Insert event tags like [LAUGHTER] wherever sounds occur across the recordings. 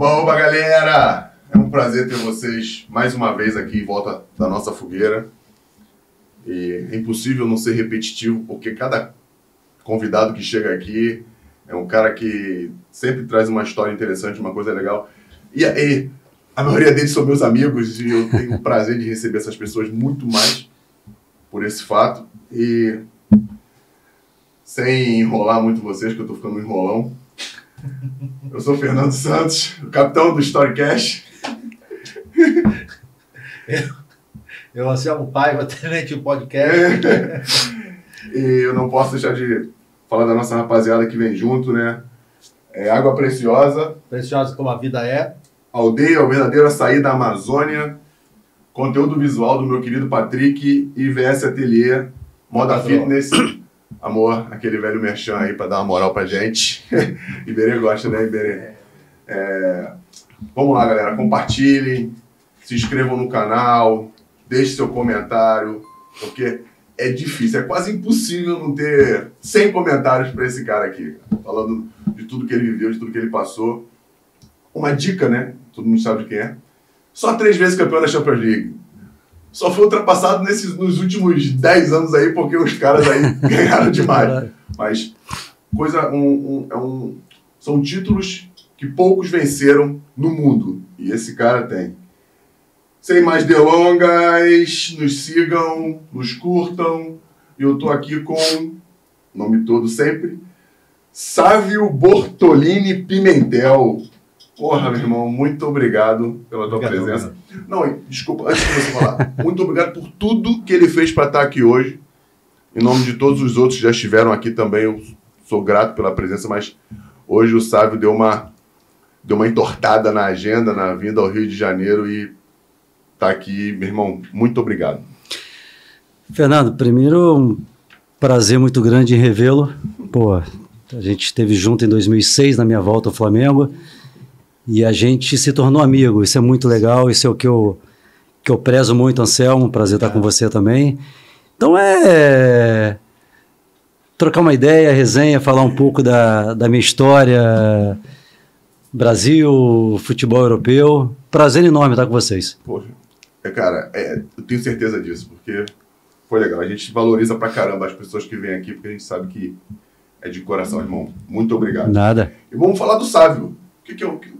Oba, oba, galera! É um prazer ter vocês mais uma vez aqui em volta da nossa fogueira. E é impossível não ser repetitivo, porque cada convidado que chega aqui é um cara que sempre traz uma história interessante, uma coisa legal. E a maioria deles são meus amigos e eu tenho o prazer de receber essas pessoas muito mais por esse fato. E sem enrolar muito vocês, que eu tô ficando enrolão. [LAUGHS] Eu sou o Fernando Santos, o capitão do Storycast. [LAUGHS] Eu, eu Anselmo Paiva, tenente do podcast. [LAUGHS] e eu não posso deixar de falar da nossa rapaziada que vem junto, né? É Água Preciosa, Preciosa como a vida é. Aldeia, o verdadeiro açaí da Amazônia, conteúdo visual do meu querido Patrick e VS Atelier, Moda. Fitness. Amor, aquele velho merchan aí pra dar uma moral pra gente. [LAUGHS] Iberê gosta, né, Iberê? É, Vamos lá, galera, compartilhem, se inscrevam no canal, deixe seu comentário, porque é difícil, é quase impossível não ter 100 comentários pra esse cara aqui, falando de tudo que ele viveu, de tudo que ele passou. Uma dica, né? Todo mundo sabe de quem é. Só três vezes campeão da Champions League. Só foi ultrapassado nesses, nos últimos 10 anos aí, porque os caras aí [LAUGHS] ganharam demais. Mas coisa um, um- é um, são títulos que poucos venceram no mundo. E esse cara tem. Sem mais delongas, nos sigam, nos curtam. E eu tô aqui com o nome todo sempre. Sávio Bortolini Pimentel. Porra, meu irmão, muito obrigado pela tua Obrigado, presença. Não, desculpa, antes de você falar, [LAUGHS] muito obrigado por tudo que ele fez para estar aqui hoje. Em nome de todos os outros que já estiveram aqui também, eu sou grato pela presença, mas hoje o Sávio deu uma, deu uma entortada na agenda, na vinda ao Rio de Janeiro e tá aqui, meu irmão, muito obrigado. Fernando, primeiro, um prazer muito grande em revê-lo. Pô, a gente esteve junto em 2006 na minha volta ao Flamengo e a gente se tornou amigo. Isso é muito legal, isso é o que eu, que eu prezo muito, Anselmo. Prazer estar com você também. Então é trocar uma ideia, resenha, falar um pouco da, da minha história, Brasil, futebol europeu. Prazer enorme estar com vocês. Poxa, é, cara, é, eu tenho certeza disso, porque foi legal. A gente valoriza pra caramba as pessoas que vêm aqui, porque a gente sabe que é de coração, irmão. Muito obrigado. Nada. E vamos falar do Sávio. O que, que é o, que,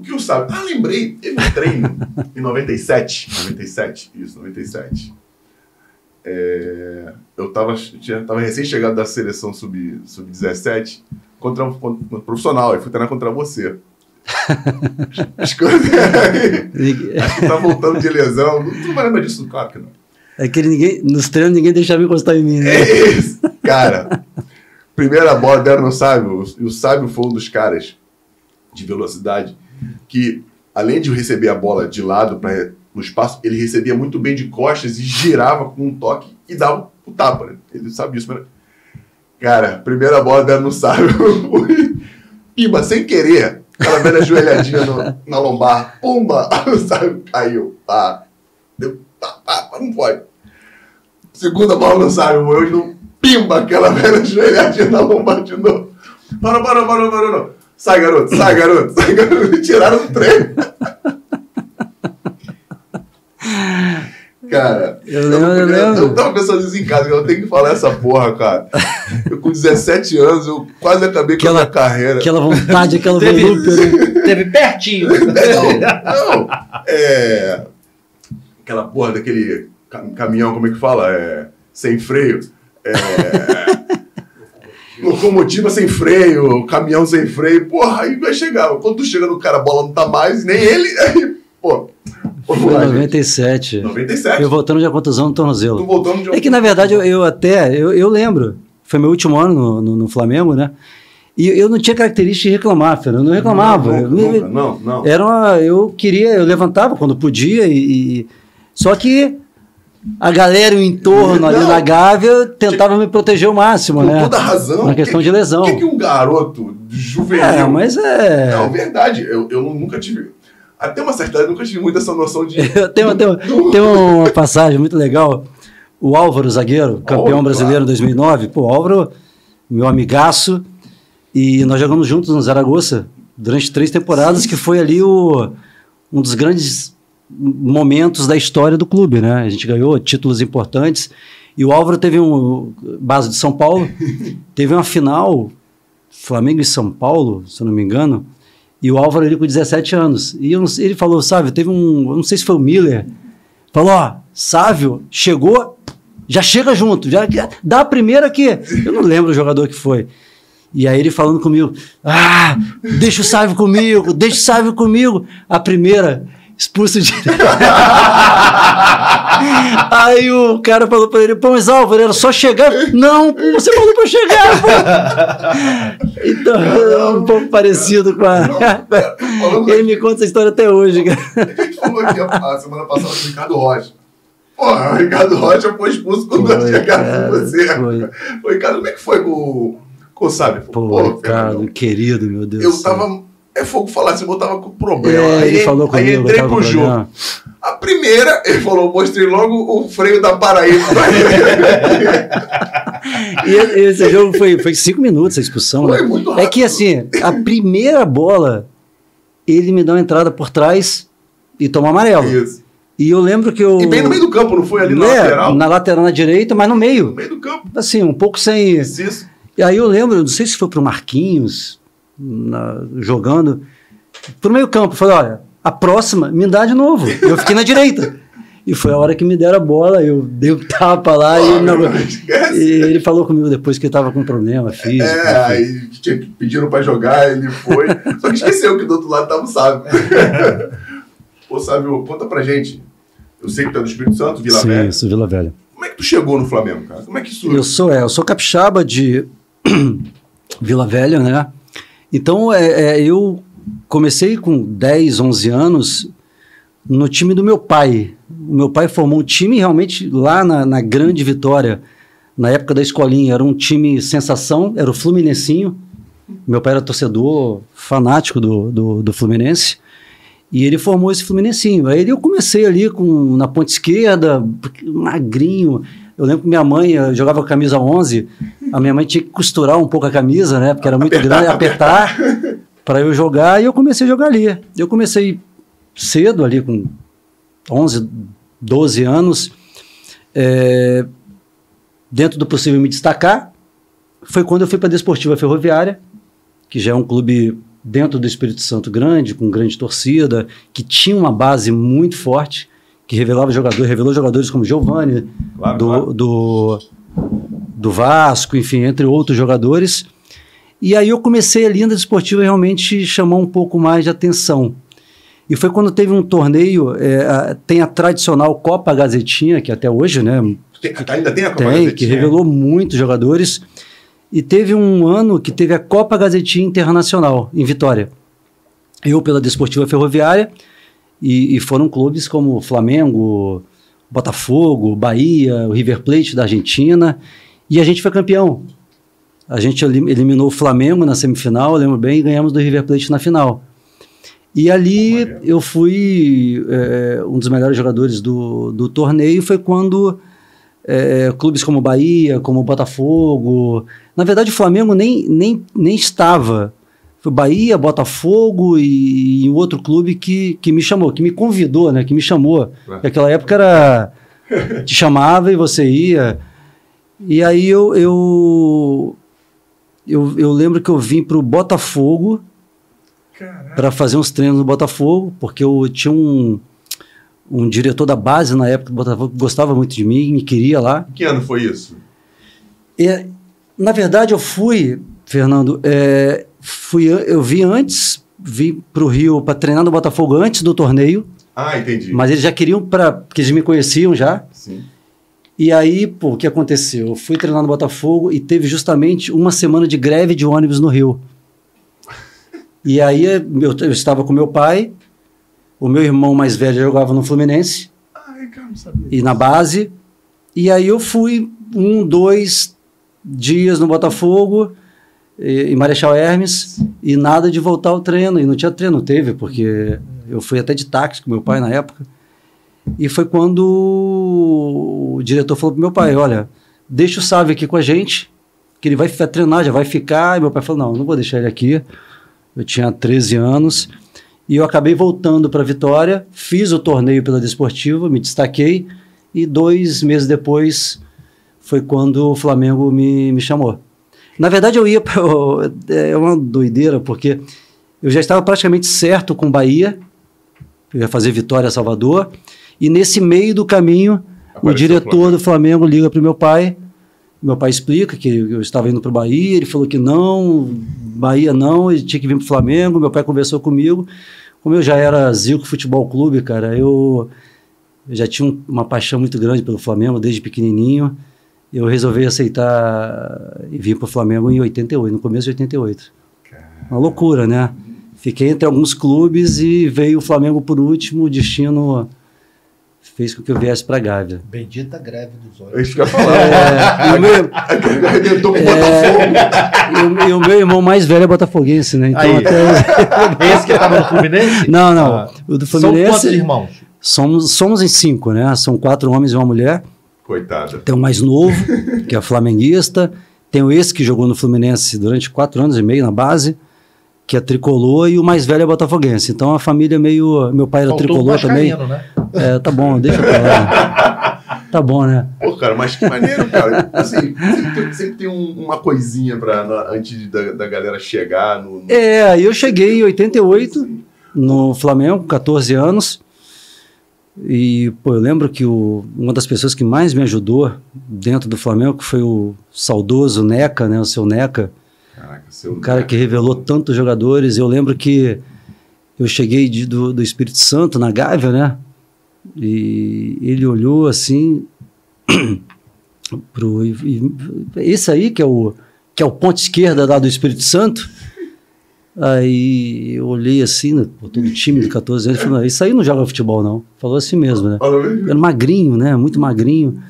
o que o Sávio? Ah, lembrei, teve um treino [LAUGHS] em 97. 97, isso, 97. É, eu tava, tinha, tava recém-chegado da seleção sub- sub-17 contra um, contra um profissional, e fui treinar contra você. [LAUGHS] [LAUGHS] Acho que tá voltando de lesão. Tu não vai lembrar disso, claro que não. É que ninguém, nos treinos ninguém deixava encostar em mim, né? É isso. Cara, primeira bola deram no Sábio, e o Sábio foi um dos caras de velocidade que, além de receber a bola de lado pra, no espaço, ele recebia muito bem de costas e girava com um toque e dava o tapa, né? Ele sabe disso, mas... Cara, primeira bola deram no Sábio, pimba, sem querer, aquela velha [LAUGHS] ajoelhadinha no- na lombar, pumba, [LAUGHS] o Sábio caiu, pá, deu, pá, pá, não pode. Segunda bola no Sábio, hoje não pimba, aquela velha joelhadinha na lombar de novo. Para, para, para, para, não. Sai, garoto, sai, garoto, sai, garoto. Me tiraram do treino. Cara, Eu lembro, eu eu, lembro. eu tava pensando isso em casa, que eu tenho que falar essa porra, cara. Eu com 17 anos, eu quase acabei com a Aquela- minha carreira. Aquela vontade, aquela Teve- volúpia. Teve pertinho. [LAUGHS] Não, não. É. Aquela porra daquele ca- caminhão, como é que fala? É, sem freio. É. Locomotiva sem freio, caminhão sem freio, porra, aí vai chegar. Quando tu chega no cara, a bola não tá mais, nem ele, [LAUGHS] aí, pô. Foi lá, gente. 97. 97. Eu voltando de uma contusão no tornozelo. voltando de É que, na verdade, eu, eu até, eu, eu lembro, foi meu último ano no, no- no Flamengo, né? E eu não tinha característica de reclamar, Fernando, eu não reclamava. Não, Eu- nunca, não, não. Era uma, eu queria, eu levantava quando podia e, e- só que a galera em torno ali na Gávea tentava me proteger o máximo, Com né? toda razão. Uma questão que- de lesão. O que, que um garoto juvenil. É, mas é. Não, verdade. Eu, eu nunca tive. Até uma certa idade, nunca tive muito essa noção de. [LAUGHS] Eu tenho, tenho, tem [LAUGHS] uma passagem muito legal. O Álvaro, zagueiro, campeão Álvaro, brasileiro em 2009. Pô, Álvaro, meu amigaço. E nós jogamos juntos no Zaragoza, durante três temporadas, que foi ali o, um dos grandes momentos da história do clube, né? A gente ganhou títulos importantes e o Álvaro teve um base de São Paulo, [LAUGHS] teve uma final Flamengo e São Paulo, se eu não me engano, e o Álvaro ali com 17 anos. E eu, ele falou, Sávio, teve um, eu não sei se foi o Miller, falou, ó, Sávio chegou, já chega junto, já, já dá a primeira aqui. Eu não lembro o jogador que foi. E aí ele falando comigo, ah, deixa o Sávio comigo, deixa o Sávio comigo. A primeira, expulso de. [LAUGHS] Aí o cara falou pra ele, pô, mas Álvaro, era só chegar. Não, você falou pra chegar, pô. Então, é um pouco parecido com a. Ele me conta essa história até hoje, cara. A gente falou aqui a semana passada do Ricardo Rocha. Porra, o Ricardo Rocha foi expulso quando foi, chegasse com você. Foi. Ô, Ricardo, como é que foi com, com o Sábio? Pô, Pô Ricardo, querido, meu Deus. Eu tava é fogo falar assim, eu tava com problema. É, aí ele falou comigo, aí entrei pro jogo. A primeira, ele falou, mostrei logo o freio da Paraíba. [LAUGHS] e esse jogo foi, foi cinco minutos a expulsão. Foi né? muito rápido. É que assim, a primeira bola, ele me dá uma entrada por trás e toma amarelo. Isso. E eu lembro que eu. E bem no meio do campo, não foi ali na é, lateral? Na lateral na direita, mas no meio. No meio do campo. Assim, um pouco sem. Isso. E aí eu lembro, não sei se foi pro Marquinhos, na, jogando, pro meio campo. Falei, olha, a próxima me dá de novo. Eu fiquei na direita. E foi a hora que me deram a bola, eu dei um tapa lá oh, e, ele não, e, ele falou comigo depois que ele tava com problema físico. É, aí pediram para jogar, ele foi. Só que esqueceu que do outro lado tava o Sábio. [LAUGHS] Ô, Sábio, conta pra gente. Eu sei que tu é do Espírito Santo, Vila Sim, Velha. Isso, Vila Velha. Como é que tu chegou no Flamengo, cara? Como é que isso. Eu sou, é, eu sou capixaba de [CLEARS THROAT] Vila Velha, né? Então, é, é, eu comecei com 10, 11 anos no time do meu pai. O meu pai formou um time realmente lá na, na Grande Vitória, na época da escolinha. Era um time sensação, era o Fluminensinho. Meu pai era torcedor fanático do, do, do Fluminense. E ele formou esse Fluminensinho. Aí eu comecei ali com, na ponta esquerda, magrinho. Eu lembro que minha mãe jogava camisa 11, a minha mãe tinha que costurar um pouco a camisa, né? Porque era muito apertar, grande, apertar, para [LAUGHS] eu jogar, e eu comecei a jogar ali. Eu comecei cedo, ali com 11, 12 anos, é, dentro do possível me destacar, foi quando eu fui para a Desportiva Ferroviária, que já é um clube dentro do Espírito Santo grande, com grande torcida, que tinha uma base muito forte que revelava jogadores, revelou jogadores como Giovanni, claro, do, claro. do, do Vasco, enfim, entre outros jogadores. E aí eu comecei a linda desportiva realmente chamou um pouco mais de atenção. E foi quando teve um torneio, é, a, tem a tradicional Copa Gazetinha, que até hoje, né? Tem, ainda tem a Copa tem, Gazetinha? que revelou muitos jogadores. E teve um ano que teve a Copa Gazetinha Internacional, em Vitória. Eu pela Desportiva Ferroviária, e, e foram clubes como Flamengo, Botafogo, Bahia, o River Plate da Argentina. E a gente foi campeão. A gente eliminou o Flamengo na semifinal, lembro bem, e ganhamos do River Plate na final. E ali eu fui é, um dos melhores jogadores do, do torneio. Foi quando é, clubes como Bahia, como Botafogo. Na verdade, o Flamengo nem, nem, nem estava foi Bahia, Botafogo e, e outro clube que, que me chamou, que me convidou, né? Que me chamou. É. Naquela época era. Te chamava e você ia. E aí eu, eu, eu, eu lembro que eu vim para o Botafogo para fazer uns treinos no Botafogo, porque eu tinha um, um diretor da base na época do Botafogo que gostava muito de mim, me queria lá. Que ano foi isso? É, na verdade, eu fui, Fernando, é, fui, eu vi antes, vim para o Rio para treinar no Botafogo antes do torneio. Ah, entendi. Mas eles já queriam para. Porque eles me conheciam já. Sim. E aí, pô, o que aconteceu? Eu fui treinar no Botafogo e teve justamente uma semana de greve de ônibus no Rio. E aí eu, eu estava com meu pai, o meu irmão mais velho jogava no Fluminense. Ai, cara, não sabia. E na base. E aí eu fui um, dois dias no Botafogo em Marechal Hermes e nada de voltar ao treino. E não tinha treino, teve, porque eu fui até de táxi com meu pai na época. E foi quando o diretor falou pro meu pai: Olha, deixa o Sávio aqui com a gente, que ele vai treinar, já vai ficar. E meu pai falou: Não, não vou deixar ele aqui. Eu tinha 13 anos e eu acabei voltando para Vitória, fiz o torneio pela Desportiva, me destaquei e dois meses depois foi quando o Flamengo me, me chamou. Na verdade, eu ia para. É uma doideira, porque eu já estava praticamente certo com Bahia, eu ia fazer Vitória Salvador, e nesse meio do caminho, Apareceu o diretor o do Flamengo liga para o meu pai. Meu pai explica que eu estava indo para o Bahia, ele falou que não, Bahia não, ele tinha que vir para o Flamengo. Meu pai conversou comigo. Como eu já era Zico Futebol Clube, cara, eu, eu já tinha uma paixão muito grande pelo Flamengo desde pequenininho eu resolvi aceitar e vir para o Flamengo em 88, no começo de 88. Uma loucura, né? Fiquei entre alguns clubes e veio o Flamengo por último, destino fez com que eu viesse para Gávea. Bendita greve dos olhos. É isso que eu ia falar. É, e, o meu, [LAUGHS] Arrebentou com é, Botafogo. E, o, meu irmão mais velho é botafoguense, né? Então, até... [LAUGHS] Esse que estava no Fluminense? Não, não. Ah. O do Fluminense... São quantos irmãos? Somos, somos em cinco, né? São quatro homens e uma mulher. Coitada. Tem o mais novo, que é flamenguista. Tem o esse que jogou no Fluminense durante quatro anos e meio na base, que é tricolor, e o mais velho é botafoguense. Então a família meio. Meu pai era Faltou tricolor também. Né? É, tá bom, deixa pra lá. [LAUGHS] Tá bom, né? Pô, cara, mas que maneiro, cara. Assim, sempre tem, sempre tem um, uma coisinha pra, na, antes da, da galera chegar no, no... É, eu cheguei em 88 no Flamengo, com 14 anos. E pô, eu lembro que o, uma das pessoas que mais me ajudou dentro do Flamengo que foi o saudoso Neca, né, o seu Neca. Caraca, seu o cara Neca. que revelou tantos jogadores. Eu lembro que eu cheguei de, do, do Espírito Santo na Gávea, né? E ele olhou assim [CLEARS THROAT] pro e, e, esse aí que é o que é o ponto esquerda lá do Espírito Santo Aí eu olhei assim, né, todo time de 14 anos, falou, isso aí não joga futebol não. Falou assim mesmo, né? Era magrinho, né? Muito magrinho.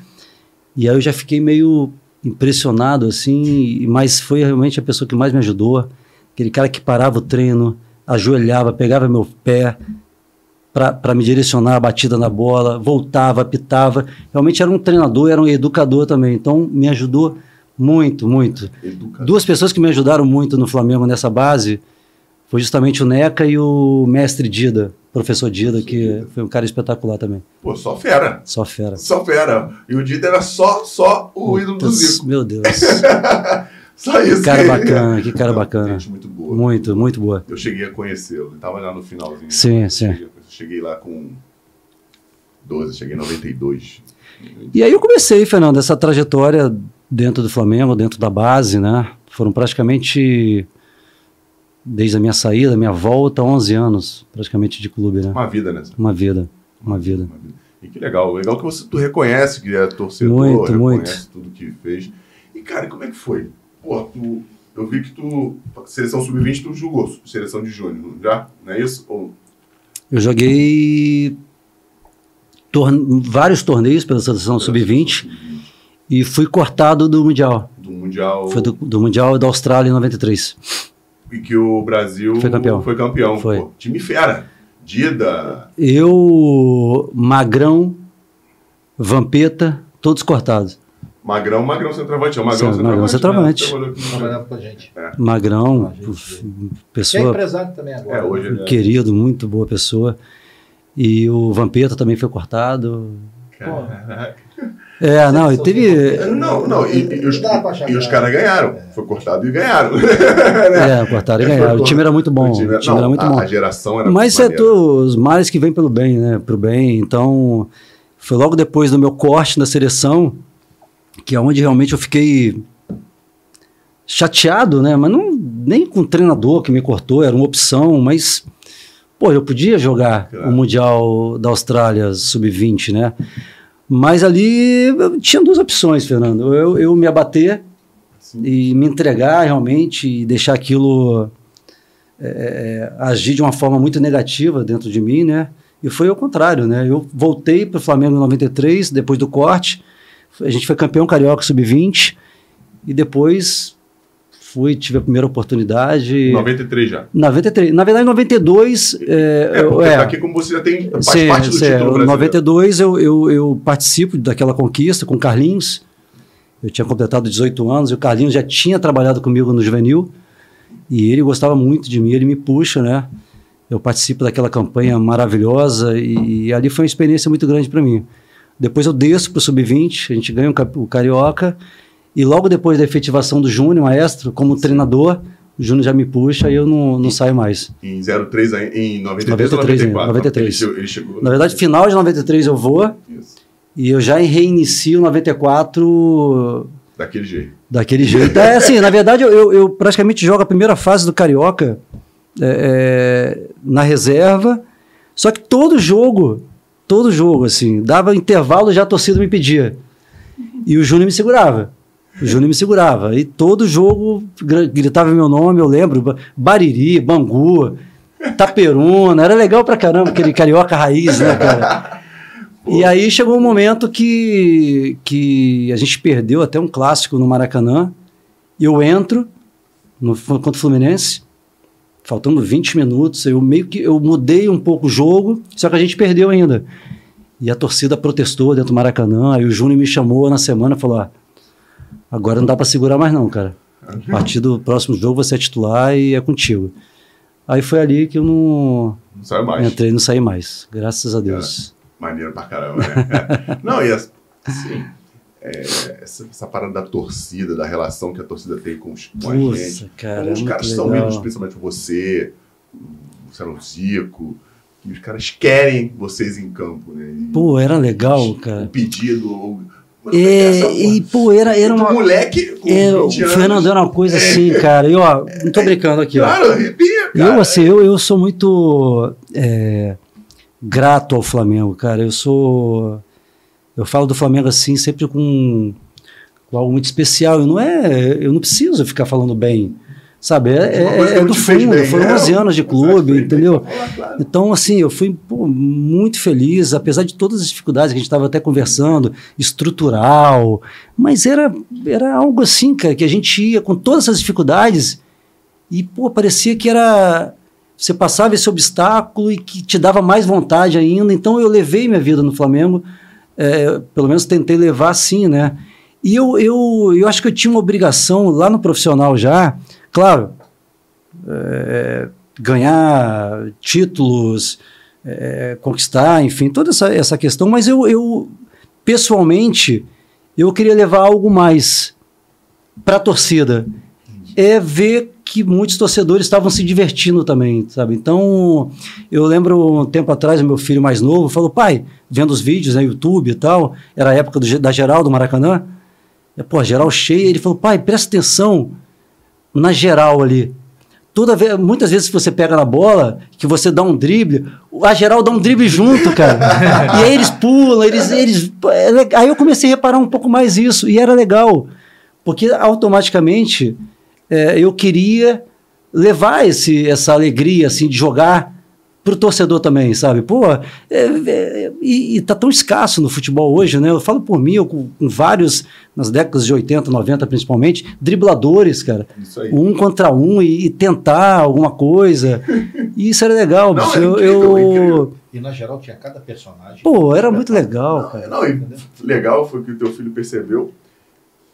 E aí eu já fiquei meio impressionado, assim, mas foi realmente a pessoa que mais me ajudou. Aquele cara que parava o treino, ajoelhava, pegava meu pé para me direcionar a batida na bola, voltava, apitava. Realmente era um treinador, era um educador também. Então me ajudou muito, muito. Educador. Duas pessoas que me ajudaram muito no Flamengo nessa base foi justamente o Neca e o mestre Dida, professor Dida, que Dida. foi um cara espetacular também. Pô, só fera. Só fera. Só fera. E o Dida era só, só o ídolo do Zico. Meu Deus. [LAUGHS] só isso. Que cara bacana, que [LAUGHS] cara bacana. Gente, muito boa. Muito, muito boa. Eu cheguei a conhecê-lo. Ele estava lá no finalzinho. Sim, sim. Cheguei, lá com 12, cheguei em 92. E aí eu comecei, Fernando, essa trajetória dentro do Flamengo, dentro da base, né? Foram praticamente desde a minha saída, minha volta, 11 anos praticamente de clube, né? Uma vida, né? Uma vida, uma vida. Uma vida. E que legal, legal que você tu reconhece que é torcedor, muito, reconhece muito. tudo que fez. E cara, como é que foi? Pô, tu, eu vi que tu seleção sub-20 tu jogou, seleção de júnior, já? Não é isso? Ou... Eu joguei vários torneios pela seleção sub-20 sub e fui cortado do mundial. Do mundial. Foi do, do mundial da Austrália em 93 e que o Brasil foi campeão. Foi campeão. Foi. Pô, time fera. Dida. Eu, Magrão, Vampeta, todos cortados. Magrão, Magrão centroavante. É o Magrão Sim, Magrão centroavante. Né? Trabalhava com a gente. É. Magrão, gente, pessoa. é empresário também agora. É, hoje é. Querido, muito boa pessoa. E o Vampeta também foi cortado. Caraca. É, não, e teve. Não, não, e, e os, e os caras ganharam. Foi cortado e ganharam. é, cortaram e ganharam. O time era muito bom. O time, não, era muito a, bom. A geração era Mas é tu, os males que vêm pelo bem, né? Pro bem. Então, foi logo depois do meu corte na seleção, que é onde realmente eu fiquei chateado, né? Mas não nem com o treinador que me cortou, era uma opção, mas pô, eu podia jogar claro. o Mundial da Austrália Sub-20, né? Mas ali tinha duas opções, Fernando. Eu, eu me abater Sim. e me entregar realmente e deixar aquilo é, é agir de uma forma muito negativa dentro de mim, né? E foi ao contrário, né? Eu voltei para o Flamengo em 93, depois do corte. A gente foi campeão carioca sub-20 e depois fui, tive a primeira oportunidade. 93 já. 93. Na verdade, 92. É, é porque é, aqui, como você já tem. Faz sim, parte do sim, título 92 eu, eu, eu participo daquela conquista com o Carlinhos. Eu tinha completado 18 anos e o Carlinhos já tinha trabalhado comigo no juvenil. E ele gostava muito de mim, ele me puxa, né? Eu participo daquela campanha maravilhosa e, e ali foi uma experiência muito grande para mim. Depois eu desço para o sub-20, a gente ganha o, Carioca e logo depois da efetivação do Júnior, maestro, como treinador, o Júnior já me puxa e eu não, não saio mais. Em 03, aí- em 93, 93, ou 94? 93. Ele ele chegou Na verdade, final de 93 eu vou Isso, e eu já reinicio 94 daquele jeito. daquele jeito. É assim, na verdade, eu, eu- eu praticamente jogo a primeira fase do Carioca é, é, na reserva, só que todo jogo, todo jogo, assim, dava intervalo já a torcida me pedia. E o Júnior me segurava. O Júnior me segurava. E todo jogo gritava meu nome, eu lembro. Ba- Bariri, Bangu, Taperuna. Era legal pra caramba, aquele carioca raiz, né, cara? E aí chegou um momento que, que a gente perdeu até um clássico no Maracanã. E eu entro no, contra o Fluminense, faltando 20 minutos. Eu meio que eu mudei um pouco o jogo, só que a gente perdeu ainda. E a torcida protestou dentro do Maracanã. Aí o Júnior me chamou na semana e falou: ah, agora não dá para segurar mais, não, cara. A partir do próximo jogo você é titular e é contigo. Aí foi ali que eu não Não saiu mais. entrei e não saí mais. Graças a Deus. Maneiro pra caramba, né? Não, e as- assim, é, essa, essa parada da torcida, da relação que a torcida tem com, os, com a Nossa, gente. cara. Como os é caras muito são legal. unidos, principalmente você, o Luciano Zico, que os caras querem vocês em campo, né? E Pô, era legal, cara. pedido. o- Mano, essa, É, e, pô, era, era um uma. moleque É, o 20 anos. Fernando era uma coisa assim, cara. E ó, não tô brincando aqui, ó. Claro, arrepia, cara. Eu, assim, eu, eu sou muito é, grato ao Flamengo, cara. Eu sou. Eu falo do Flamengo assim, sempre com, com algo muito especial. Eu não é. Eu não preciso ficar falando bem. Sabe? É, é, é do fundo. bem, Foram né? 11 anos de clube, entendeu? Então, assim, eu fui pô, muito feliz, apesar de todas as dificuldades que a gente estava até conversando, estrutural, mas era, era algo assim, cara, que a gente ia com todas essas dificuldades e, pô, parecia que era. Você passava esse obstáculo e que te dava mais vontade ainda. Então, eu levei minha vida no Flamengo, é, pelo menos tentei levar assim, né? E eu, eu, eu acho que eu tinha uma obrigação lá no profissional já, claro, é, ganhar títulos, é, conquistar, enfim, toda essa, essa questão, mas eu, eu, pessoalmente, eu queria levar algo mais para a torcida. É ver que muitos torcedores estavam se divertindo também, sabe? Então, eu lembro um tempo atrás, meu filho mais novo falou, pai, vendo os vídeos no YouTube e tal, era a época do, da geral do Maracanã, é, pô, geral cheia, ele falou, pai, presta atenção na geral ali. Toda vez, muitas vezes que você pega na bola, que você dá um drible, a geral dá um drible junto, cara. [LAUGHS] e aí eles pulam, eles. eles é aí eu comecei a reparar um pouco mais isso, e era legal, porque automaticamente é, eu queria levar esse, essa alegria assim, de jogar pro torcedor também, sabe? Pô, é, é, e, e tá tão escasso no futebol hoje, né? Eu falo por mim, eu com, com vários, nas décadas de 80, 90 principalmente, dribladores, cara Isso aí. um contra um e, e tentar alguma coisa. E isso era legal, Não, bicho. é eu, incrível, eu- incrível. E na geral tinha cada personagem. Pô, era muito legal, Não, cara. não, e legal foi que o teu filho percebeu,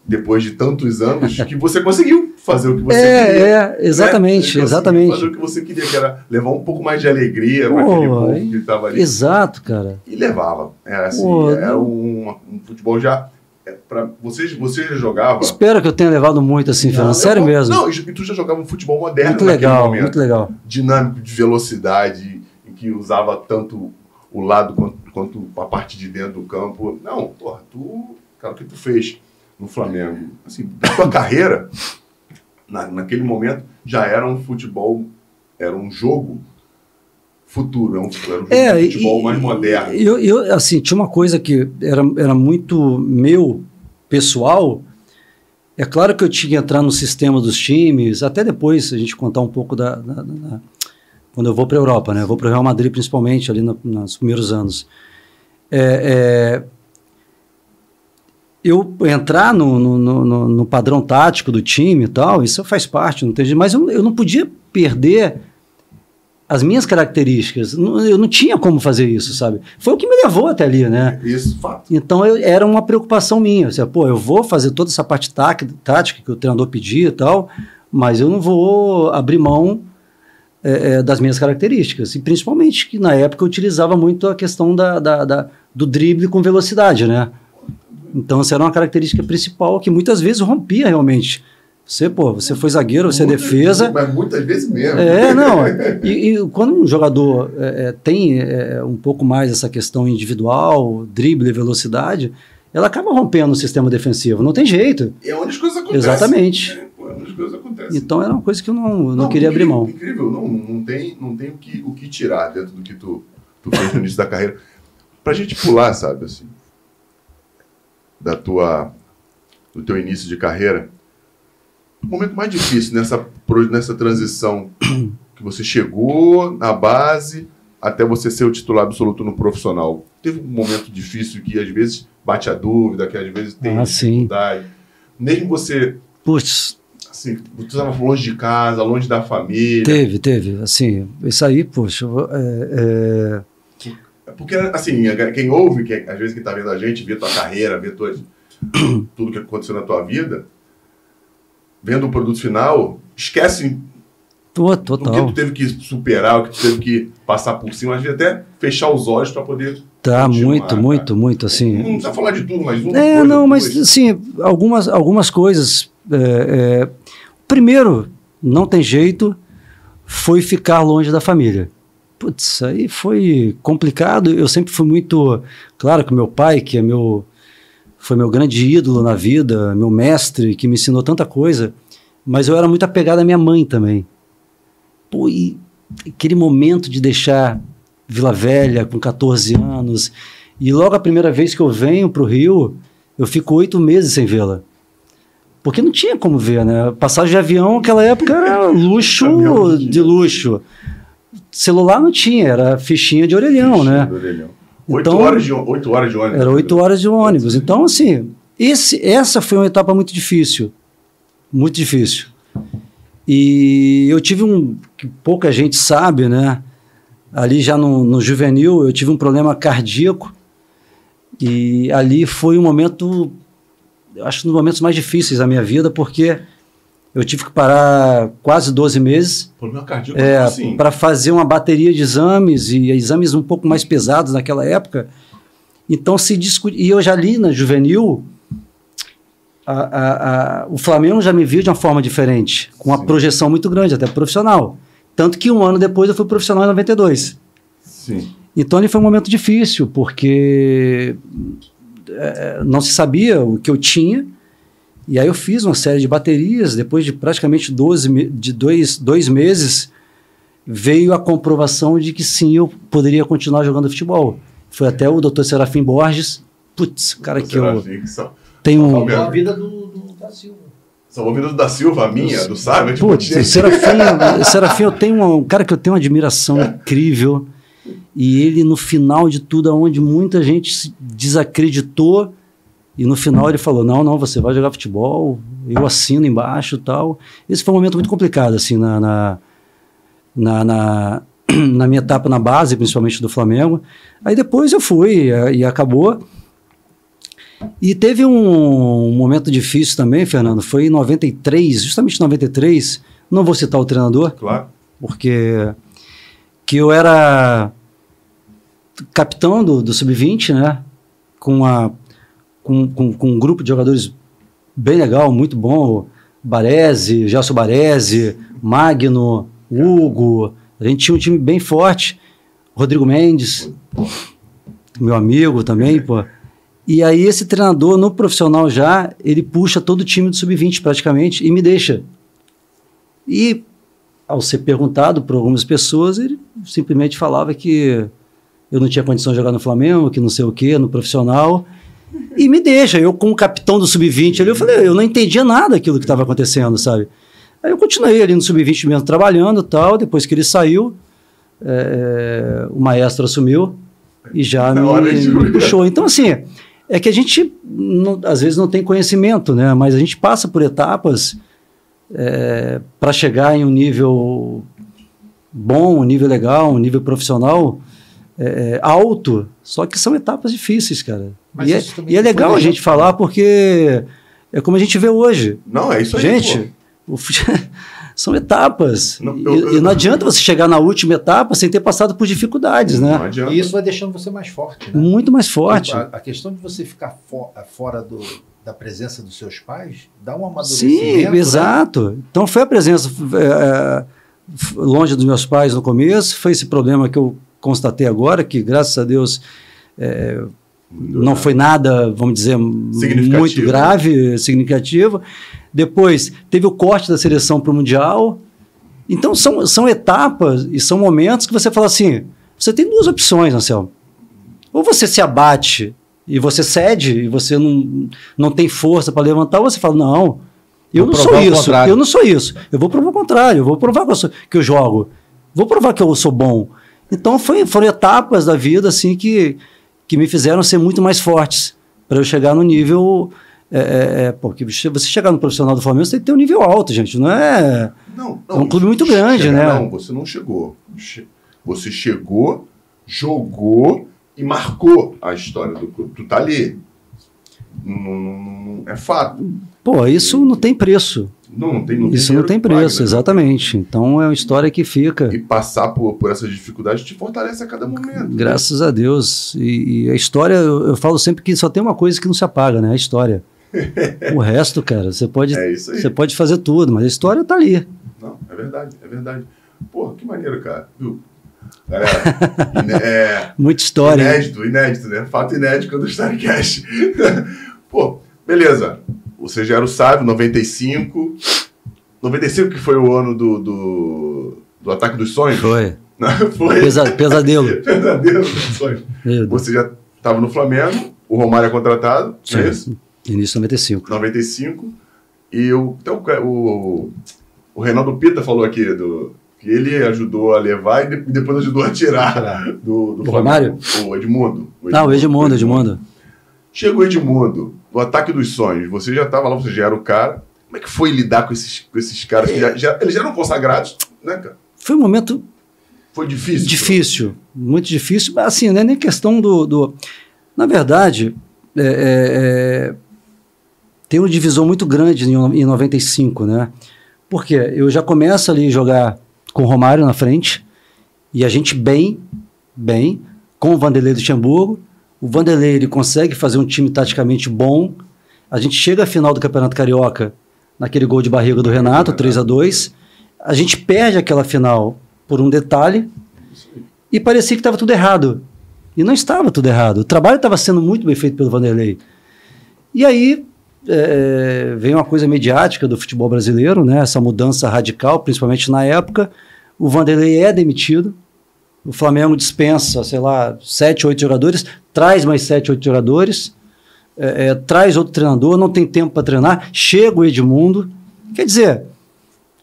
depois de tantos anos, que você conseguiu fazer o que você É, queria. é, né? exatamente, conseguiu exatamente. Fazer o que você queria, que era levar um pouco mais de alegria para aquele povo que estava ali. Exato, cara. E levava. Era assim, Pô, era um, um futebol já. é, Pra, você, você já jogava. Espero que eu tenha levado muito assim, Fernando. Sério Eu- mesmo. Não, e tu já jogava um futebol moderno muito naquele legal, momento. muito legal. dinâmico de velocidade, em que usava tanto o lado quanto, quanto a parte de dentro do campo. Não, porra, tu, cara, o que tu fez no Flamengo? Assim, da tua carreira, na, naquele momento, já era um futebol, era um jogo futuro, era um, era um É, futebol e- mais moderno. Eu, eu, assim, tinha uma coisa que era, era muito meu, pessoal. É claro que eu tinha que entrar no sistema dos times, até depois a gente contar um pouco da. da- da- da- quando eu vou para a Europa, né? Eu vou para o Real Madrid, principalmente, ali no- nos primeiros anos. É, é, eu entrar no, no, no- no- padrão tático do time e tal, isso faz parte, não tem mas eu, eu não podia perder as minhas características. Eu não tinha como fazer isso, sabe? Foi o que me levou até ali, né? Isso, fato. Então eu- era uma preocupação minha. Assim, pô, eu vou fazer toda essa parte tática, tática que o treinador pedia e tal, mas eu não vou abrir mão é, é, das minhas características. E principalmente que na época eu utilizava muito a questão da, da, da do drible com velocidade, né? Então, essa era uma característica principal que muitas vezes rompia realmente. Você, pô, você foi zagueiro, você é defesa. Mas muitas vezes mesmo. É, não. E, e quando um jogador é, é tem é, um pouco mais essa questão individual, drible, velocidade, ela acaba rompendo o sistema defensivo. Não tem jeito. É onde as coisas acontecem. Exatamente. É, é onde as coisas acontecem. Então era uma coisa que eu não, não, não queria incrível, abrir mão. Incrível, não, não tem, não tem o, que, o que tirar dentro do que tu, tu fez no início da carreira. Pra gente pular, sabe, assim, da tua, do teu início de carreira, o momento mais difícil nessa, nessa transição [CLEARS THROAT] que você chegou na base até você ser o titular absoluto no profissional. Teve um momento difícil que às vezes bate a dúvida, que às vezes tem Ah, dificuldade. Mesmo você, Putz, assim, você estava longe de casa, longe da família. teve, teve. Assim, isso aí, poxa, é, é, Porque, assim, quem ouve, quem, às vezes quem está vendo a gente, vê tua carreira, vê tua, [CLEARS THROAT] tudo que aconteceu na tua vida, vendo o produto final, esquece tô, do que tu total. teve que superar, o que tu teve que passar por cima, às vezes até fechar os olhos para poder. Tá, muito, cara. muito, muito, Não assim. precisa falar de tudo, mas uma É, coisa, não, mas duas. assim, algumas, algumas coisas. é, é, primeiro, não tem jeito, foi ficar longe da família. Putz, aí foi complicado. Eu sempre fui muito. Claro que meu pai, que é meu. Foi meu grande ídolo na vida, meu mestre, que me ensinou tanta coisa, mas eu era muito apegado à minha mãe também. Pô, e aquele momento de deixar Vila Velha com 14 anos, e logo a primeira vez que eu venho para o Rio, eu fico oito meses sem vê-la. Porque não tinha como ver, né? Passagem de avião naquela época era luxo de luxo. Celular não tinha, era fichinha de orelhão, né? Do orelhão. Oito, Então- horas de, oito horas de ônibus. Era oito horas de ônibus. Então, assim, esse, essa foi uma etapa muito difícil. Muito difícil. E eu tive um. que pouca gente sabe, né? Ali já no, no juvenil, eu tive um problema cardíaco. E ali foi um momento. eu Acho um dos momentos mais difíceis da minha vida, porque eu tive que parar quase 12 meses Problema cardíaco, é, assim. para fazer uma bateria de exames e exames um pouco mais pesados naquela época. Então se discutia. E eu já li na juvenil, a- a- a- o Flamengo já me viu de uma forma diferente, com uma Sim. projeção muito grande, até profissional. Tanto que um ano depois eu fui profissional em 92. Sim. Então ali foi um momento difícil, porque eh, não se sabia o que eu tinha. E aí eu fiz uma série de baterias, depois de praticamente 12, me- de dois, dois meses, veio a comprovação de que sim, eu poderia continuar jogando futebol. Foi até o Dr. Serafim Borges, putz, cara que eu tenho um... A vida do, do da Silva. são ouvindo da Silva, a minha, do Sábio, tipo, Putz, tinha- o Serafim, o [LAUGHS] Serafim, eu tenho um, um cara que eu tenho uma admiração incrível. E ele, no final de tudo, onde muita gente se desacreditou, e no final ele falou: Não, não, você vai jogar futebol, eu assino embaixo e tal. Esse foi um momento muito complicado, assim, na, na, na, na, [CLEARS THROAT] na minha etapa na base, principalmente do Flamengo. Aí depois eu fui eh, e acabou. E teve um, momento difícil também, Fernando, foi em 93, justamente em 93, não vou citar o treinador, Claro. porque que eu era capitão do, do Sub-20, né? Com, a, com, com, com um grupo de jogadores bem legal, muito bom. Baresi, Gelson Baresi, Magno, Hugo. A gente tinha um time bem forte. Rodrigo Mendes, meu amigo também, pô. E aí esse treinador, no profissional já, ele puxa todo o time do Sub-20 praticamente e me deixa. E ao ser perguntado por algumas pessoas, ele simplesmente falava que eu não tinha condição de jogar no Flamengo, que não sei o quê, no profissional. E me deixa, eu como capitão do Sub-20 ali, eu falei, eu não entendia nada daquilo que estava acontecendo, sabe? Aí eu continuei ali no Sub-20 mesmo, trabalhando e tal, depois que ele saiu, é, o maestro assumiu e já me, me puxou. Então, assim, é que a gente, não- às vezes, não tem conhecimento, né? Mas a gente passa por etapas para chegar em um nível bom, um nível legal, um nível profissional é, alto, só que são etapas difíceis, cara. Mas E é, e é legal a gente falar porque é como a gente vê hoje. Não, é isso aí. Gente, pô. O fute- [LAUGHS] São etapas. Não, E- eu- e, não adianta você chegar na última etapa sem ter passado por dificuldades, Não né? adianta. E isso vai deixando você mais forte, né? Muito mais forte. A, a questão de você ficar fo- fora do- da presença dos seus pais dá um amadurecimento. Sim, né? exato. Então foi a presença é, é, longe dos meus pais no começo, foi esse problema que eu constatei agora, que graças a Deus é, não foi nada, vamos dizer, muito grave, significativo. Depois teve o corte da seleção para o Mundial. Então são, são etapas e são momentos que você fala assim: você tem duas opções, Anselmo. Ou você se abate e você cede e você não, não tem força para levantar, ou você fala: não, eu Vou não sou isso, contrário. eu não sou isso. Eu vou provar o contrário, eu vou provar que eu, sou- que eu jogo, vou provar que eu sou bom. Então foi, foram etapas da vida assim que, que me fizeram ser muito mais fortes para eu chegar no nível. É, é, é, porque você chegar no profissional do Flamengo, você tem que ter um nível alto, gente. Não é. Não, É um clube muito grande, chegar, né? Não, você não chegou. Che- Você chegou, jogou e marcou a história do clube. Tu tá ali. Não, não- não- é fato. Pô, isso não tem preço. Não, não tem, não Isso dinheiro não tem preço, né? exatamente. Então é uma história que fica. E passar por, por essas dificuldades te fortalece a cada momento. Graças a Deus. E, e a história, eu, eu falo sempre que só tem uma coisa que não se apaga, né? A história. [LAUGHS] o resto, cara, você pode, É você pode fazer tudo, mas a história tá ali. Não, é verdade, é verdade. Porra, que maneiro, cara. Viu? Galera, iné- é, [LAUGHS] Muita história. hein? inédito, inédito, né? Fato inédito do Starcast. [LAUGHS] Pô, beleza. Você já era o sábio, 95. 95 que foi o ano do, do, do Ataque dos Sonhos? Foi. [LAUGHS] Não, foi. Pesa- pesadelo. Pesadelo dos sonhos. Você já estava no Flamengo, o Romário é contratado, não é Sim. isso? Início de 95. 95. E o, então, o, o Reinaldo Pita falou aqui do, que ele ajudou a levar e de- depois ajudou a tirar do, do O. Romário? O Edmundo. Ah, o Edmundo, Edmundo. Chega o Edmundo, no ataque dos sonhos. Você já estava lá, você já era o cara. Como é que foi lidar com esses, com esses caras que já, já- eles já eram consagrados, né, cara? Foi um momento Foi difícil. Difícil, muito difícil. Mas assim, não é nem questão do. do- Na verdade, é, é, é, tem um divisor muito grande em, em 95, né? Porque eu já começo ali a jogar com o Romário na frente, e a gente bem, bem, com o Vanderlei do Luxemburgo. O Vanderlei ele consegue fazer um time taticamente bom. A gente chega à final do Campeonato Carioca naquele gol de barriga do Renato, 3 a 2 A gente perde aquela final por um detalhe e parecia que estava tudo errado. E não estava tudo errado. O trabalho estava sendo muito bem feito pelo Vanderlei. E aí é, vem uma coisa mediática do futebol brasileiro, né? essa mudança radical, principalmente na época. O Vanderlei é demitido. O Flamengo dispensa, sei lá, sete, oito jogadores, traz mais sete, oito jogadores, é, é, traz outro treinador, não tem tempo para treinar, chega o Edmundo. Quer dizer,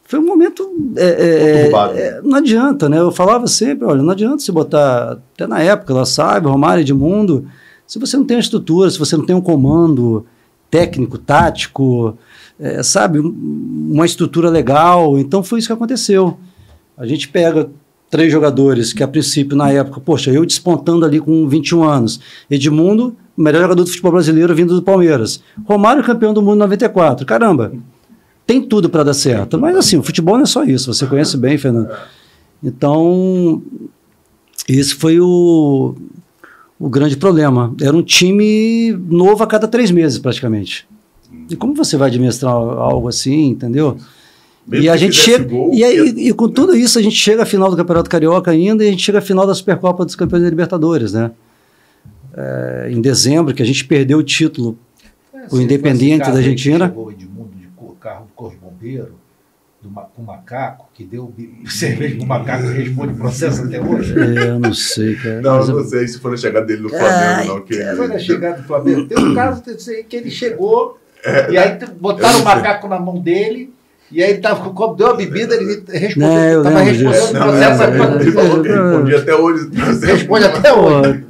foi um momento. é, é, Conturbado. é, não adianta, né? Eu falava sempre: olha, não adianta se botar, até na época, ela sabe, Romário Edmundo, se você não tem uma estrutura, se você não tem um comando técnico, tático, é, sabe, um- uma estrutura legal. Então foi isso que aconteceu. A gente pega três jogadores que, a princípio, na época, poxa, eu despontando ali com 21 anos. Edmundo, melhor jogador do futebol brasileiro vindo do Palmeiras. Romário, campeão do mundo em 94. Caramba, tem tudo para dar certo. Mas assim, o futebol não é só isso. Você conhece bem, Fernando. Então, esse foi o, o grande problema. Era um time novo a cada três meses, praticamente. E como você vai administrar algo assim, entendeu? Mesmo e a gente chega. gol, e, aí, e com tudo isso, a gente chega à final do Campeonato Carioca ainda e a gente chega à final da Supercopa dos Campeões da Libertadores, né? É, em dezembro, que a gente perdeu o título. Foi O Independiente caso da Argentina. Chegou o Edmundo de carro do Corpo de Bombeiro, do ma- com macaco, que deu cerveja pro [LAUGHS] macaco e responde processo até hoje. É, eu não sei, cara. Não, Mas eu- não sei se foi na chegada dele no Flamengo, não. Que Foi na chegada do Flamengo. Tem um caso que ele chegou É, e aí eu botaram o macaco na mão dele. E aí ele tava com o copo, deu a bebida, ele respondeu. Não, eu tava respondendo o processo é, até ele falou que respondia até hoje. Responde até hoje.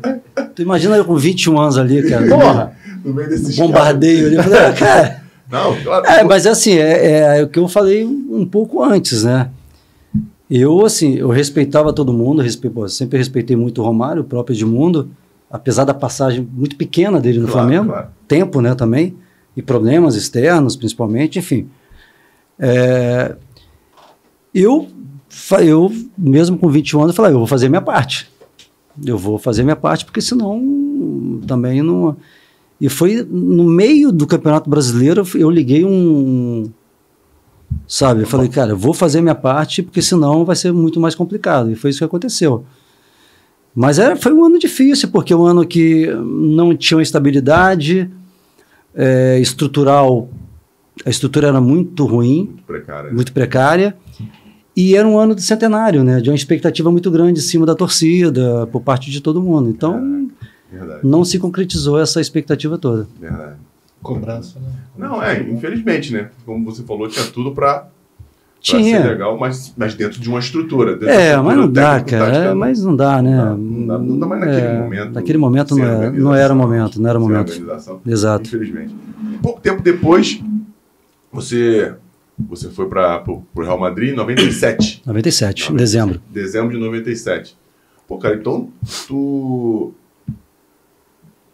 Tu imagina eu com 21 anos ali, cara. Porra! No meio desses Bombardeio ali. Eu falei, ah, cara. Não, claro. É, mas assim, é, é o que eu falei um, pouco antes, né? Eu, assim, eu respeitava todo mundo, respe- pô, sempre respeitei muito o Romário, o próprio Edmundo, apesar da passagem muito pequena dele no Claro, Flamengo, claro. tempo, né, também, e problemas externos, principalmente, enfim. É, eu, eu, mesmo com 21 anos, falei, eu vou fazer minha parte. Eu vou fazer minha parte, porque senão também não. E foi no meio do Campeonato Brasileiro, eu liguei um. Sabe, eu falei, cara, eu vou fazer minha parte, porque senão vai ser muito mais complicado. E foi isso que aconteceu. Mas era, foi um ano difícil, porque um ano que não tinha estabilidade é, estrutural, a estrutura era muito ruim, Muito precário. muito precária. E era um ano de centenário, né? De uma expectativa muito grande em cima da torcida, por parte de todo mundo. Então, Verdade, não se concretizou essa expectativa toda. verdade. Cobrança, né? Não, é, infelizmente, né? Como você falou, tinha tudo pra ser legal, mas, mas dentro de uma estrutura. É, estrutura mas não dá, cara. É, mas não dá, né? Não, não dá- não dá mais naquele É, momento, Naquele momento não, é- não era momento, não era momento. Exato. Infelizmente. Pouco tempo depois, você, você foi para o Real Madrid em 97. 97, [COUGHS] em dezembro. Dezembro de 97. Pô, cara, então tu.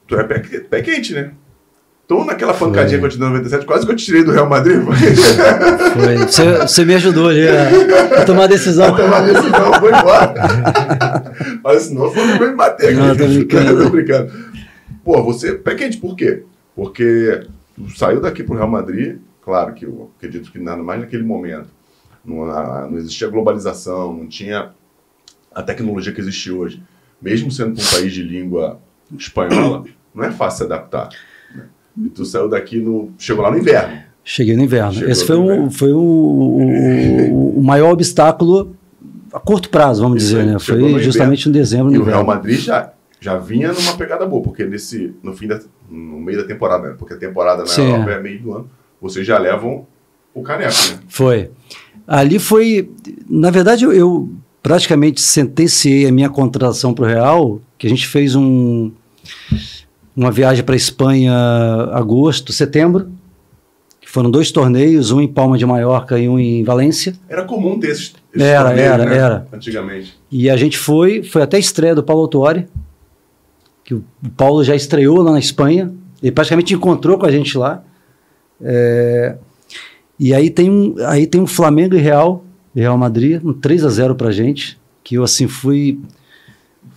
Tu é pé, pé quente, né? Então, naquela pancadinha que eu te dei em 97, quase que eu te tirei do Real Madrid. [LAUGHS] Foi. Você, você me ajudou ali a, a tomar a decisão. tomar decisão, foi embora. Mas senão você vai me bater aqui. Não, [LAUGHS] tô brincando. Tô brincando. Pô, você. Pé quente, por quê? Porque tu saiu daqui pro Real Madrid, claro que eu acredito que nada mais naquele momento. Não, a- não existia globalização, não tinha a tecnologia que existe hoje. Mesmo sendo um país de língua espanhola, [COUGHS] não é fácil se adaptar. né? E tu saiu daqui no. Chegou lá no inverno. Cheguei no inverno. Chegou Esse foi, no o, foi o, o, o maior obstáculo a curto prazo, vamos dizer, né? chegou no Foi justamente em dezembro E no o Real. Madrid já, já vinha numa pegada boa, porque nesse, no fim da, no meio da temporada, né? porque a temporada na Sim, Europa é. meio do ano, vocês já levam o caneco, né? Foi. Ali foi. Na verdade, eu, eu praticamente sentenciei a minha contratação para o Real, que a gente fez um, uma viagem para Espanha agosto, setembro, que foram dois torneios, um em Palma de Maiorca e um em Valência. Era comum ter esses, esses Era, torneios, era, né? era. Antigamente. E a gente foi, foi até a estreia do Paulo Autori, que o o Paulo já estreou lá na Espanha, ele praticamente encontrou com a gente lá. É, e aí tem, um, aí tem um Flamengo e Real, Real Madrid, um 3 a 0 pra gente, que eu assim fui.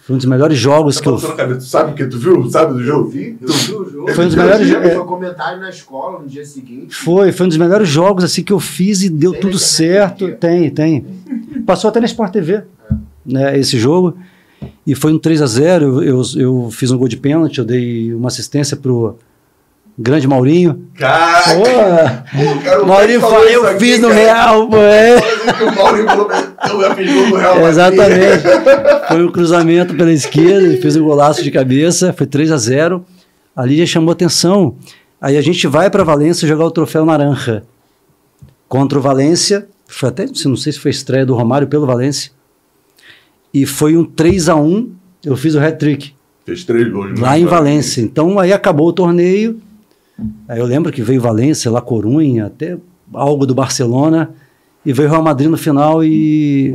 Foi um dos melhores jogos Tá que eu. balançando a cabeça. Tu sabe que tu viu? Sabe do Eu jogo? vi, eu vi o jogo. Foi um dos melhores Eu vi jo- o comentário na escola no dia seguinte. Foi, foi um dos melhores jogos assim que eu fiz e deu Tem tudo certo. Tem, tem. [LAUGHS] Passou até na Sport TV, né, esse jogo. E foi um 3 a 0 eu, eu, eu fiz um gol de pênalti, eu dei uma assistência pro grande Maurinho. Cara, Pô, pô, cara, Maurinho falou, eu aqui, fiz no cara. Real, pô, é. Que o Maurinho falou, eu fiz no Real. Exatamente. Foi um cruzamento pela esquerda, ele fez um golaço de cabeça, foi 3 a 0 Ali já chamou atenção. Aí a gente vai para Valência jogar o troféu Naranja contra o Valência. Foi até, não sei se foi estreia do Romário pelo Valência. E foi um 3 a 1 Eu fiz o hat-trick Fez três gols. lá em. Valência. Então aí acabou o torneio. Aí eu lembro que veio Valência, La Corunha, até algo do Barcelona. E veio o Real Madrid no final e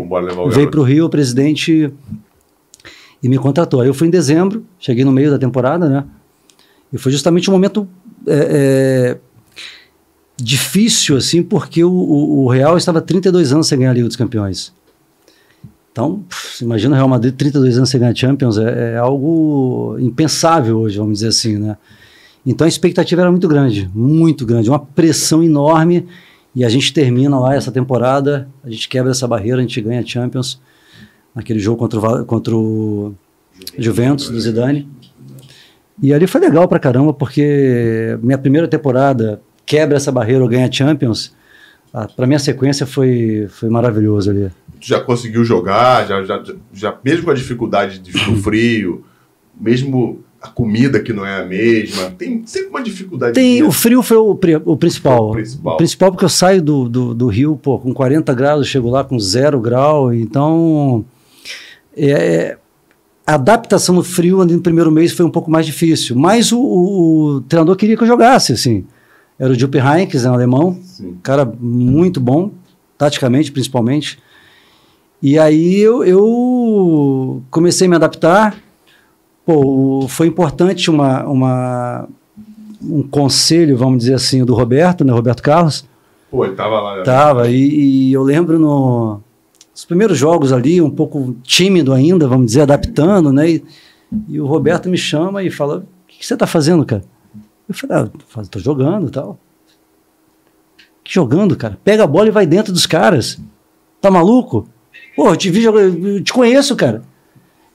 veio para o Rio, o presidente, e me contratou. Aí eu fui em dezembro, cheguei no meio da temporada, né? E foi justamente um momento é, é, difícil, assim, porque o, o, o Real estava 32 anos sem ganhar a Liga dos Campeões. Então, pff, imagina o Real Madrid 32 anos sem ganhar Champions, é, é algo impensável hoje, vamos dizer assim, né? Então a expectativa era muito grande, muito grande, uma pressão enorme. E a gente termina lá essa temporada, a gente quebra essa barreira, a gente ganha a Champions naquele jogo contra o, contra o Juventus do Zidane. E ali foi legal pra caramba, porque minha primeira temporada quebra essa barreira, eu ganho a Champions. Ah, pra minha sequência foi, foi maravilhoso ali. Tu já conseguiu jogar, já, já, já, mesmo com a dificuldade de- do frio, mesmo a comida que não é a mesma, tem sempre uma dificuldade. Tem, o frio foi o, o principal. O principal. O principal porque eu saio do, do, do Rio, pô, com 40 graus, chego lá com zero grau, então é, a adaptação no frio ali no primeiro mês foi um pouco mais difícil, mas o, o- o treinador queria que eu jogasse, assim. Era o Jupp Heynckes, um alemão, Sim. cara muito bom, taticamente principalmente. E aí eu, eu comecei a me adaptar. Pô, foi importante uma, uma, um conselho, vamos dizer assim, do Roberto, né, Roberto Carlos, Pô, ele tava lá. Tava, e, e eu lembro no, nos primeiros jogos ali, um pouco tímido ainda, vamos dizer, adaptando, né? E, e o Roberto me chama e fala: O que, que você tá fazendo, cara? Eu falei: Ah, tô- jogando e tal. Que jogando, cara? Pega a bola e vai dentro dos caras. Tá maluco? Pô, eu te vi jogar, eu te conheço, cara.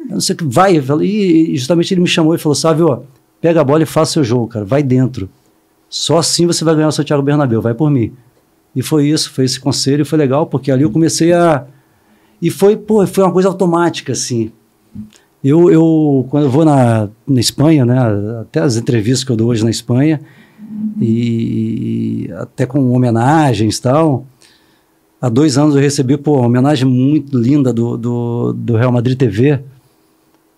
Eu não sei o que, vai. E justamente ele me chamou e falou: Sabe, ó, pega a bola e faça seu jogo, cara, vai dentro. Só assim você vai ganhar o Santiago Bernabéu, vai por mim. E foi isso, foi esse conselho, foi legal, porque ali eu comecei a. E foi, pô, foi uma coisa automática, assim. Eu, eu quando eu vou na, na Espanha, né, até as entrevistas que eu dou hoje na Espanha, e até com homenagens e tal, há dois anos eu recebi, pô, uma homenagem muito linda do, do, do Real Madrid TV,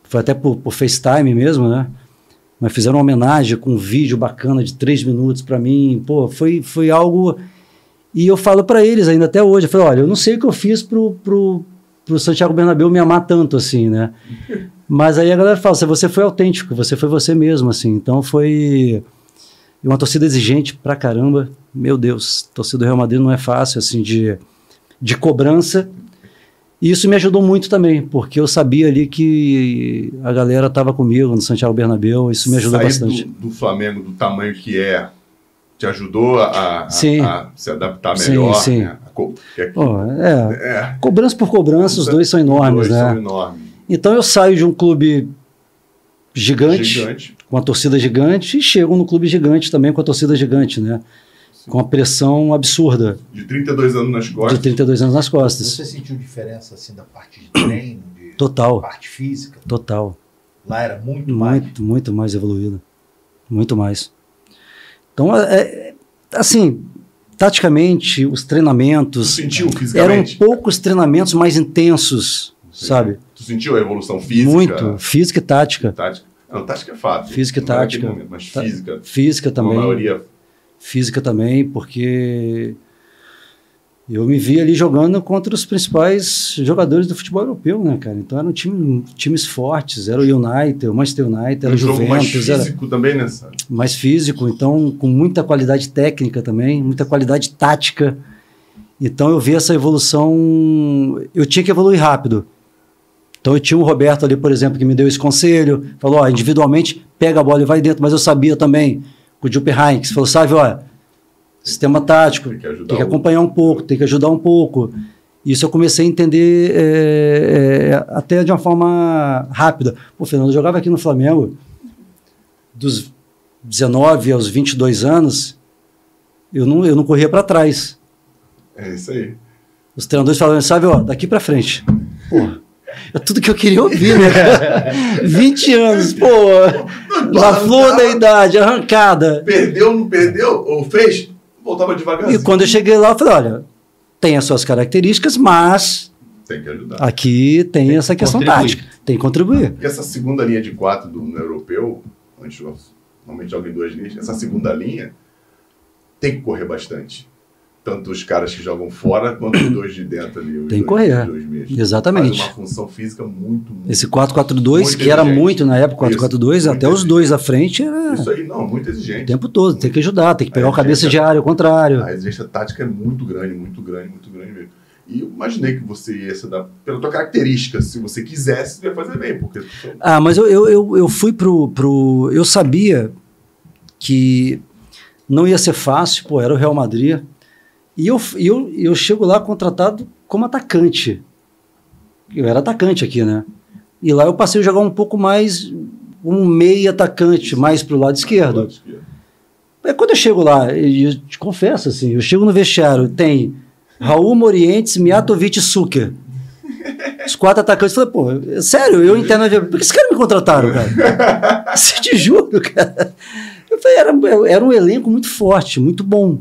foi até por, por FaceTime mesmo, né? Mas fizeram uma homenagem com um vídeo bacana de três minutos para mim, pô, foi, foi algo... E eu falo para eles ainda até hoje, eu falo, olha, eu não sei o que eu fiz pro, pro, pro Santiago Bernabéu me amar tanto assim, né? [LAUGHS] Mas aí a galera fala, "Se você foi autêntico, você foi você mesmo, assim. Então foi uma torcida exigente pra caramba. Meu Deus, torcida do Real Madrid não é fácil, assim, de, de cobrança. E isso me ajudou muito também, porque eu sabia ali que a galera estava comigo no Santiago Bernabéu, isso me ajudou Sair bastante. Do, do Flamengo, do tamanho que é, te ajudou a, a- Sim. a se adaptar Sim, melhor. sim. né? Co- que aqui- Pô, é, é, cobrança por cobrança, os dois são enormes, dois né? são enormes. Então eu saio de um clube gigante, Gigante. com a torcida gigante, e chego no clube gigante também com a torcida gigante, né? Com a pressão absurda De 32 anos nas de costas. 32 anos nas costas. Você sentiu diferença assim da parte de treino, de Total, parte física? total. Lá era muito, mais. Muito, muito mais evoluído. Muito mais. Então, é, é, assim, taticamente, os Tu treinamentos sentiu eram fisicamente? poucos treinamentos mais intensos, Sim. sabe? Tu sentiu a evolução física? Muito. Física e tática. Tática. Não, tática é fato. Física e é tática. momento, mas Tá- física. Física A também. maioria. Física também, porque eu me vi ali jogando contra os principais jogadores do futebol europeu, né, cara? Então eram time, times fortes, era o United, o Manchester United, era um o jogo mais Juventus, era físico também, né? Sara? mais físico, então com muita qualidade técnica também, muita qualidade tática. Então eu vi essa evolução, eu tinha que evoluir rápido. Então eu tinha o Roberto ali, por exemplo, que me deu esse conselho, falou, ó, individualmente pega a bola e vai dentro, mas eu sabia também, com o Jupp Heynckes, falou, sabe, ó, sistema tático, Tem que tem que acompanhar um pouco, tem que ajudar um pouco. Isso eu comecei a entender é, é, até de uma forma rápida. Pô, o Fernando jogava aqui no Flamengo, dos 19 aos 22 anos, eu não, eu não corria para trás. É isso aí. Os treinadores falavam, sabe, ó, daqui para frente. Pô, é tudo que eu queria ouvir, né? cara? [LAUGHS] 20 anos, pô, na flor da idade, arrancada. Perdeu, não perdeu? Ou fez? Voltava devagarzinho. E quando eu cheguei lá, eu falei, olha, tem as suas características, mas Tem que ajudar. aqui tem, Tem essa que questão contribuir. tática. Tem que contribuir. Porque essa segunda linha de quatro do, europeu, onde normalmente joga em duas linhas, essa segunda linha tem que correr bastante. Tanto os caras que jogam fora quanto os dois de dentro ali. Tem que correr. Exatamente. Faz uma função física muito, muito. Esse 4-4-2, Muito que era muito na época, 4-4-2, Isso, até os dois à frente era Isso aí, não, muito o exigente. tempo todo. Tem que ajudar, tem que pegar Aí, o cabeça de área, ao contrário. A exigência tática é muito grande, muito grande, muito grande mesmo. E eu imaginei que você ia se dar, pela tua característica, se você quisesse, você ia fazer bem, porque Ah, mas eu, eu, eu, eu fui pro, pro. Eu sabia que não ia ser fácil, pô, era o Real Madrid. E eu, eu, eu chego lá contratado como atacante. Eu era atacante aqui, né? E lá eu passei a jogar um pouco mais, um meio atacante, mais pro lado esquerdo. lado esquerdo. É quando eu chego lá, e eu te confesso assim, eu chego no vestiário, tem Raul Morientes, Mijatovic e Suker. Os quatro atacantes, eu falei, pô, sério, eu entendo, por que esses caras me contrataram, cara? [LAUGHS] Você te juro, cara. Eu falei, era, era um elenco muito forte, muito bom.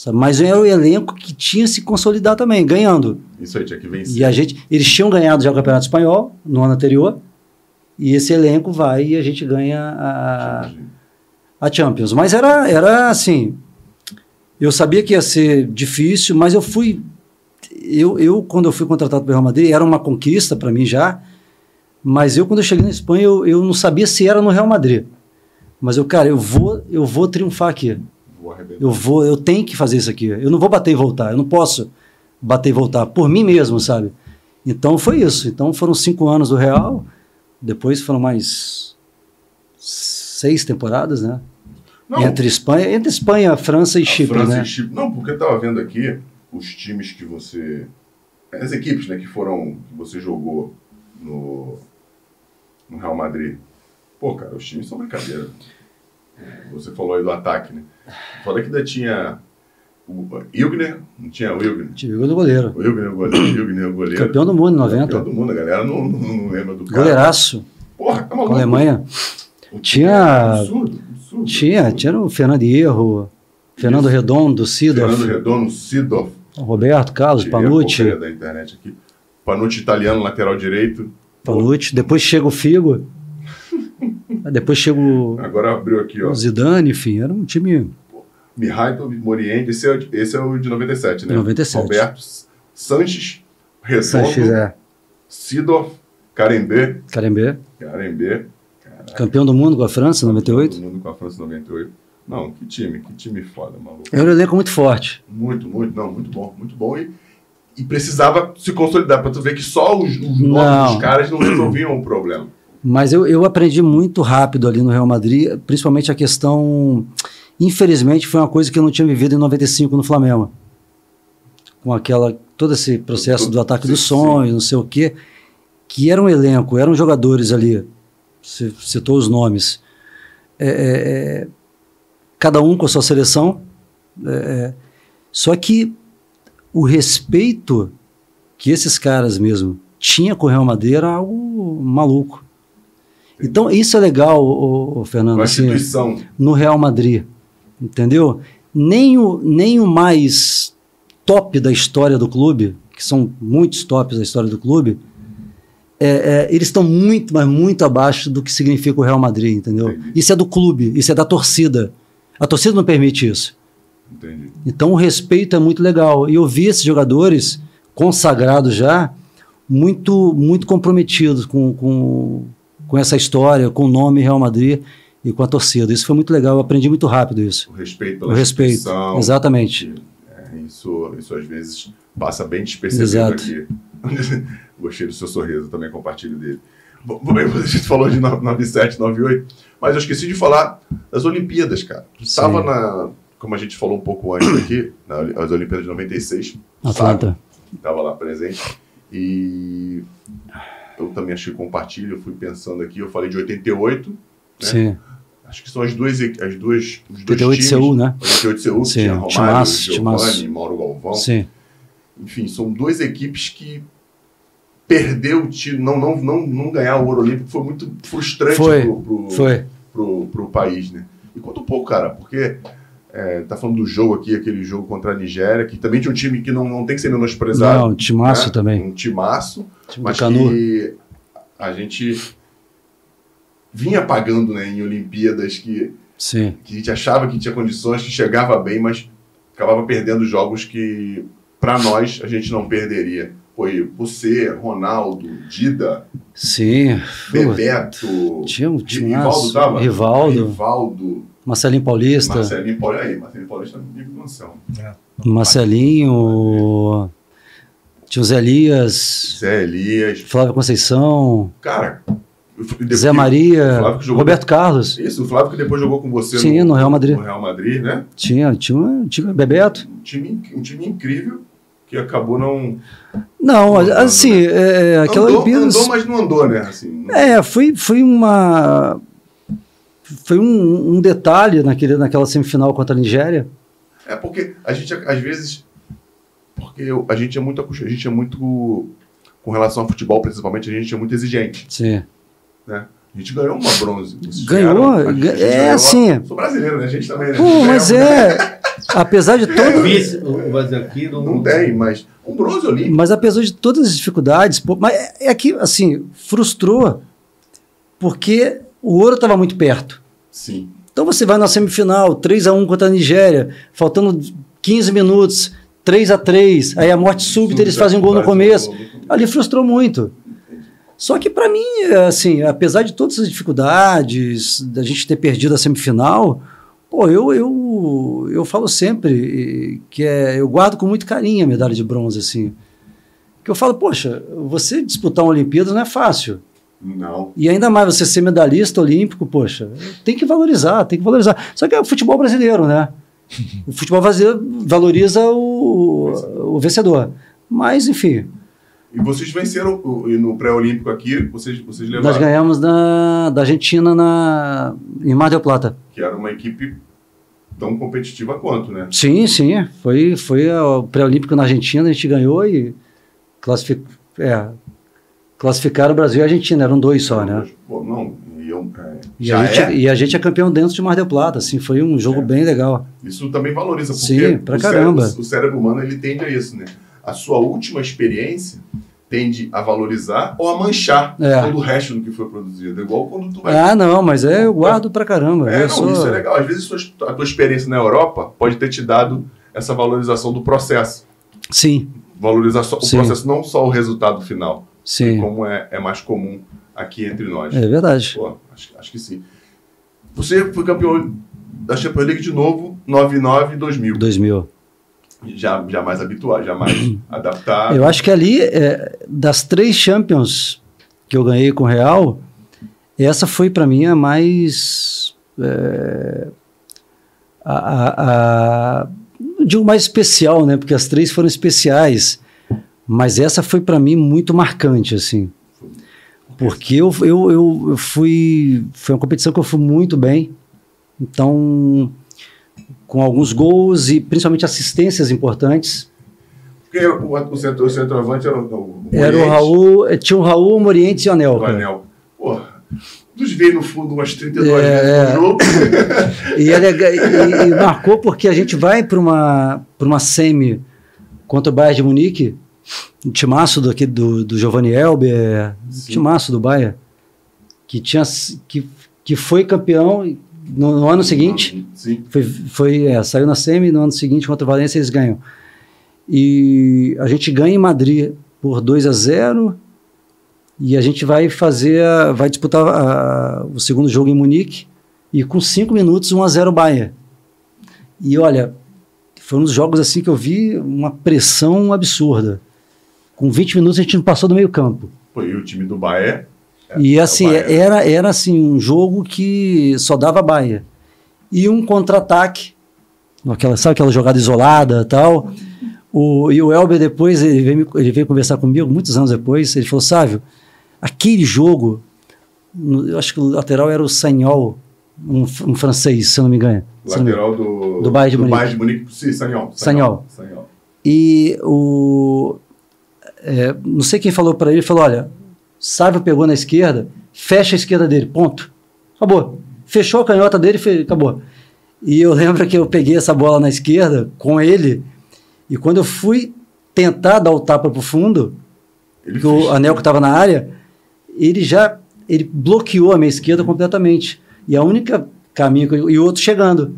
Sabe? Mas era um elenco que tinha se consolidar também, ganhando. Isso aí, tinha que vencer. E a gente, eles tinham ganhado já o Campeonato Espanhol no ano anterior, e esse elenco vai e a gente ganha a, a Champions. Mas era, era assim. Eu sabia que ia ser difícil, mas eu fui. Eu, eu quando eu fui contratado pelo Real Madrid, era uma conquista para mim já. Mas eu, quando eu cheguei na Espanha, eu, eu não sabia se era no Real Madrid. Mas eu, cara, eu vou, eu vou triunfar aqui. Vou. Eu vou, eu tenho que fazer isso aqui. Eu não vou bater e voltar. Eu não posso bater e voltar por mim mesmo, sabe? Então foi isso. Então foram cinco anos do Real. Depois foram mais seis temporadas, né? Não, Entre Espanha, entre Espanha, França e a Chipre, França né? e Chipre. Não, porque eu tava vendo aqui os times que você. As equipes né, que foram. que você jogou no, no Real Madrid. Pô, cara, os times são brincadeira. Você falou aí do ataque, né? Fora que ainda tinha o Ilgner, não tinha o Ilgner. Tive gol do goleiro. O Ilgner, o goleiro. O Ilgner, o goleiro. Campeão do mundo em 90. Campeão do mundo, a galera não, não, não lembra do cara. Goleiraço. Porra, tá Com maluco. a Alemanha. O Tinha- Absurdo, absurdo. Tinha, tinha o Fernando Hierro, Fernando Isso. Redondo, Sidorf, Fernando Redondo, Sidorf. Roberto Carlos, Tirei Panucci. da internet aqui. Panucci italiano, lateral direito. Panucci. Depois chega o Figo. Depois chega o, Agora abriu aqui, ó. o Zidane, enfim, era um time. Mihailo Moriente, esse é, o- esse é o de 97, né? 97. Roberto Sanches, Redondo, Sanches, é. Sidorf, Carembé. Carembé. Carembé. Campeão do mundo com a França, 98. Todo mundo com a França 98. Não, que time, que time foda, maluco. Era um elenco muito forte. Muito, muito, não, muito bom, muito bom. E, e precisava se consolidar, pra tu ver que só os, os dos caras não resolviam o problema. Mas eu, eu aprendi muito rápido ali no Real Madrid, principalmente a questão. Infelizmente, foi uma coisa que eu não tinha vivido em 95 no Flamengo. Com aquela. todo esse processo do ataque dos sonhos, não sei o quê. Que era um elenco, eram jogadores ali. Você citou os nomes. É, é, é, cada um com a sua seleção. é, é, só que o respeito que esses caras mesmo tinham com o Real Madrid era algo maluco. Então, isso é legal, ô, Fernando, assim, no Real Madrid, entendeu? Nem o, nem o mais top da história do clube, que são muitos tops da história do clube, é, é, eles estão muito, mas muito abaixo do que significa o Real Madrid, entendeu? Entendi. Isso é do clube, isso é da torcida. A torcida não permite isso. Entendi. Então o respeito é muito legal. E eu vi esses jogadores consagrados já, muito, muito comprometidos com, com, com essa história, com o nome Real Madrid e com a torcida. Isso foi muito legal, eu aprendi muito rápido isso. O respeito pela O respeito, exatamente. É, isso, isso às vezes passa bem despercebido Exato. aqui. [LAUGHS] Gostei do seu sorriso, também compartilho dele. Bom, a gente falou de 97, 98, mas eu esqueci de falar das Olimpíadas, cara. Estava na, como a gente falou um pouco antes aqui, nas Olimpíadas de 96. Atlanta. Estava lá presente. E eu também achei compartilho, eu fui pensando aqui, eu falei de 88, Sim. acho que são as duas, as duas, os dois 88 times. Seul, né? 88 de Seul, Sim, tinha Romário, timaço, Giovanni, timaço. Mauro Galvão. Sim. Enfim, são duas equipes que perdeu o título, não, não, não, não ganhar o Ouro Olímpico foi muito frustrante Foi, pro, pro, Foi. pro, pro país, né? E conta um pouco, cara, porque é, tá falando do jogo aqui, aquele jogo contra a Nigéria, que também tinha um time que não, não tem que ser menosprezado. Não, timaço né? também. Um timaço, Mas que a gente vinha pagando né, em Olimpíadas que, Sim. que a gente achava que tinha condições, que chegava bem, mas acabava perdendo jogos que, para nós, a gente não perderia. Foi você, Ronaldo, Dida, Sim. Bebeto, tinha um Rivaldo tava? Rivaldo. Rivaldo, Marcelinho Paulista. Marcelinho Paulista. Aí, Marcelinho Paulista é amigo do Anselmo. Marcelinho. Tinha o Zé Elias. Zé Elias. Flávio Conceição. Cara, depois- Zé Maria. Roberto Carlos. Isso, o Flávio que depois jogou com você Sim, no Real Madrid. no Real Madrid, né? Tinha, tinha, um- tinha Bebeto. Um time, um time incrível que acabou não. Não, Andando, assim, é, aquela andou, Olimpíadas. andou, mas não andou, né? Assim, não- É, foi, foi uma. Foi um, um detalhe naquele, naquela semifinal contra a Nigéria. É porque a gente, às vezes. Porque eu- a gente é muito a gente é muito. Com relação ao futebol, principalmente, a gente é muito exigente. Sim. Né? A gente ganhou uma bronze. Ganhou, ganharam, gente é ganhou. assim. Sou brasileiro, né? A gente também, né? Pô, mas Ganhamos, né? é. Apesar de [LAUGHS] todo. Vice, o- mas aqui não, Não tem, mas um bronze olímpico. Mas apesar de todas as dificuldades, pô, mas é é que, assim, frustrou porque o ouro estava muito perto. Sim. Então você vai na semifinal, 3 a 1 contra a Nigéria, faltando 15 minutos, 3 a 3 aí a morte súbita, eles fazem um gol no um começo. gol. Ali frustrou muito. Só que para mim, é, assim, apesar de todas as dificuldades, da gente ter perdido a semifinal, Pô, eu, eu, eu falo sempre que é, eu guardo com muito carinho a medalha de bronze, assim. Que eu falo, poxa, você disputar uma Olimpíada não é fácil. Não. E ainda mais você ser medalhista olímpico, poxa, tem que valorizar, tem que valorizar. Só que é o futebol brasileiro, né? O futebol brasileiro valoriza o, o vencedor. Mas, enfim, E vocês venceram no pré-olímpico aqui, vocês, vocês nós levaram, ganhamos da, da Argentina na, em Mar del Plata. que era uma equipe tão competitiva quanto, né? Sim, sim. Foi, foi o pré-olímpico na Argentina, a gente ganhou e classific, é, classificaram o Brasil e a Argentina, eram dois só, né? Pô, não, e é, já a, gente, é, e a gente é campeão dentro de Mar del Plata, assim, foi um jogo É. bem legal. isso também valoriza, porque Sim, pra o, caramba. Cérebro, o cérebro humano ele tende a isso, né? A sua última experiência tende a valorizar ou a manchar É. todo o resto do que foi produzido. Igual quando tu vai Ah, não, mas é, eu guardo pra caramba. É, não, sou- isso é legal. Às vezes a tua experiência na Europa pode ter te dado essa valorização do processo. Sim, Valorizar o Sim. processo, não só o resultado final, sim. como é, é mais comum aqui entre nós. É verdade. Pô, acho, acho que sim. Você foi campeão da Champions League de novo, 99 e 2000. 2000. Já, já mais habituado, já mais [CLEARS THROAT] adaptado. Eu acho que ali, é, das três Champions que eu ganhei com o Real, essa foi pra mim a mais. é, a, a- a- não digo mais especial, né? Porque as três foram especiais. Mas essa foi pra mim muito marcante, assim. Porque eu, eu, eu, fui. Foi uma competição que eu fui muito bem. Então, com alguns gols e principalmente assistências importantes. Porque o, o, centro, o centroavante era o, o Era o Raul, eh, tinha o Raul, o Morientes e o Anel. o. Anel. Porra, desviei no fundo umas 32 É, vezes é. no jogo. [LAUGHS] E, e- e marcou porque a gente vai para uma, pra uma semi contra o Bayern de Munique, timaço do, aqui do, do Giovanni Elber, um Sim. timaço do Bayern, que, tinha, que, que foi campeão no, no ano seguinte. Sim. Foi, foi, é, saiu na semi, no ano seguinte contra o Valência eles ganham. E a gente ganha em Madrid por 2 a 0 e a gente vai fazer, a- vai disputar a- o segundo jogo em Munique e com 5 minutos 1 a 0 Bayern. E olha, foi um dos jogos assim que eu vi uma pressão absurda. Com 20 minutos a gente não passou do meio campo. Pô, e o time do Bahia. é- E assim, Bayern. era, era assim, um jogo que só dava baia. E um contra-ataque, aquela, sabe aquela jogada isolada e tal. O, e o Elber depois, ele veio, ele veio conversar comigo, muitos anos depois, ele falou, Sávio, aquele jogo, eu acho que o lateral era o Sanhol, um, um francês, se eu não me engano. Lateral do, Do Bayern de Munique. Bayern de Munique. Sim, Sanhol. Sanhol. Sanhol. E o. é, não sei quem falou para ele, falou: olha, Sávio pegou na esquerda, fecha a esquerda dele, ponto. Acabou. Fechou a canhota dele, fe- acabou. E eu [LAUGHS] lembro que eu peguei essa bola na esquerda com ele, e quando eu fui tentar dar o tapa pro fundo, Ele que o anel que estava na área, ele já ele bloqueou a minha esquerda completamente. E a única caminho que eu, e o outro chegando.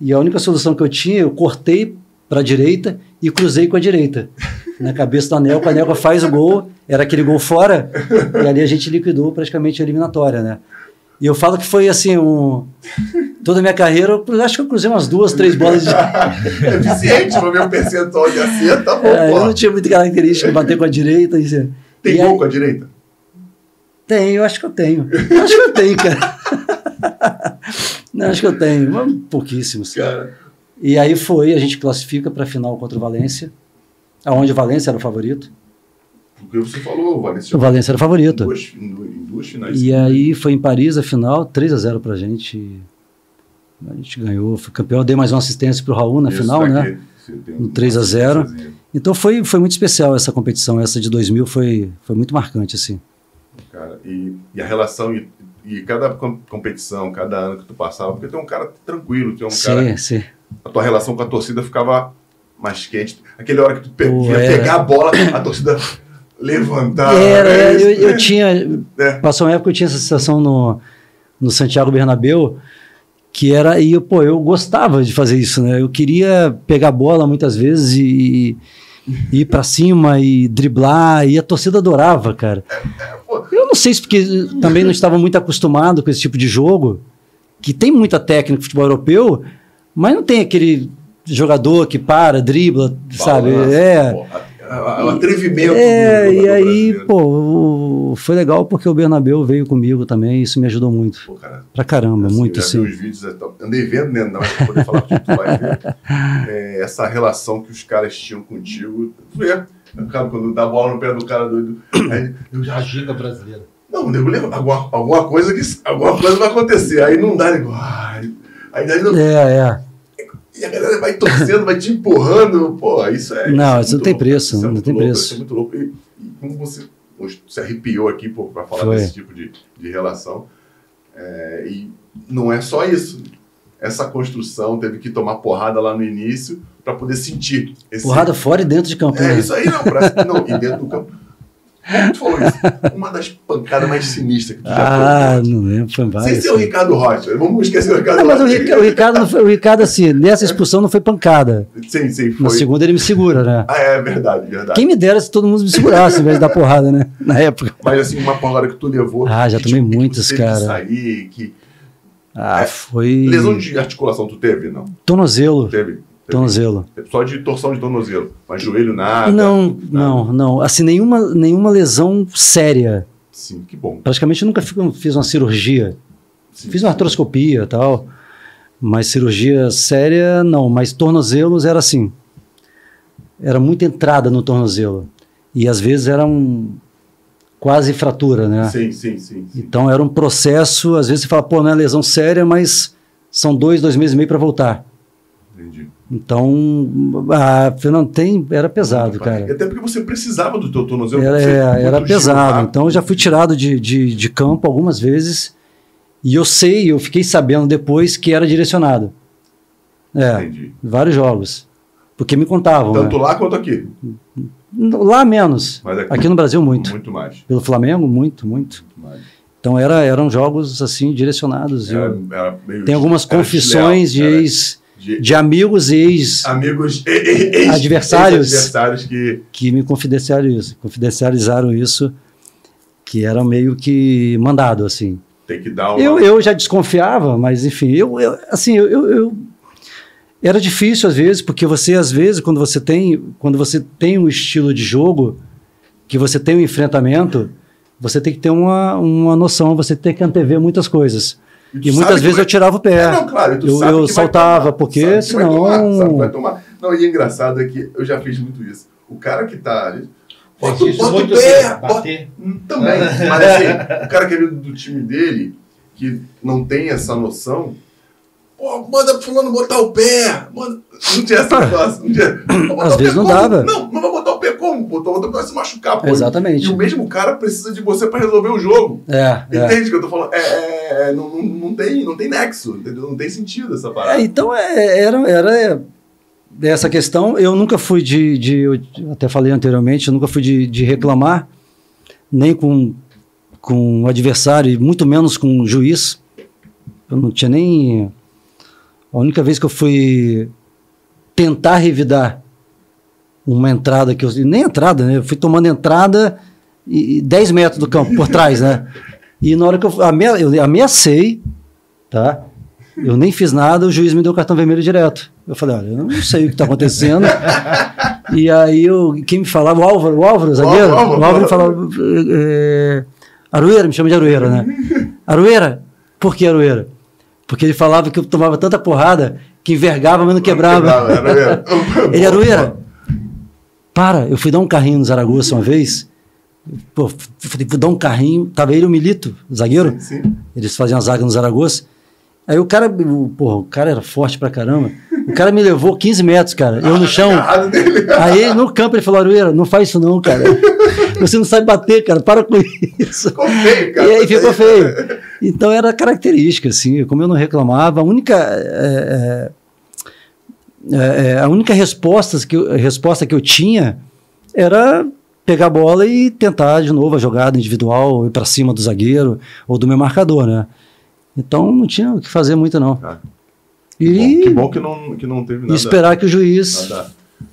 E a única solução que eu tinha, eu cortei para a direita e cruzei com a direita. [LAUGHS] Na cabeça do Anelco, o Anelco faz o gol, era aquele gol fora, e ali a gente liquidou praticamente a eliminatória, né? E eu falo que foi assim, um, toda a minha carreira, eu acho que eu cruzei umas duas, três bolas de. [LAUGHS] É eficiente, o percentual de acerto, tá bom, É, eu não tinha muita característica de bater com a direita. E, assim. Tem E aí- gol com a direita? Tenho, eu acho que eu tenho. Acho que eu tenho, cara. [LAUGHS] Não, acho que eu tenho, mas pouquíssimos. Cara, E aí foi, a gente classifica para a final contra o Valência, aonde o Valência era o favorito. porque você falou, o Valência O Valência era o favorito. em duas, em duas finais. E aí foi em Paris a final, 3 a 0 pra gente. A gente ganhou, foi campeão, eu dei mais uma assistência pro Raul na Isso final, aqui, né? No uma 3 a 0. assistênciazinha. Então foi, foi muito especial essa competição, essa de 2000 foi, foi muito marcante, assim. Cara, e, e a relação, e, e cada com- competição, cada ano que tu passava, porque tu é um cara tranquilo, tu é um cara. sim, sim. A tua relação com a torcida ficava mais quente. Aquele hora que tu pe Pô, ia era. pegar a bola, a torcida levantava. Era, era, eu, eu né? tinha. É. Passou uma época que eu tinha essa sensação no, no Santiago Bernabéu, que era. E eu, pô, eu gostava de fazer isso, né? Eu queria pegar a bola muitas vezes e, e ir pra cima e driblar, e a torcida adorava, cara. Eu não sei se porque também não estava muito acostumado com esse tipo de jogo. que tem muita técnica no futebol europeu, mas não tem aquele jogador que para, dribla, sabe? É. o atrevimento É, do e aí, brasileiro. pô, foi legal porque o Bernabéu veio comigo também, isso me ajudou muito. Pô, cara, Pra caramba, assim, muito já vi sim. os vídeos, andei vendo, né? Não, pra poder falar que tu vai ver. [LAUGHS] É, essa relação que os caras tinham contigo. Tu vê, cara, quando dá bola no pé do cara doido. Aí eu já A giga brasileira. Não, nego leva alguma, alguma, coisa que, alguma coisa vai acontecer. Aí não dá, nego. Aí, aí não, É, é. E a galera vai torcendo, vai te empurrando. Pô, isso é. Não, é isso não muito tem louco, preço, isso é não muito tem louco, preço. Isso é muito louco. E, e como você se arrepiou aqui pô, pra falar Foi. desse tipo de, de relação. É, e não é só isso. Essa construção teve que tomar porrada lá no início para poder sentir. Esse, Porrada fora e dentro de campo. É né? isso aí, não. Pra, não, e dentro do campo. Como tu falou isso? Uma das pancadas mais sinistras que tu já Ah, não lembro, foi Sem várias. ser o Ricardo Rocha. Vamos esquecer o Ricardo Não, mas o. Rica- o Ricardo, foi- o Ricardo, assim, nessa expulsão não foi pancada. Sim, sim, Na foi. segunda ele me segura, né? Ah, é verdade, verdade. Quem me dera se todo mundo me segurasse em vez de dar porrada, né? [LAUGHS] Na época. Mas assim, uma porrada que tu levou. Ah, já que, tomei tipo, que teve que cara. sair, que... Ah, É. foi. Lesão de articulação tu teve? Não. Tornozelo. Teve? Tornozelo. Só de torção de tornozelo. Mas joelho nada. Não, nada. não, não. Assim, nenhuma, nenhuma lesão séria. Sim, que bom. Praticamente eu nunca fi- fiz uma cirurgia. Sim, Fiz uma artroscopia e tal. Mas cirurgia séria, não. Mas tornozelos era assim. Era muita entrada no tornozelo. E às vezes era um quase fratura, né? Sim, sim, sim. sim. Então era um processo, às vezes você fala, pô, não é lesão séria, mas são dois, dois meses e meio para voltar. Entendi. Então, ah, Fernando, tem, era pesado, cara. Até porque você precisava do teu tornozelo. Era, é, era giro pesado. rápido. Então eu já fui tirado de, de, de campo algumas vezes e eu sei, eu fiquei sabendo depois que era direcionado. É, Entendi. vários jogos. Porque me contavam. Tanto né? lá quanto aqui. Lá menos. Mas aqui, Aqui no Brasil, muito. Muito mais. Pelo Flamengo, muito, muito. Muito mais. Então era, eram jogos assim direcionados. Era, eu- era meio- Tem algumas confissões de, ex, de de amigos e ex amigos e- e- ex- Adversários. que que me confidenciaram isso, confidencializaram isso, que era meio que mandado assim. tem que dar uma. Eu, eu já desconfiava, mas enfim, eu, eu- assim, eu, eu- eu- era difícil às vezes, porque você às vezes quando você tem, quando você tem um estilo de jogo, que você tem um enfrentamento, você tem que ter uma, uma noção, você tem que antever muitas coisas. E muitas vezes vai- eu tirava o pé. É, não, claro, tu eu sabe eu que vai saltava, tomar, porque sabe que vai senão. tomar, sabe que vai tomar. Não, e engraçado é que eu já fiz muito isso. O cara que tá ali. Bota, bota o muito pé! assim, bota- bater. Hum, Também. [LAUGHS] Mas assim, o cara que é do time dele, que não tem essa noção. Pô, manda pro fulano botar o pé. Manda... Não tinha essa situação. Não tinha... Botar Às vezes não como? dava. Não, não vai botar o pé como? Botou o pé vai se machucar, pô. Exatamente. E o mesmo cara precisa de você pra resolver o jogo. É, é. Entende o que eu tô falando? É, é, é, não, não, não, tem, não tem nexo, entendeu? Não tem sentido essa parada. É, então é, era, era essa questão. Eu nunca fui de, de eu até falei anteriormente, eu nunca fui de, de reclamar nem com com o adversário, muito menos com o juiz. Eu não tinha nem a única vez que eu fui tentar revidar uma entrada que eu nem entrada, né? Eu fui tomando entrada e, e 10 metros do campo por trás, né? E na hora que eu, amea- eu ameacei, tá? Eu nem fiz nada, o juiz me deu cartão vermelho direto. Eu falei, olha, eu não sei o que está acontecendo. [LAUGHS] e aí eu, quem me falava, o Álvaro, o Álvaro, o zagueiro, Álvaro, o Álvaro me falava, é, Arueira, me chama de Arueira, né? [LAUGHS] Arueira, por que Arueira? Porque ele falava que eu tomava tanta porrada que envergava, mas não quebrava. Quebrava, era. [LAUGHS] Ele, Arueira, para, eu fui dar um carrinho no Zaragoza uma vez. Pô, falei, vou dar um carrinho. Tava ele e o Milito, o zagueiro. Sim, sim. Eles faziam a zaga no Zaragoza. Aí o cara, o, porra, o cara era forte pra caramba. O cara me levou 15 metros, cara. Eu no [LAUGHS] chão. Aí no campo ele falou, Arueira, não faz isso não, cara. [LAUGHS] Você não sabe bater, cara, para com isso. Ficou feio, cara. E aí ficou feio. Então era característica, assim, como eu não reclamava, a única. é, é, é, a única resposta que, eu, resposta que eu tinha era pegar a bola e tentar de novo a jogada individual, ir para cima do zagueiro ou do meu marcador, né? Então não tinha o que fazer muito, não. Ah, E, Que bom que não, que não teve e nada. esperar que o juiz. nada-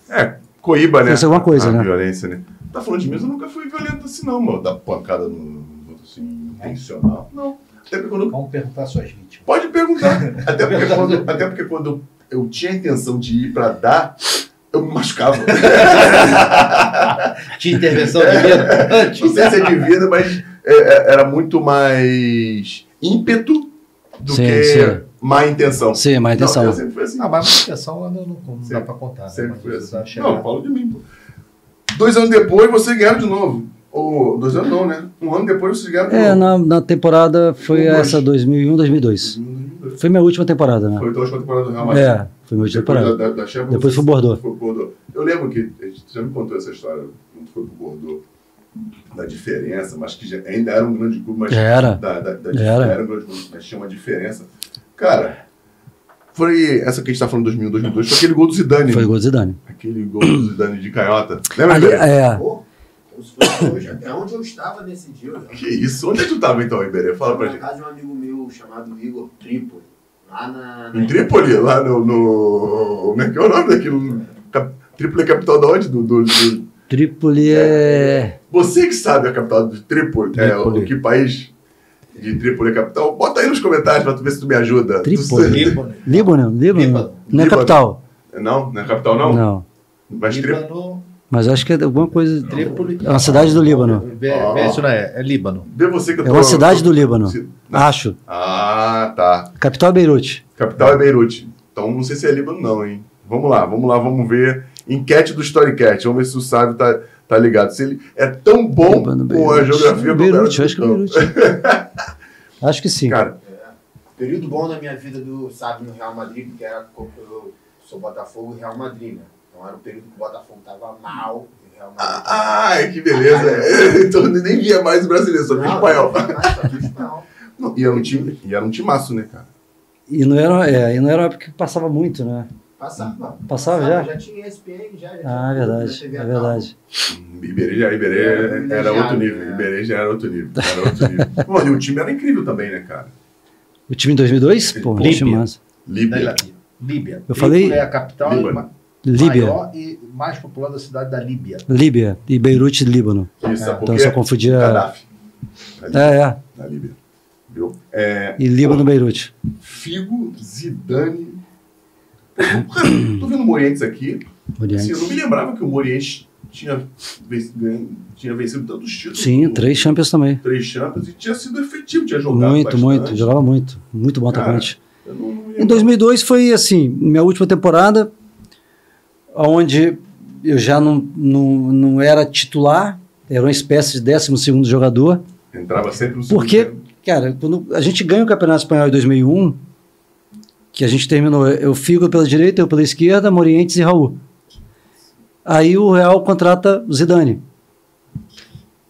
É, coíba, né? Fosse alguma coisa, a, né? violência, né? Tá falando de mim, eu nunca fui violento assim, não, mano. Dar pancada no, assim, intencional. Não. Até porque quando Vamos perguntar às suas vítimas. Pode perguntar. [LAUGHS] Até porque, quando, até porque quando eu tinha a intenção de ir pra dar, eu me machucava. [LAUGHS] Tinha intervenção de medo [LAUGHS] antes. Não sei se é de vida, mas é, é, era muito mais ímpeto do Sim, que sim. má intenção. Sim, má intenção. Não, eu sempre fui assim. Ah, mas a intenção não, não, não dá pra contar. né? Sempre Mas fui assim. chegar. Não, falo de mim, pô. Dois anos depois, você ganharam de novo. Ou, dois anos não, né? Um ano depois, vocês ganharam de É, novo. na, na temporada foi Dois. essa 2001, 2002. Foi minha última temporada, né? Foi a última temporada do Real Madrid. É, foi minha última Depois temporada. da, da, da Champions, Depois foi o Bordeaux. Foi Bordeaux. Eu lembro que a gente já me contou essa história quando foi pro Bordeaux, da diferença, mas que já, ainda era um grande clube, mas Era. Da, da, da, Era. era um grande clube, mas tinha uma diferença. Cara, foi essa que a gente tá falando 2001, 2002, foi aquele gol do Zidane. Foi o gol do Zidane. Aquele gol do Zidane de canhota. Lembra, Ali, Iberê? é, Pô, hoje, até onde eu estava nesse dia. Eu Que isso? Onde é que tu tava então, Iberê? Fala pra na gente. casa de um amigo meu chamado Igor Tripoli. Lá na. na Em Trípoli, lá no, no. Como é que é o nome daquilo? Cap- Trípoli é capital da onde? Do, do, do- Trípoli é. Você que sabe a capital de Trípoli, é, Trípoli. o que país de Trípoli é capital, bota aí nos comentários pra tu ver se tu me ajuda. Trípoli. Líbano. Líbano, Líbano. Líbano. Não é capital. Não, não é capital não? Não. Mas. Líbano, Mas acho que é alguma coisa. Trípoli. É uma cidade do Líbano. Isso não é, é Líbano. Vê você que eu É tô- uma cidade do Líbano. Se- Acho. Ah, tá. Capital é Beirute. Capital é Beirute. Então não sei se é Líbano não, hein? Vamos lá, vamos lá, vamos ver. Enquete do Storycat. Vamos ver se o Sábio tá, tá ligado. Se ele é tão bom com a geografia como Beirute, acho que é então. Beirute. [LAUGHS] Acho que sim. Cara, Período bom na minha vida do, sabe, no Real Madrid, porque era eu sou Botafogo e Real Madrid, né? Então era o período que o Botafogo tava mal o Real Madrid. ai, que beleza. [LAUGHS] [LAUGHS] então eu nem via mais o brasileiro, só via espanhol. Não, não, só vi espanhol. Não, e, era um time, e era um timaço, né, cara? E não era, é, e não era uma época que passava muito, né? Passava. Passava já? Já tinha ESPN, já. já Ah, é tinha verdade. TV É a cabo. verdade. Iberê, já, Iberê É, era privilegiado, outro nível. né? Iberê já era outro nível. Era outro nível. [LAUGHS] Bom, e o time era incrível também, né, cara? O time em 2002? Pô, Líbia. massa. Da Líbia. Líbia. Líbia. Eu Trípoli falei- é a capital Líbano. ma- Líbia. maior e mais popular da cidade da Líbia. Líbia e Beirute, Líbano. Isso, por Então eu só confundia. Gaddafi. É, é. Na Líbia. Viu? É, E Líbano, Beirute. Figo, Zidane. Tô vendo Morientes aqui. Assim, Oriente. eu não me lembrava que o Morientes tinha, venc- ganho- tinha vencido tantos títulos. Sim, três Champions também. Três Champions e tinha sido efetivo, tinha jogado Muito, bastante. muito. Jogava muito. Muito bom atacante. Em lembrava. 2002 foi assim, minha última temporada, onde eu já não, não, não era titular, era uma espécie de 12 segundo jogador. Entrava sempre no Porque, tempo. cara, quando a gente ganha o Campeonato Espanhol em 2001, que a gente terminou, eu Figo pela direita, eu pela esquerda, Morientes e Raul. Aí o Real contrata o Zidane.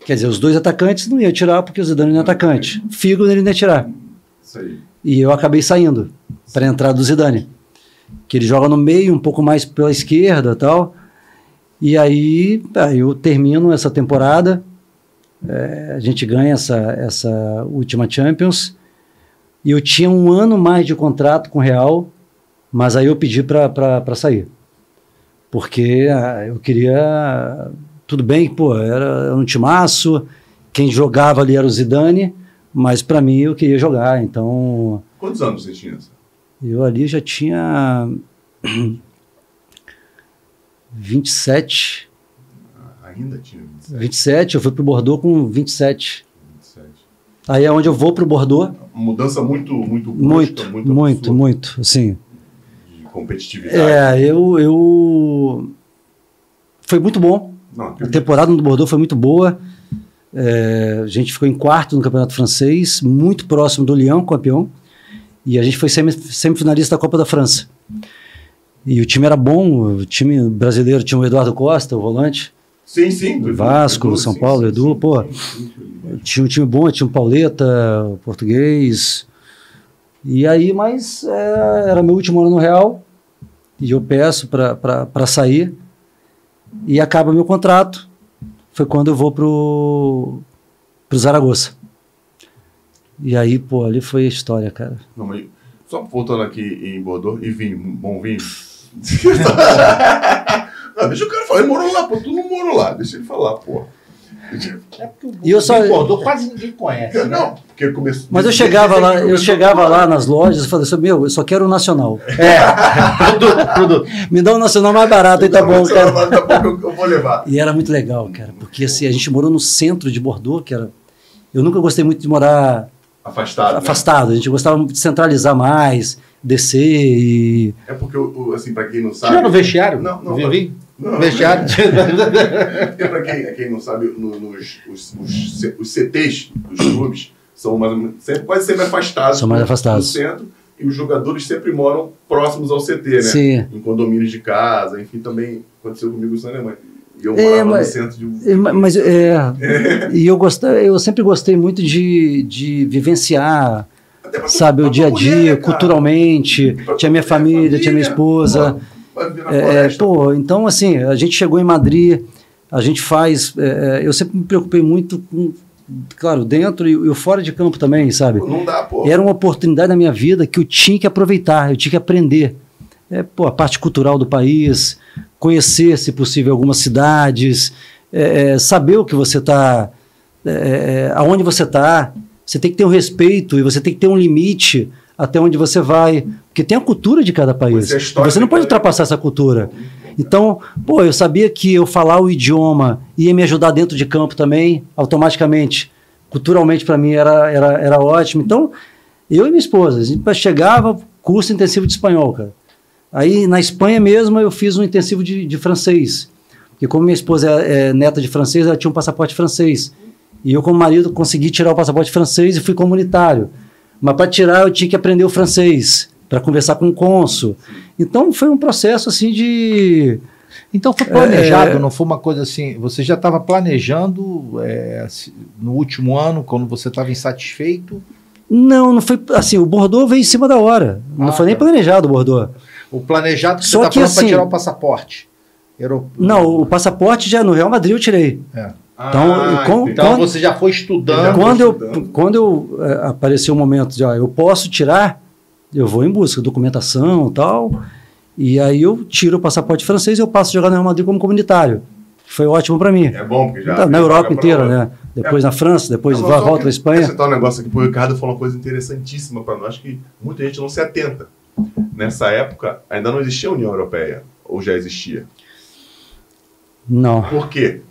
Quer dizer, os dois atacantes não ia tirar porque o Zidane não é atacante. Figo ele não ia tirar. E eu acabei saindo para a entrada do Zidane. Que ele joga no meio, um pouco mais pela esquerda tal. E aí, aí eu termino essa temporada. é, a gente ganha essa, essa última Champions. E eu tinha um ano mais de contrato com o Real, mas aí eu pedi para sair. Porque ah, eu queria. Tudo bem, pô, era, era um timaço. Quem jogava ali era o Zidane, mas para mim eu queria jogar. Então Quantos anos você tinha? eu ali já tinha 27. Ah, ainda tinha 27. 27, eu fui pro Bordeaux com 27. 27. Aí é onde eu vou pro Bordeaux. Mudança muito, muito Muito, brusca, muito, muito, muito, assim. de competitividade. É, eu, eu... Foi muito bom. Não, A temporada no Bordeaux foi muito boa. É, a gente ficou em quarto no Campeonato Francês, muito próximo do Lyon, campeão. E a gente foi semi- semifinalista da Copa da França. E o time era bom, o time brasileiro tinha o Eduardo Costa, o volante. Sim, sim. Vasco, Edu, São sim, Paulo, sim, Edu, sim, pô. Tinha um time bom, tinha o Pauleta, português. E aí, mas é, era meu último ano no Real. E eu peço para sair. E acaba meu contrato. Foi quando eu vou pro, pro Zaragoza. E aí, pô, ali foi a história, cara. Não, mas só voltando aqui em Bordeaux, e vinho, bom vinho. [LAUGHS] não, deixa o cara falar, ele morou lá, pô, tu não morou lá, deixa ele falar, pô. É E eu só- Bordeaux quase ninguém conhece. né? Não, porque começou. Mas eu chegava lá, eu chegava lá nas lojas e falei assim, meu, eu só quero o nacional. É, [LAUGHS] produto, produto. Me dá o nacional mais barato aí tá bom, cara. Daqui a pouco eu- eu vou levar. E era muito legal, cara, porque assim, a gente morou no centro de Bordeaux, que era. Eu nunca gostei muito de morar Afastado. né? afastado, a gente gostava muito de centralizar mais, descer e. É porque, assim, pra quem não sabe. Tira no vestiário? Não, não. Vivi? Não, Vestiário. Porque pra quem, quem não sabe, no- nos, os, os, os CTs dos clubes são mais, ou menos- sempre, quase sempre afastados. São mais do- afastados. Do centro, e os jogadores sempre moram próximos ao CT, né? Sim. Em condomínios de casa, enfim, também aconteceu comigo isso na Alemanha. E eu É, morava mas- no centro de. É, ma- Mas é, [LAUGHS] e eu gostei, eu sempre gostei muito de, de vivenciar, sabe, o dia a dia, mulher, cara. culturalmente. Tinha minha tua família, tinha minha esposa. na É, pô, então assim, a gente chegou em Madrid, a gente faz. é, é, eu sempre me preocupei muito com, claro, dentro e, e fora de campo também, sabe? Não dá, pô. Era uma oportunidade na minha vida que eu tinha que aproveitar, eu tinha que aprender. É, pô, a parte cultural do país, conhecer, se possível, algumas cidades, é, é, saber o que você está, aonde você está. Você tem que ter um respeito e você tem que ter um limite até onde você vai. Porque tem a cultura de cada país. História Você não de pode ultrapassar essa cultura. Então, pô, eu sabia que eu falar o idioma ia me ajudar dentro de campo também, automaticamente. Culturalmente, para mim, era, era, era ótimo. Então, eu e minha esposa, a gente chegava, curso intensivo de espanhol, cara. Aí, na Espanha mesmo, eu fiz um intensivo de, de francês. Porque como minha esposa é, é neta de francês, ela tinha um passaporte francês. E eu, como marido, consegui tirar o passaporte francês e fui comunitário. Mas para tirar, eu tinha que aprender o francês, para conversar com o cônsul. Então, foi um processo, assim, de... Então foi planejado, É, não foi uma coisa assim. Você já estava planejando é, no último ano, quando você estava insatisfeito? Não, não foi assim. O Bordeaux veio em cima da hora. Não Ah, foi nem tá. planejado o Bordeaux. O planejado que Só você está que falando para assim- tirar o passaporte. Não, o passaporte já no Real Madrid eu tirei. É. Então, Ah, com-. Então Quando- você já foi estudando. Quando eu, estudando. quando eu eh, apareceu o momento de, ó, eu posso tirar, eu vou em busca, documentação e tal. E aí eu tiro o passaporte francês e eu passo a jogar no Real Madrid como comunitário. Foi ótimo para mim. É bom, porque já. Tá, na Europa inteira, né? Depois na França, depois Não, só volta para Espanha. Esse tal negócio aqui, o Ricardo falou uma coisa interessantíssima para nós que muita gente não se atenta. Nessa época, ainda não existia a União Europeia, ou já existia. Não, Por quê?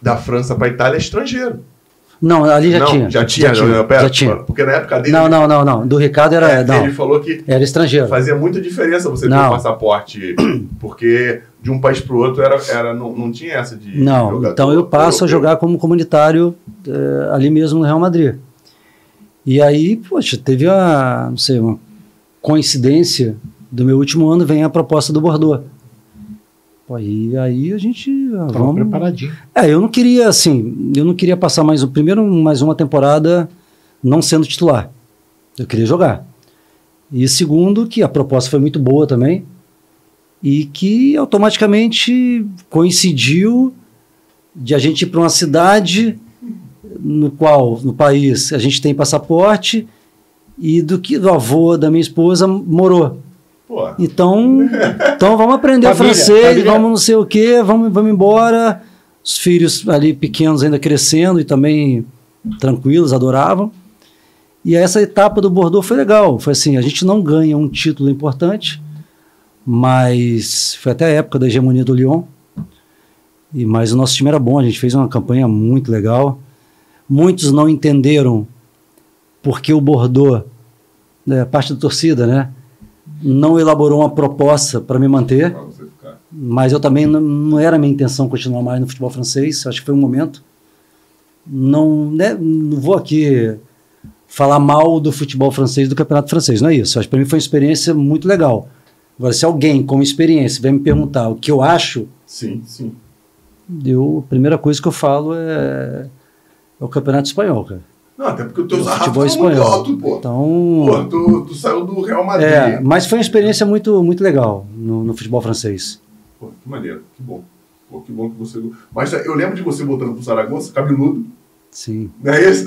Da França para Itália é estrangeiro. não, ali já não, tinha. Já tinha a União Europeia? Já tinha. Porque na época dele. Não, não, não, não. Do Ricardo era. é, não, Ele falou que era estrangeiro. fazia muita diferença você ter Não. um passaporte, [CLEARS THROAT] porque de um país para o outro era, era, não, não tinha essa de. Não, jogador então eu passo a europeu. jogar como comunitário eh, ali mesmo no Real Madrid. E aí, poxa, teve a, não sei, uma coincidência do meu último ano, vem a proposta do Bordeaux. E aí a gente, ah, Tava vamos... preparadinho. É, eu não queria, assim, eu não queria passar mais, o primeiro, mais uma temporada não sendo titular. Eu queria jogar. E segundo, que a proposta foi muito boa também, e que automaticamente coincidiu de a gente ir para uma cidade no qual, no país, a gente tem passaporte e do que o avô da minha esposa morou. Pô, Então, [LAUGHS] então vamos aprender Família, francês, família. vamos não sei o quê, vamos, vamos embora. Os filhos ali pequenos ainda crescendo e também tranquilos, adoravam. E essa etapa do Bordeaux foi legal. Foi assim, a gente não ganha um título importante, mas foi até a época da hegemonia do Lyon. E mas o nosso time era bom, a gente fez uma campanha muito legal. Muitos não entenderam porque o Bordeaux, né, parte da torcida, né, não elaborou uma proposta para me manter, mas eu também não, não era minha intenção continuar mais no futebol francês, acho que foi um momento. Não, né, não vou aqui falar mal do futebol francês, do campeonato francês, não é isso. Acho que para mim foi uma experiência muito legal. Agora, se alguém com experiência vem me perguntar o que eu acho, Sim, sim. eu, a primeira coisa que eu falo é, é o campeonato espanhol, cara. Não, até porque o teu sarrafo futebol tá muito alto, pô. Então, Pô, tu, tu saiu do Real Madrid. é, mas foi uma experiência muito, muito legal no, no futebol francês. Pô, que maneiro, que bom. Pô, que bom que você. Mas eu lembro de você voltando pro Saragossa, cabeludo. Sim. Não é isso?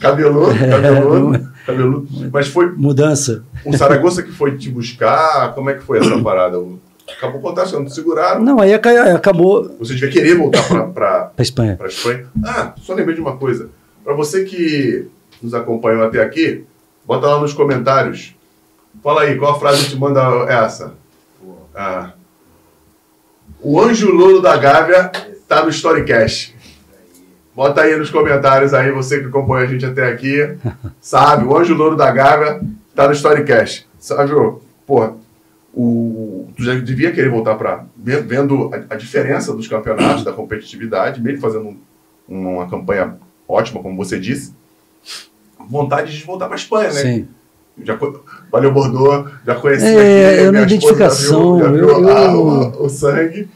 cabeludo, [LAUGHS] cabeludo, cabeludo. Mas foi Mudança. o Saragossa que foi te buscar? Como é que foi essa parada? Acabou o contrato, não seguraram. Não, aí aca- acabou Você devia querer voltar para [LAUGHS] Espanha. pra Espanha. Ah, só lembrei de uma coisa. Pra você que nos acompanhou até aqui, bota lá nos comentários. Fala aí, qual a frase que te manda essa? Ah. O anjo louro da Gávea tá no Storycast. Bota aí nos comentários aí, você que acompanha a gente até aqui, sabe? O anjo louro da Gávea tá no Storycast. Sabe, ô, porra, o, tu já devia querer voltar para vendo a, a diferença dos campeonatos, da competitividade, mesmo fazendo um- uma campanha ótima, como você disse, vontade de voltar para Espanha, né? Sim. Já, valeu, Bordeaux, já conheci É, aqui, é uma minha identificação, já viu, já viu eu- a- eu- o, o sangue.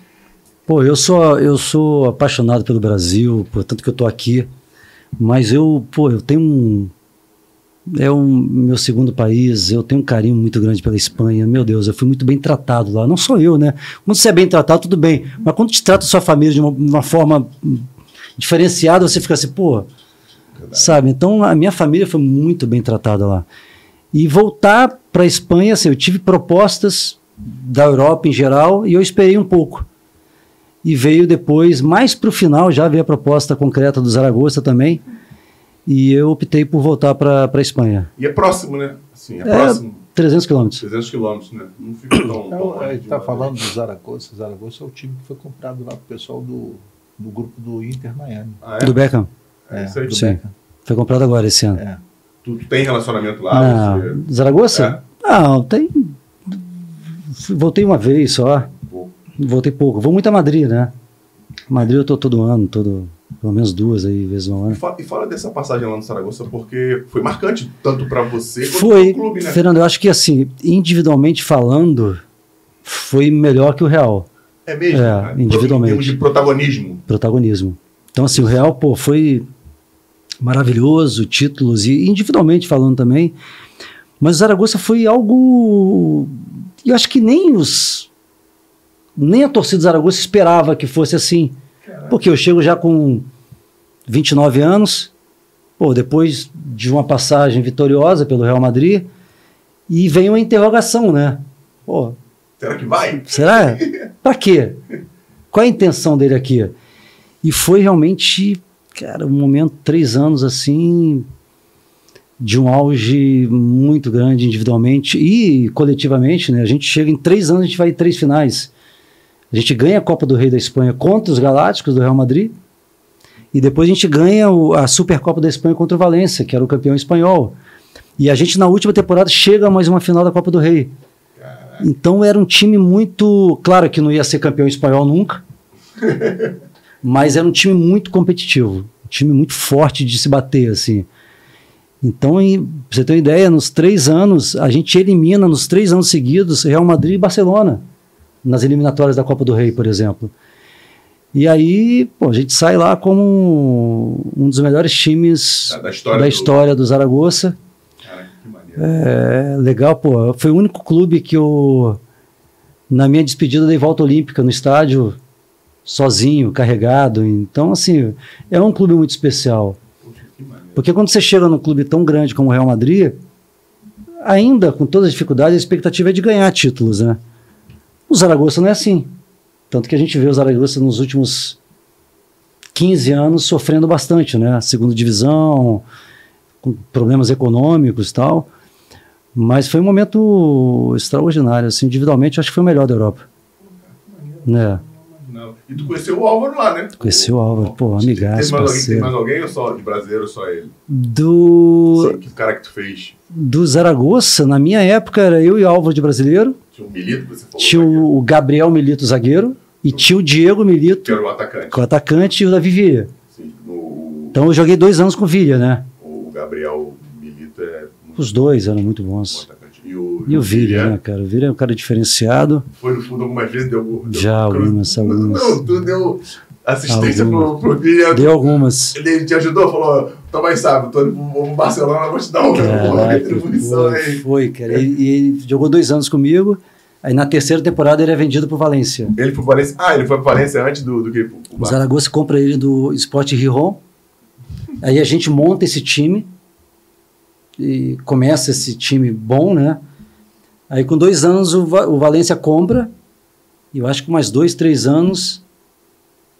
Pô, eu sou, eu sou apaixonado pelo Brasil, portanto que eu tô aqui. Mas eu, pô, eu tenho um. É o meu segundo país, eu tenho um carinho muito grande pela Espanha. Meu Deus, eu fui muito bem tratado lá. Não sou eu, né? Quando você é bem tratado, tudo bem. Mas quando te trata sua família de uma, uma forma diferenciada, você fica assim, pô. Sabe? Então a minha família foi muito bem tratada lá. E voltar para a Espanha, assim, eu tive propostas da Europa em geral e eu esperei um pouco e veio depois, mais para o final, já veio a proposta concreta do Zaragoza também, e eu optei por voltar para a Espanha. E é próximo, né? Assim, é, É, próximo. 300 quilômetros. 300 quilômetros, né? Não fica tão. tão Então, gente de está uma falando do Zaragoza. Zaragoza é o time que foi comprado lá pro pessoal do, do grupo do Inter Miami. Ah, é? Do Beckham. É, isso aí. do Sim. Beckham. Foi comprado agora esse ano. É. Tu, tu tem relacionamento lá? Você... Não, Zaragoza? Não, tem. Voltei uma vez só. Pô, Voltei pouco. Vou muito a Madrid, né? Madrid eu tô todo ano, todo, pelo menos duas aí vezes E ano. fala, e fala dessa passagem lá no Saragossa, porque foi marcante tanto para você quanto Foi, pro clube, né? Fernando, eu acho que assim, individualmente falando, foi melhor que o Real. É mesmo? É, cara? individualmente. Em termos de protagonismo. protagonismo. Então, assim, o Real, pô, foi maravilhoso, títulos, e individualmente falando também. Mas o Zaragoza foi algo. Eu acho que nem os. Nem a torcida do Zaragoza esperava que fosse assim. Porque eu chego já com 29 anos, pô, depois de uma passagem vitoriosa pelo Real Madrid, e vem uma interrogação, né? Pô, Será que vai? Será? [LAUGHS] Pra quê? Qual é a intenção dele aqui? E foi realmente, cara, um momento, três anos assim, de um auge muito grande individualmente e coletivamente, né? A gente chega em três anos, a gente vai em três finais. A gente ganha a Copa do Rei da Espanha contra os Galácticos do Real Madrid. E depois a gente ganha o- a Supercopa da Espanha contra o Valência, que era o campeão espanhol. E a gente, na última temporada, chega a mais uma final da Copa do Rei. Então era um time muito. Claro que não ia ser campeão espanhol nunca, [LAUGHS] mas era um time muito competitivo. Um time muito forte de se bater, assim. Então, em- pra você ter uma ideia, nos três anos, a gente elimina nos três anos seguidos Real Madrid e Barcelona, nas eliminatórias da Copa do Rei, por exemplo. E aí, pô, a gente sai lá como um dos melhores times Da, da história. da do- história do Zaragoza. Cara. É, legal, pô. Foi o único clube que eu, na minha despedida, dei volta olímpica no estádio, sozinho, carregado. Então, assim, é um clube muito especial. Poxa. Porque quando você chega num clube tão grande como o Real Madrid, ainda com todas as dificuldades, a expectativa é de ganhar títulos, né? O Zaragoza não é assim. Tanto que a gente vê o Zaragoza nos últimos 15 anos sofrendo bastante, né? Segunda divisão, com problemas econômicos e tal. Mas foi um momento extraordinário. Assim, individualmente, acho que foi o melhor da Europa. Né? E tu conheceu o Álvaro lá, né? Conheci o Álvaro, pô, amigaço, Tem mais, alguém, tem mais alguém ou só de brasileiro ou só ele? Do, Sim, que cara que tu fez? do Zaragoza, na minha época, era eu e o Álvaro de brasileiro. Tinha o Milito que você falou. Tinha o Gabriel Milito, zagueiro. E tinha o Diego Que Milito, era o atacante. que é o atacante, e o Davi Villa. Sim, no- Então eu joguei dois anos com o Villa, né? o Gabriel Milito é muito Os dois eram muito bons. atacante. E o, E o Villa, né, cara? O Villa é um cara diferenciado. Foi no fundo algumas vezes, deu. deu Já, algumas, [LAUGHS] algumas. Não, tu deu assistência Algumas. pro, pro Villa. Deu algumas. Ele te ajudou, falou: Toma aí, sabe, tô indo pro Barcelona, vou te dar uma Caraca, retribuição foi, aí. foi, cara. E, e ele jogou dois anos comigo. Aí na terceira temporada ele é vendido pro Valência. Ele foi pro Valência. Ah, ele foi pro Valência antes do, do que pro, pro O. Zaragoza compra ele do Sport Rijon. Aí a gente monta esse time e começa esse time bom, né? Aí com dois anos o, o Valência compra E eu acho que mais dois, três anos,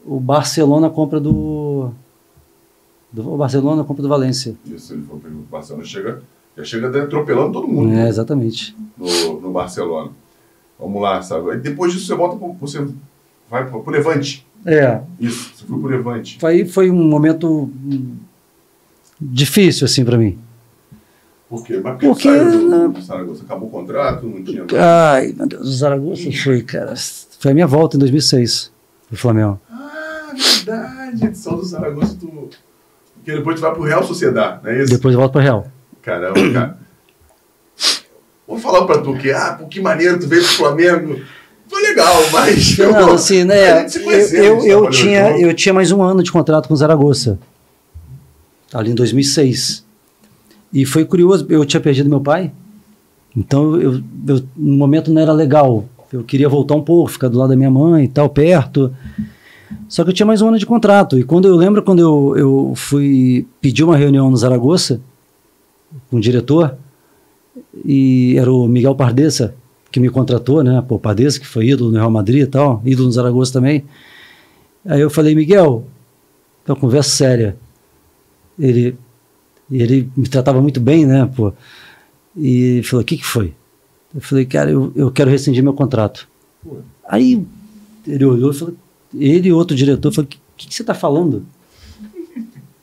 o Barcelona compra do. Do o Barcelona compra do Valência. Isso, ele foi pro Barcelona, chega, já chega atropelando todo mundo É, exatamente. no, no Barcelona. Vamos lá, sabe? Aí depois disso você volta pro, você vai pro, pro Levante. É, Isso, você foi pro Levante. aí foi um momento hum, difícil, assim, para mim. Por quê? Mas por que Porque, saiu do, do Saragossa? Acabou o contrato, não tinha... Ai, meu Deus, o Zaragoza foi, cara. Foi a minha volta em 2006 do Flamengo. Ah, verdade, edição do Saragossa, tu... Porque depois tu vai pro Real Sociedade, não é isso? Depois eu volto para Real. Caramba, cara. Vou falar pra tu que, ah, pô, que maneiro, tu veio pro Flamengo. Foi legal, mas... Não, assim, [LAUGHS] né? Eu, eu, eu tinha, junto. eu tinha mais um ano de contrato com o Zaragoza, ali em 2006. E foi curioso, eu tinha perdido meu pai, então eu, eu, no momento não era legal. Eu queria voltar um pouco, ficar do lado da minha mãe e tal, perto. Só que eu tinha mais um ano de contrato. E quando eu lembro quando eu, eu fui pedir uma reunião no Zaragoza com o diretor, e era o Miguel Pardessa que me contratou, né? Pô, Pardessa, que foi ídolo no Real Madrid e tal, ídolo no Zaragoza também. Aí eu falei, Miguel, é uma conversa séria. Ele, ele me tratava muito bem, né? Pô. E falou, o que, que foi? Eu falei, cara, eu, eu quero rescindir meu contrato. Pô. Aí ele olhou e falou, ele e outro diretor falou, o que, que, você está falando?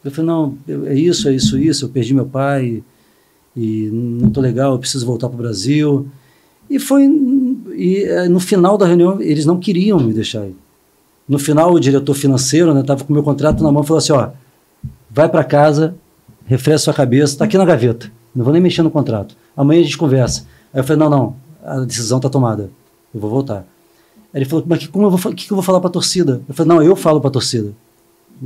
Eu falei, não, é isso, é isso, isso, eu perdi meu pai e não tô legal, eu preciso voltar para o Brasil. E foi, e eh, no final da reunião, eles não queriam me deixar ir. No final, o diretor financeiro, né, tava com o meu contrato na mão, falou assim, ó, vai para casa, refresca sua cabeça, tá aqui na gaveta, não vou nem mexer no contrato. Amanhã a gente conversa. Aí eu falei, não, não, a decisão tá tomada, eu vou voltar. Aí ele falou, mas como eu vou, que, que eu vou falar para a torcida? Eu falei, não, eu falo para a torcida.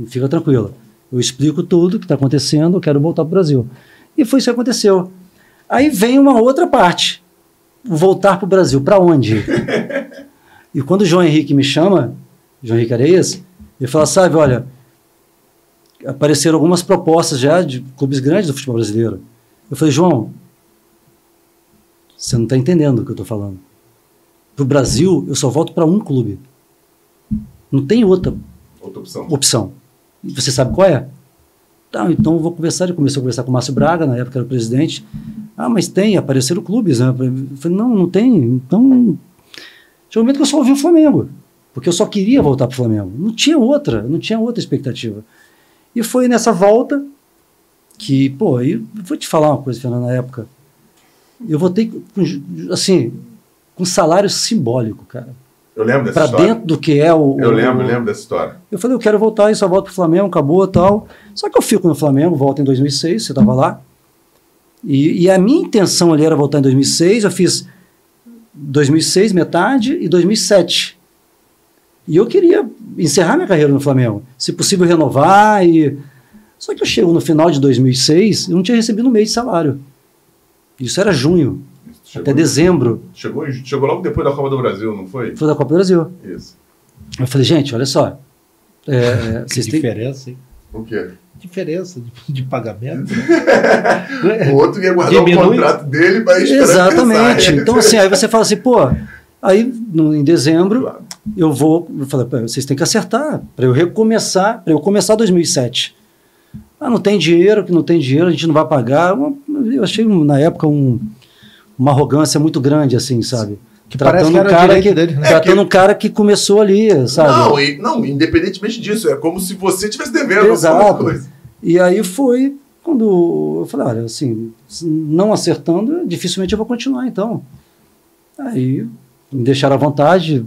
Fica tranquila. Eu explico tudo o que está acontecendo, eu quero voltar para o Brasil. E foi isso que aconteceu. Aí vem uma outra parte. Voltar para o Brasil. Para onde? [LAUGHS] e quando o João Henrique me chama, João Henrique Areias, ele fala, sabe, olha, apareceram algumas propostas já de clubes grandes do futebol brasileiro. Eu falei, João, você não está entendendo o que eu estou falando. Para o Brasil, eu só volto para um clube. Não tem outra Outra opção. opção. E você sabe qual é? Tá, então eu vou conversar. Ele começou a conversar com o Márcio Braga, na época era o presidente. Ah, mas tem, apareceram clubes, né? Eu falei, não, não tem. Então, chegou um momento que eu só ouvi o Flamengo. Porque eu só queria voltar para o Flamengo. Não tinha outra, não tinha outra expectativa. E foi nessa volta que, pô, aí eu vou te falar uma coisa, Fernando, na época. Eu voltei, assim, com salário simbólico, cara. Eu lembro dessa Para história. dentro do que é o. Eu o- lembro, lembro dessa história. eu falei, eu quero voltar e só volto pro Flamengo, acabou tal. Só que eu fico no Flamengo, volto em 2006, você estava lá. E, e a minha intenção ali era voltar em 2006, eu fiz 2006 metade e 2007. E eu queria encerrar minha carreira no Flamengo, se possível renovar e só que eu chego no final de 2006, eu não tinha recebido um mês de salário. Isso era junho, Chegou, até dezembro, Chegou, chegou logo depois da Copa do Brasil, não foi? foi da Copa do Brasil. Isso. Eu falei, gente, olha só, é, [LAUGHS] Que vocês têm, diferença, hein? O quê? Diferença de, de pagamento. [LAUGHS] O outro ia guardar Diminui. o contrato dele para esperar Exatamente. Então, assim, aí você fala assim, pô, aí no- em dezembro eu vou, eu falei, "Pô, vocês têm que acertar para eu recomeçar, para eu começar 2007. Ah, não tem dinheiro, que não tem dinheiro, a gente não vai pagar. Eu achei na época um- uma arrogância muito grande, assim, sabe? Que parece que um cara que, dele, né? tratando um cara que começou ali, sabe? Não, e- não, independentemente disso, é como se você estivesse devendo Exato. alguma coisa. E aí foi quando eu falei, olha, assim, não acertando, dificilmente eu vou continuar, então. Aí me deixaram à vontade.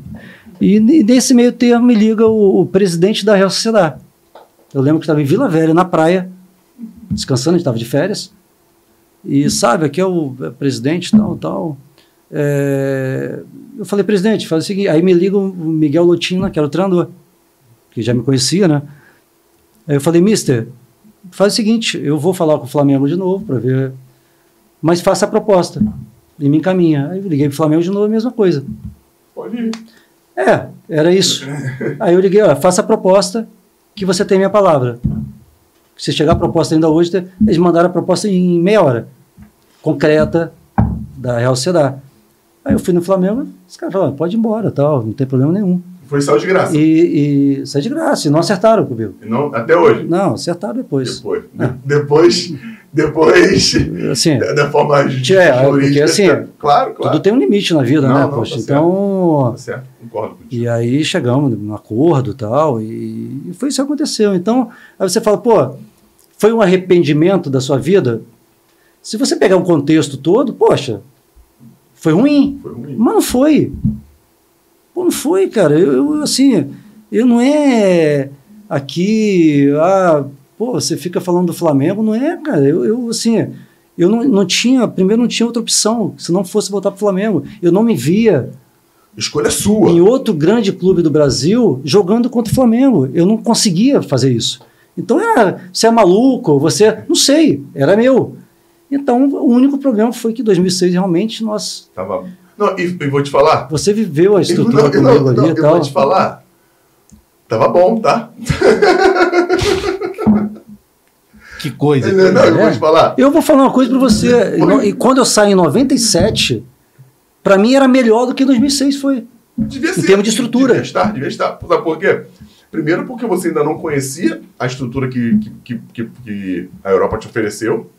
E ne- nesse meio termo me liga o, o presidente da Real Sociedade. Eu lembro que estava em Vila Velha, na praia, descansando, a gente estava de férias. E sabe, aqui é o é, presidente, tal, tal. É, eu falei, presidente, faz o seguinte. Aí me liga o Miguel Lotina, que era o treinador, que já me conhecia, né? Aí eu falei, mister, faz o seguinte, eu vou falar com o Flamengo de novo para ver, mas faça a proposta e me encaminha. Aí eu liguei para o Flamengo de novo, a mesma coisa. Pode ir. É, era isso. [LAUGHS] Aí eu liguei, olha, faça a proposta que você tem minha palavra. Se chegar a proposta ainda hoje, eles mandaram a proposta em meia hora, concreta, da Real Sociedade. Aí eu fui no Flamengo, os caras falaram, pode ir embora, tal, não tem problema nenhum. Foi sal de graça. E, e saí de graça, e não acertaram comigo. E não, até hoje. Não, acertaram depois. Depois. De- Depois. Depois. Assim, da, [LAUGHS] da forma Tchê, porque assim, Claro, claro. tudo tem um limite na vida, Não, né, não, poxa? tá certo. então, Tá certo, concordo contigo. E aí chegamos num acordo e tal, e, e foi isso que aconteceu. Então, aí você fala, pô, foi um arrependimento da sua vida? Se você pegar um contexto todo, poxa, foi ruim, Foi ruim. mas não foi. Pô, não foi, cara. Eu, eu, assim, eu não é aqui, ah, pô, você fica falando do Flamengo, não é, cara. Eu, eu assim, eu não, não tinha, primeiro não tinha outra opção, se não fosse voltar pro Flamengo. Eu não me via Escolha sua. em outro grande clube do Brasil jogando contra o Flamengo. Eu não conseguia fazer isso. Então era, você é maluco, você. Não sei, era meu. Então o único problema foi que em 2006 realmente nós. Tava... Não, e, e vou te falar. Você viveu a estrutura não, comigo não, ali não, e eu tal. vou te falar. Tava bom, tá? [LAUGHS] Que coisa. Não, não, eu vou É. te falar. Eu vou falar uma coisa para você. Foi. E quando eu saí em 97, para mim era melhor do que em 2006 foi. Devia Em ser. termos de estrutura. Devia estar, devia estar. Sabe por quê? Primeiro porque você ainda não conhecia a estrutura que, que, que, que- a Europa te ofereceu.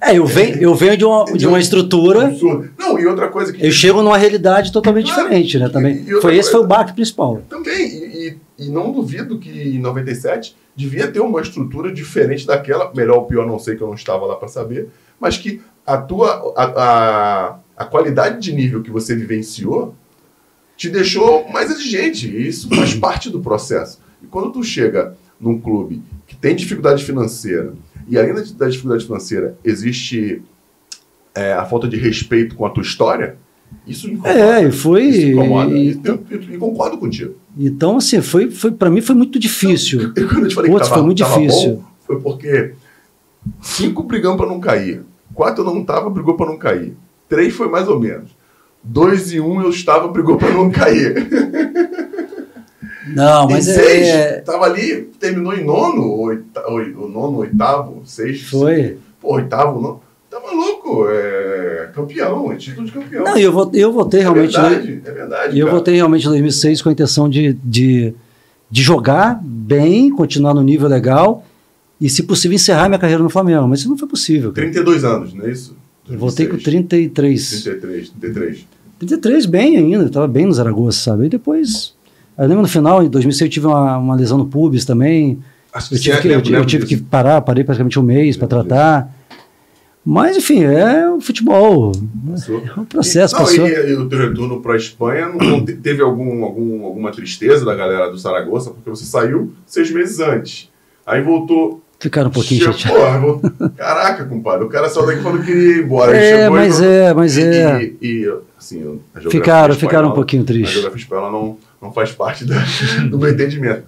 É, eu venho, eu venho de, uma, de uma estrutura, Absurdo. Não, e outra coisa que... eu chego numa realidade totalmente Claro. diferente, né? Também. Foi esse foi o baque principal. Também, e, e- e não duvido que em 97 devia ter uma estrutura diferente daquela, melhor ou pior, não sei que eu não estava lá para saber, mas que a tua a, a, a qualidade de nível que você vivenciou te deixou mais exigente, e isso faz parte do processo. E quando tu chega num clube que tem dificuldade financeira, e além da da dificuldade financeira existe é, a falta de respeito com a tua história, isso incomoda. É, e foi. Isso incomoda. e- E, eu- eu- e concordo contigo. Então, assim, foi, foi para mim foi muito difícil. [LAUGHS] Quando eu te falei Putz, que tava, foi muito difícil. bom, foi porque cinco brigamos para não cair. Quatro eu não tava, brigou para não cair. Três foi mais ou menos. Dois e um eu estava, brigou para não cair. [LAUGHS] Não, em mas seis, é. tava ali, terminou em nono, oita, oi- o nono, oitavo, sexto. Foi. Pô, oitavo, nono. Tá maluco, é campeão, é título de campeão. Não, eu, vou, eu voltei é realmente. verdade, é verdade. Eu cara. voltei realmente em 2006 com a intenção de, de, de jogar bem, continuar no nível legal e, se possível, encerrar minha carreira no Flamengo. Mas isso não foi possível. cara. 32 anos, não é isso? Eu voltei com 26, 33. 33, 33. 33 bem ainda, estava bem no Zaragoza, sabe? E depois. Eu lembro no final, em 2006, eu tive uma, uma lesão no pubis também. Acho Eu tive, você que, eu, eu tive que parar, parei praticamente um mês para tratar. Mas, enfim, é o futebol. Passou. É um processo, e, não, passou. E, e o teu retorno para a Espanha não, não te- teve algum, algum, alguma tristeza da galera do Saragossa, porque você saiu seis meses antes. Aí voltou. Ficaram um pouquinho chateados. Caraca, compadre, o cara saiu daqui falando que queria ir embora. É, e mas falou- é, mas e, é. E, e, assim, a Ficaram, espanhola- ficaram um pouquinho A tristes. geografia espanhola não, não faz parte da- [LAUGHS] do meu entendimento.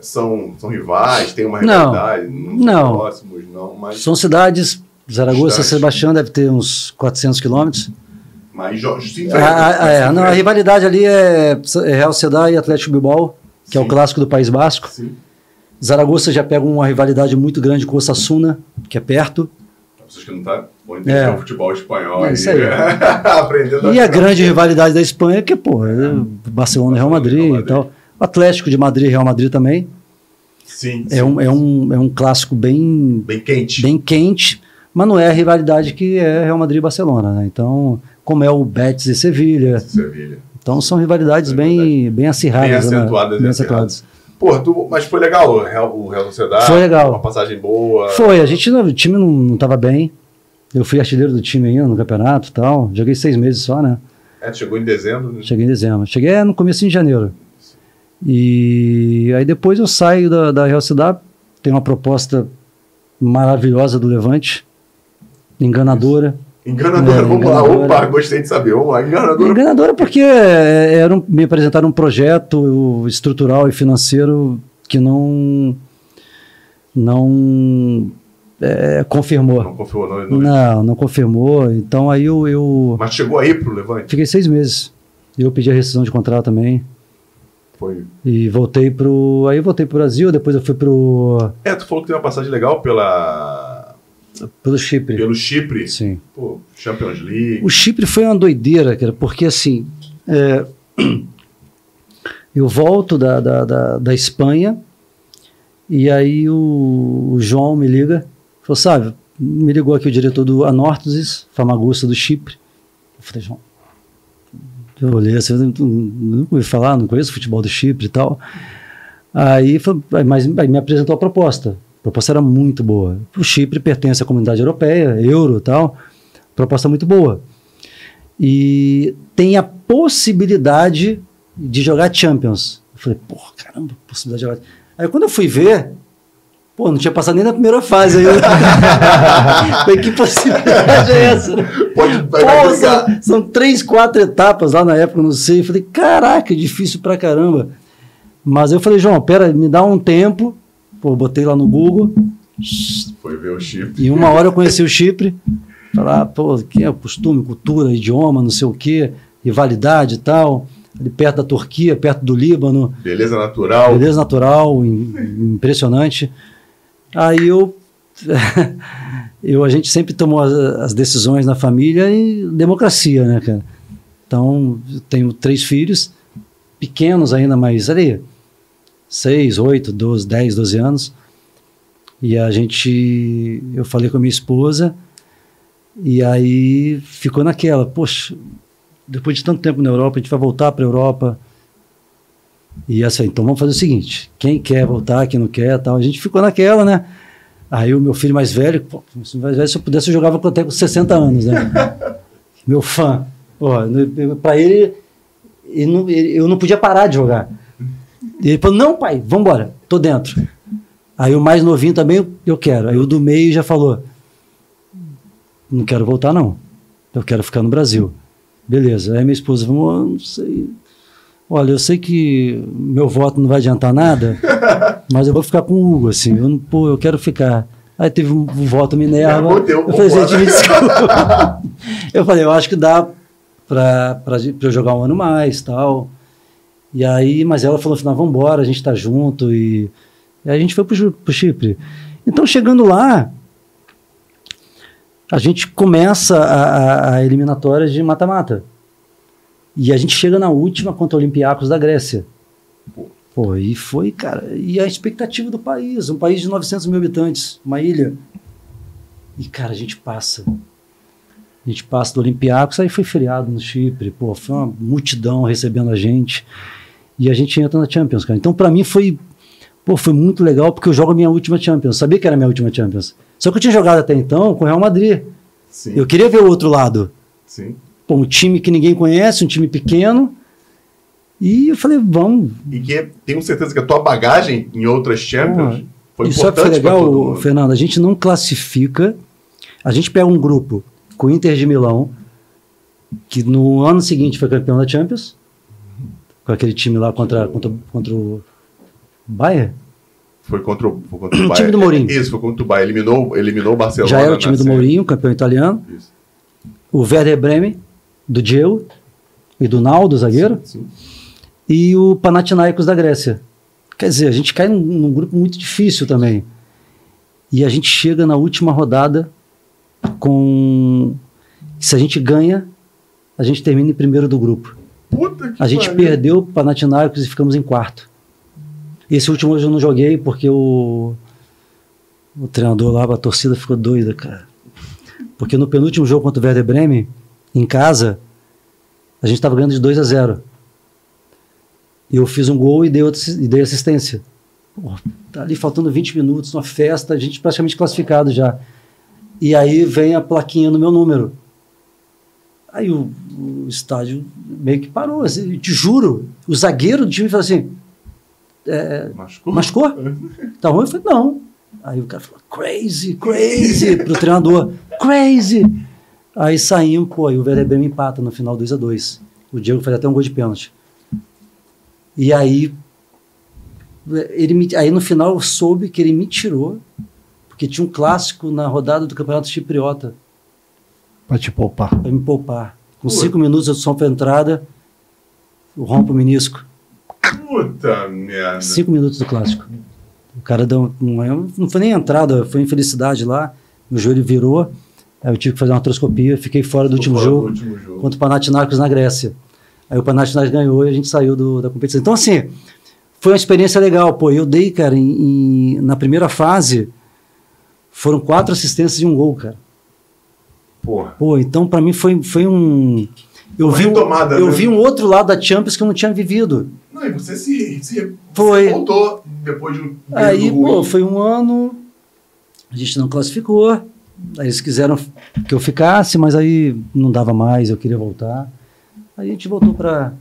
São, são rivais, tem uma rivalidade, não, não. são próximos, não, mas, São cidades, Zaragoza, Distantes. Sebastião deve ter uns 400 quilômetros. mas jo- se A, enfrentam, a- é, não, a rivalidade ali é, é Real Sociedade e Atlético Bilbao, que é o Sim. clássico do País Basco. Sim. Zaragoza já pega uma rivalidade muito grande com o Osasuna, que é perto. Pessoas que não tá, vão entender É. o futebol espanhol. É isso aí. [LAUGHS] aprendendo E a grande rivalidade da Espanha, que pô, é Barcelona e Real Madrid Real e Madrid. tal. O Atlético de Madrid e Real Madrid também. Sim, É sim. um, é um, é um clássico bem, Bem quente. bem quente, mas não é a rivalidade que é Real Madrid e Barcelona, né? Então, como é o Betis e Sevilha. Sevilha. Então são rivalidades É bem, bem acirradas. Bem né? acentuadas, Bem né? acentuadas. Pô, tu, mas foi legal o Real, o Real Sociedade. Foi legal. Uma passagem boa. Foi, a gente, o time não, não tava bem. Eu fui artilheiro do time ainda no campeonato e tal. Joguei seis meses só, né? É, tu chegou em dezembro. Né? Cheguei em dezembro. Cheguei é, no começo de janeiro. E aí depois eu saio da, da Real Sociedade. Tem uma proposta maravilhosa do Levante. Enganadora. Enganadora, vamos lá. enganadora. Opa, gostei de saber. Vamos lá, enganadora. Enganadora porque é, era um- me apresentaram um projeto estrutural e financeiro que não não é, confirmou. Não confirmou, não, não. Não, não confirmou. Então aí eu, eu Mas chegou aí pro Levante. fiquei seis meses. Eu pedi a rescisão de contrato também Foi. e voltei pro aí eu voltei pro Brasil. Depois eu fui pro É, tu falou que tem uma passagem legal pela. Pelo Chipre. Pelo Chipre. Sim. Pô, Champions League. O Chipre foi uma doideira, cara, porque assim. é, [CLEARS THROAT] eu volto da, da, da, da Espanha e aí o, o João me liga, falou, sabe, me ligou aqui o diretor do Anorthosis, Famagusta do Chipre. Eu falei, João, eu olhei assim, eu não ouvi falar, não conheço futebol do Chipre e tal. Aí, mas aí me apresentou a proposta. Proposta era muito boa. O Chipre pertence à comunidade europeia, euro e tal. Proposta muito boa. E tem a possibilidade de jogar Champions. Eu falei, pô, caramba, possibilidade de jogar. Aí quando eu fui ver, pô, não tinha passado nem na primeira fase ainda. [LAUGHS] falei, que possibilidade é essa? Pode, Pô, são, são três, quatro etapas lá na época, não sei. Eu falei, caraca, difícil pra caramba. Mas eu falei, João, pera, me dá um tempo. Pô, botei lá no Google. Foi ver o Chipre. Em uma hora eu conheci o Chipre. Falar, pô, que é costume, cultura, idioma, não sei o quê, rivalidade e tal. Ali perto da Turquia, perto do Líbano. Beleza natural. Beleza natural, im- impressionante. Aí eu, [LAUGHS] eu, a gente sempre tomou as, as decisões na família e democracia, né, cara? Então, eu tenho três filhos, pequenos ainda, mas ali, seis, oito, doze, dez, doze anos. E a gente, eu falei com a minha esposa, e aí ficou naquela, poxa, depois de tanto tempo na Europa, a gente vai voltar para a Europa. E assim, então vamos fazer o seguinte: quem quer voltar, quem não quer, tal. A gente ficou naquela, né? Aí o meu filho mais velho, pô, mais velho, se eu pudesse, eu jogava até com 60 anos, né? [LAUGHS] meu fã. Pra ele, ele ele- eu não podia parar de jogar. E ele falou: não, pai, vamos embora, tô dentro. Aí o mais novinho também, eu- eu quero. Aí o do meio já falou: não quero voltar, não. Eu quero ficar no Brasil. Beleza. Aí minha esposa falou: "Ah, não sei. Olha, eu sei que meu voto não vai adiantar nada, mas eu vou ficar com o Hugo, assim. Eu, não- pô, eu quero ficar. Aí teve um, um voto Minerva. O eu falei, voto. gente, me desculpa. [LAUGHS] eu falei, eu acho que dá pra eu jogar um ano mais tal. E aí, mas ela falou assim, não, vamos embora, a gente tá junto. E, e a gente foi pro Chipre. Então, chegando lá, a gente começa a, a, a eliminatória de mata-mata. E a gente chega na última contra o Olympiacos da Grécia. Pô, e foi, cara, e a expectativa do país, um país de 900 mil habitantes, uma ilha. E, cara, a gente passa. A gente passa do Olympiacos, aí foi feriado no Chipre, pô, foi uma multidão recebendo a gente. E a gente entra na Champions, cara. Então, pra mim, foi, pô, foi muito legal, porque eu jogo a minha última Champions. Sabia que era a minha última Champions. Só que eu tinha jogado até então com o Real Madrid. Sim, Eu queria ver o outro lado. sim. Pô, um time que ninguém conhece, um time pequeno. E eu falei, vamos. E que tenho certeza que a tua bagagem em outras Champions Porra, foi sabe o que importante para todo legal. Fernando? A gente não classifica. A gente pega um grupo com o Inter de Milão, que no ano seguinte foi campeão da Champions, com aquele time lá contra, contra, contra o Bayern. Foi contra o, foi contra o [CLEARS THROAT] O Bayern. time do Mourinho. Isso, foi contra o Bayern. Eliminou, eliminou o Barcelona. Já era o time do série. Mourinho, campeão italiano. Isso. O Werder Bremen, do Diego e do Naldo, zagueiro. Sim, sim. e o Panathinaikos da Grécia. Quer dizer, a gente cai num, num grupo muito difícil também. E a gente chega na última rodada com. Se a gente ganha, a gente termina em primeiro do grupo. Puta que A gente pariu. perdeu o Panathinaikos e ficamos em quarto. Esse último hoje eu não joguei porque o, o treinador lá, a torcida ficou doida, cara. Porque no penúltimo jogo contra o Werder Bremen, em casa, a gente estava ganhando de 2 a 0. E eu fiz um gol e dei, assi- e dei assistência. Pô, tá ali faltando 20 minutos, uma festa, a gente praticamente classificado já. E aí vem a plaquinha no meu número. Aí o, o estádio meio que parou. Assim, te juro, o zagueiro do time falou assim: Machucou? machucou? [LAUGHS] Tá ruim? Eu falei: não. Aí o cara falou: crazy, crazy, [LAUGHS] pro treinador: crazy. Aí saímos, pô, e o Werder Bremen empata no final 2 a 2 O Diego fez até um gol de pênalti. E aí, ele me, aí no final eu soube que ele me tirou, porque tinha um clássico na rodada do Campeonato Chipriota Pra te poupar. para me poupar. Com Pô. cinco minutos eu só para entrada, eu rompo o menisco. Puta merda. Cinco minutos do clássico. O cara deu. Não, não foi nem entrada, foi infelicidade lá. meu joelho virou, aí eu tive que fazer uma artroscopia, fiquei fora do último Fora jogo último jogo. contra o Panathinaikos na Grécia. Aí o Panathinaikos ganhou e a gente saiu do- da competição. Então, assim, foi uma experiência legal. Pô, eu dei, cara, em- em- na primeira fase, foram quatro assistências e um gol, cara. Porra. Pô, então para mim foi, foi um. Eu, Uma vi, retomada, eu né? vi um outro lado da Champions que eu não tinha vivido. Não, e você se, se Foi. você voltou depois de um Aí, pô, foi um ano, a gente não classificou. Aí eles quiseram que eu ficasse, mas aí não dava mais, eu queria voltar. Aí a gente voltou para.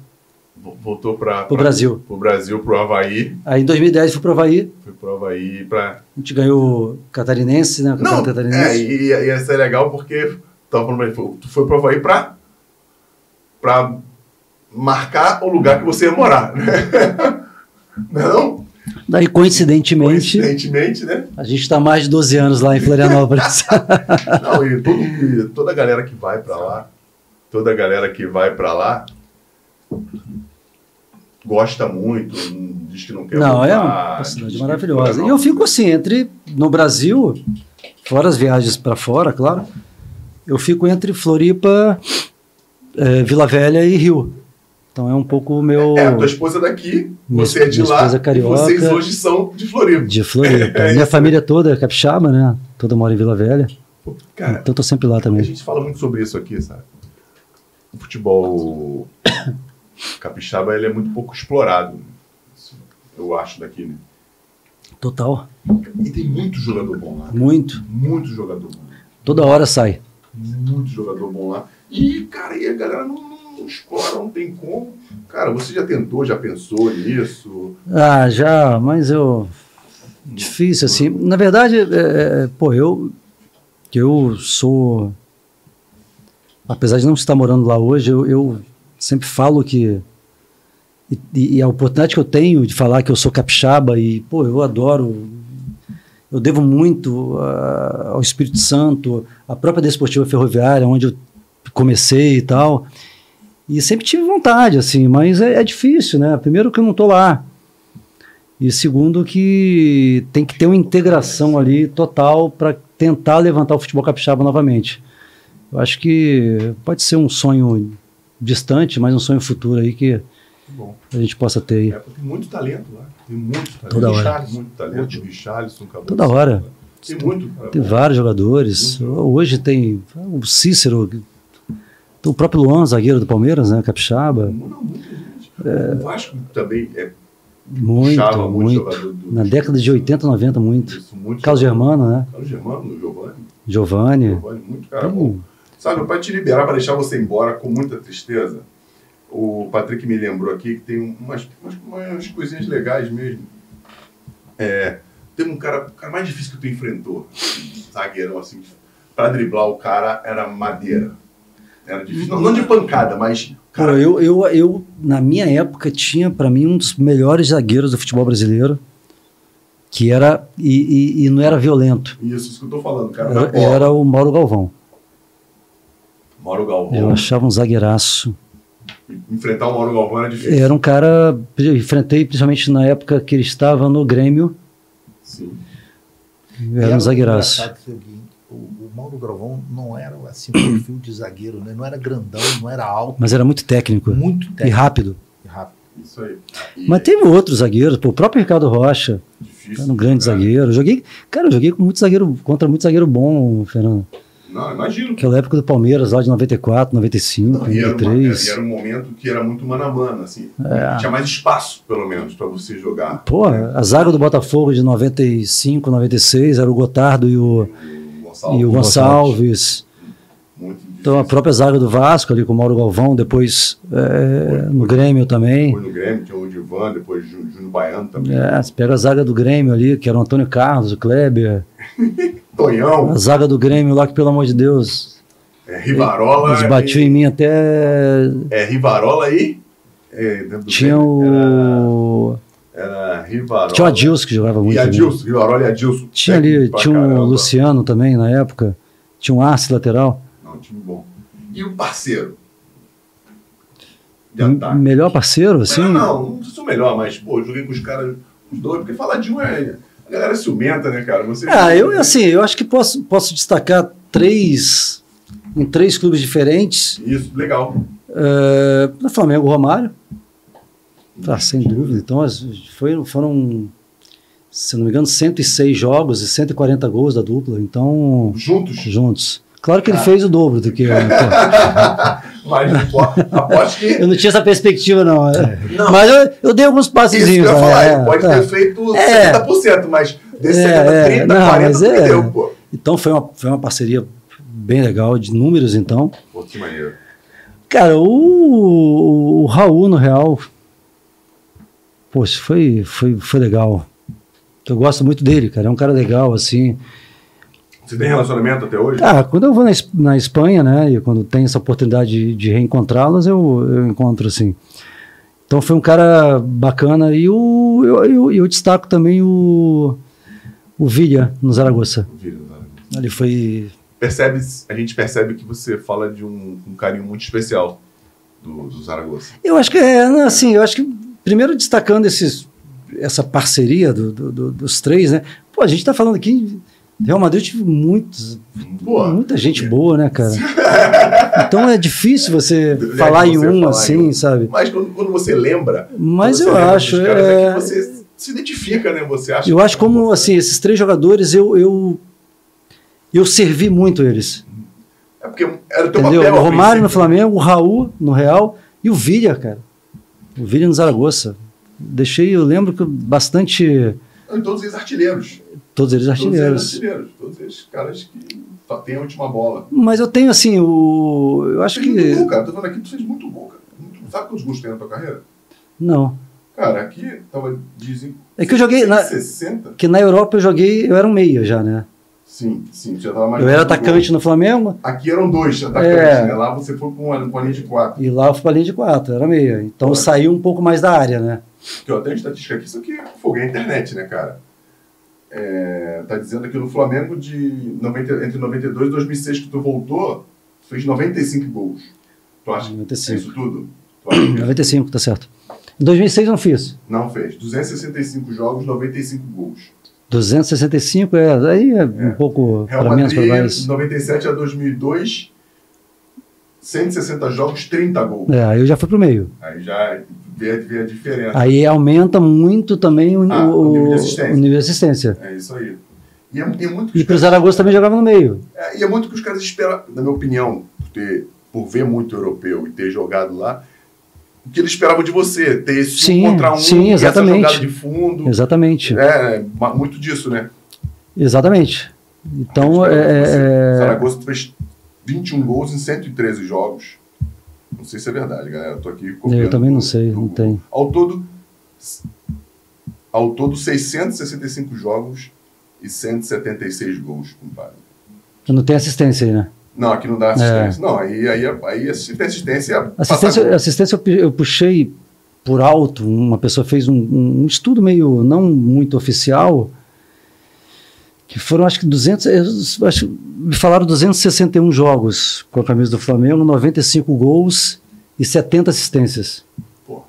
Vo- Voltou para Pro Brasil. Pro Brasil, pro Havaí. Aí em 2010 fui pro Havaí, Foi pro Havaí pra. a gente ganhou o Catarinense, né? O Não, é, Catarinense. e ia, ia ser legal porque tava falando pra ele, tu foi pro Havaí pra, pra marcar o lugar que você ia morar. né? [LAUGHS] Não é não? Daí, coincidentemente, Coincidentemente, né? a gente está mais de 12 anos lá em Florianópolis. [LAUGHS] Não, e, todo- e toda a galera que vai pra lá, toda a galera que vai pra lá gosta muito, diz que não quer Não, é voltar, uma diz cidade maravilhosa. E eu fico assim, entre no Brasil, fora as viagens para fora, claro, eu fico entre Floripa, eh, Vila Velha e Rio. Então é um pouco o meu É, a tua esposa é daqui, você é de lá, esposa é e carioca. vocês hoje são de Floripa. de Floripa. [LAUGHS] É Minha família toda é capixaba, né? Toda mora em Vila Velha. Pô, Cara, então eu tô sempre lá a também. gente fala muito sobre isso aqui, sabe? O futebol [COUGHS] capixaba ele é muito pouco explorado. Eu acho daqui, né? Total. E tem muito jogador bom lá. Muito. Muito jogador bom. Toda hora sai. Muito jogador bom lá. E, cara, e a galera não, não explora, não tem como. Cara, você já tentou, já pensou nisso? Ah, já, mas eu. Difícil, assim. Na verdade, é, é, pô, eu. Eu sou. Apesar de não estar morando lá hoje, eu, eu sempre falo que. E, e a oportunidade que eu tenho de falar que eu sou capixaba e, pô, eu adoro. Eu devo muito ah, ao Espírito Santo, à própria Desportiva Ferroviária, onde eu comecei e tal. E sempre tive vontade, assim, mas é, é difícil, né? Primeiro que eu não estou lá. E segundo que tem que ter uma integração ali total para tentar levantar o futebol capixaba novamente. Eu acho que pode ser um sonho distante, mas um sonho futuro aí que Bom. a gente possa ter aí. É, porque tem muito talento lá. Tem muito talento. Toda hora. Muito talento. O Richarlison acabou Toda hora. Tem muito. cara. Tem vários jogadores. Hoje tem o Cícero, o próprio Luan, zagueiro do Palmeiras, né? Capixaba. Não, muita gente. O Vasco também é Muito, puxava muito, muito. do. Na década de 80, 90, muito. Isso, muito Carlos jogador. Germano, né? Carlos Germano, Giovanni. Giovanni. Giovanni, muito cara. Sabe, para te liberar, para deixar você embora com muita tristeza, o Patrick me lembrou aqui que tem umas, umas, umas coisinhas legais mesmo. É, tem um cara, o cara mais difícil que tu enfrentou, zagueirão assim, para driblar o cara era madeira. Era difícil. Não, não de pancada, mas. Cara, eu, eu, eu, na minha época, tinha para mim um dos melhores zagueiros do futebol brasileiro, que era. E, e- e não era violento. Isso, isso que eu tô falando, cara. Era, era o Mauro Galvão. Mauro Galvão. Eu achava um zagueiraço. Enfrentar o Mauro Galvão era difícil. Era um cara. Eu enfrentei principalmente na época que ele estava no Grêmio. Sim. Era um zagueiraço. o Mauro Gravão não era assim, um [COUGHS] perfil de zagueiro, né? Não era grandão, não era alto, Mas era muito técnico muito e técnico rápido. e rápido. Isso aí. E Mas teve outros zagueiros, pô, o próprio Ricardo Rocha, difícil, era um grande cara. zagueiro. Eu Joguei, cara, eu joguei com muito zagueiro, contra muito zagueiro bom, Fernando. Não, imagino. Aquela época do Palmeiras, lá de 94, 95, Não, e era, uma- 93. era um momento que era muito mano a mano, assim. É. Tinha mais espaço, pelo menos, para você jogar. Pô, a zaga do Botafogo de 95, 96 era o Gotardo e o, O Gonçalves. e o Gonçalves. Então a própria zaga do Vasco ali com o Mauro Galvão, depois é, no Grêmio também. Depois no Grêmio, tinha o Divan, depois Jú- Júnior Baiano também. É, você pega a zaga do Grêmio ali, que era o Antônio Carlos, o Kleber. [LAUGHS] Tonhão, A zaga do Grêmio lá que, pelo amor de Deus, é, Rivarola. eles batiam e, em mim até. É, Rivarola e. É, Tinha o. Era, era Rivarola. Tinha o Adilson que jogava muito. E. Adilson, Rivarola e Adilson. Tinha ali, tinha o caramba. Luciano também na época. Tinha um Arce lateral. Não, time bom. E o parceiro? De ataque. Melhor parceiro, assim? Não, não, não sei se o melhor, mas, pô, joguei com os caras, os dois, porque falar de um é. A galera é ciumenta, né, cara? Você... Ah, eu assim, eu acho que posso, posso destacar três em três clubes diferentes. Isso, legal. Uh, no Flamengo, Romário. Ah, sem dúvida. Então, foi, foram, se não me engano, 106 jogos e 140 gols da dupla. Então, Juntos. juntos. Claro que ele Ah. fez o dobro do que eu. [LAUGHS] Mas apo- aposto que. Eu não tinha essa perspectiva, não. é. Não. Mas eu, eu dei alguns Isso que eu passezinhos. ia falar, é, ele pode é. ter feito É. 70%, mas desse É, 70, é, 30, não, 40 mas tu é. deu, pô. Então foi uma, foi uma parceria bem legal, de números, então. Pô, que maneiro. Cara, o, o Raul, no Real, poxa, foi, foi, foi legal. Eu gosto muito dele, cara. É um cara legal, assim. Você tem relacionamento até hoje? Ah, quando eu vou na, na Espanha, né, e quando tem essa oportunidade de, de reencontrá-los, eu, eu encontro, assim. Então foi um cara bacana. E o, eu, eu, eu destaco também o, o Villa, no Zaragoza. Né? Ali foi. Percebe, a gente percebe que você fala de um, um carinho muito especial do, do Zaragoza. Eu acho que é, né, assim, eu acho que primeiro destacando esses, essa parceria do- do- do- dos três, né? Pô, a gente tá falando aqui, Real Madrid tive muitos, muita gente boa, né, cara? [LAUGHS] Então é difícil você É falar em você um falar assim, em sabe? Mas quando, quando você lembra. Mas eu acho, caras, é- que você se identifica, né? Você acha Eu acho como assim esses três jogadores eu eu eu servi muito eles, É porque era o teu entendeu? papel. O Romário no. Flamengo, o Raul no Real e o Villa, cara. O Villa no Zaragoza. Deixei, eu lembro que bastante E todos eles artilheiros. Todos eles Todos eles artilheiros. artilheiros. Todos eles caras que só têm a última bola. Mas eu tenho assim, o. Eu acho muito que. gol, cara. Tô falando aqui, tu fez muito gol, cara. Muito- Sabe quantos gols tem na tua carreira? Não. Cara, aqui tava, dizem. É que eu joguei. Na, 60? que na Europa eu joguei, eu era um meia já, né? Sim, sim, já tava mais. Eu era atacante gol. no Flamengo Aqui eram dois atacantes, É. né? Lá você foi com uma, com linha de quatro. e lá eu fui pra linha de quatro, era meia. Então eu Pô. saí um pouco mais da área, né? Que eu tenho estatística aqui, isso aqui é fogo, é a internet, né, cara? É, tá dizendo aqui no Flamengo de 90, entre 92 e 2006 que tu voltou, tu fez 95 gols. Tu acha que é 95. isso tudo? Tu acha que 95, tá certo. Em 2006 eu não fiz. não fez? 265 jogos, 95 gols. 265, é, aí é, um É. pouco Real para menos, para mais. 97 a 2002, 160 jogos, 30 gols. É, aí eu já fui pro meio. Aí já vê, vê a diferença. Aí aumenta muito também o, Ah, o nível de assistência. o nível de assistência. É isso aí. E é, é muito E os pro caras- Zaragoza também jogava no meio. É, e é muito que os caras esperam, na minha opinião, por, ter, por ver muito europeu e ter jogado lá, o que eles esperavam de você, ter esse Sim, um contra um, sim, e essa exatamente. jogada de fundo. Exatamente. É, ma- muito disso, né? Exatamente. Então, é, esperavam é, Zaragoza fez 21 gols em 113 jogos. Não sei se é verdade, galera. Eu tô aqui eu também não sei, não tem. Ao todo, ao todo 665 jogos e 176 gols, compadre. Não tem assistência aí, né? Não, aqui não dá assistência. Não, aí, aí, aí assistência, é Assistência, assistência eu puxei por alto, uma pessoa fez um, um estudo meio não muito oficial, que foram acho que 200, eu acho, me falaram 261 jogos com a camisa do Flamengo, 95 gols e 70 assistências. Pô,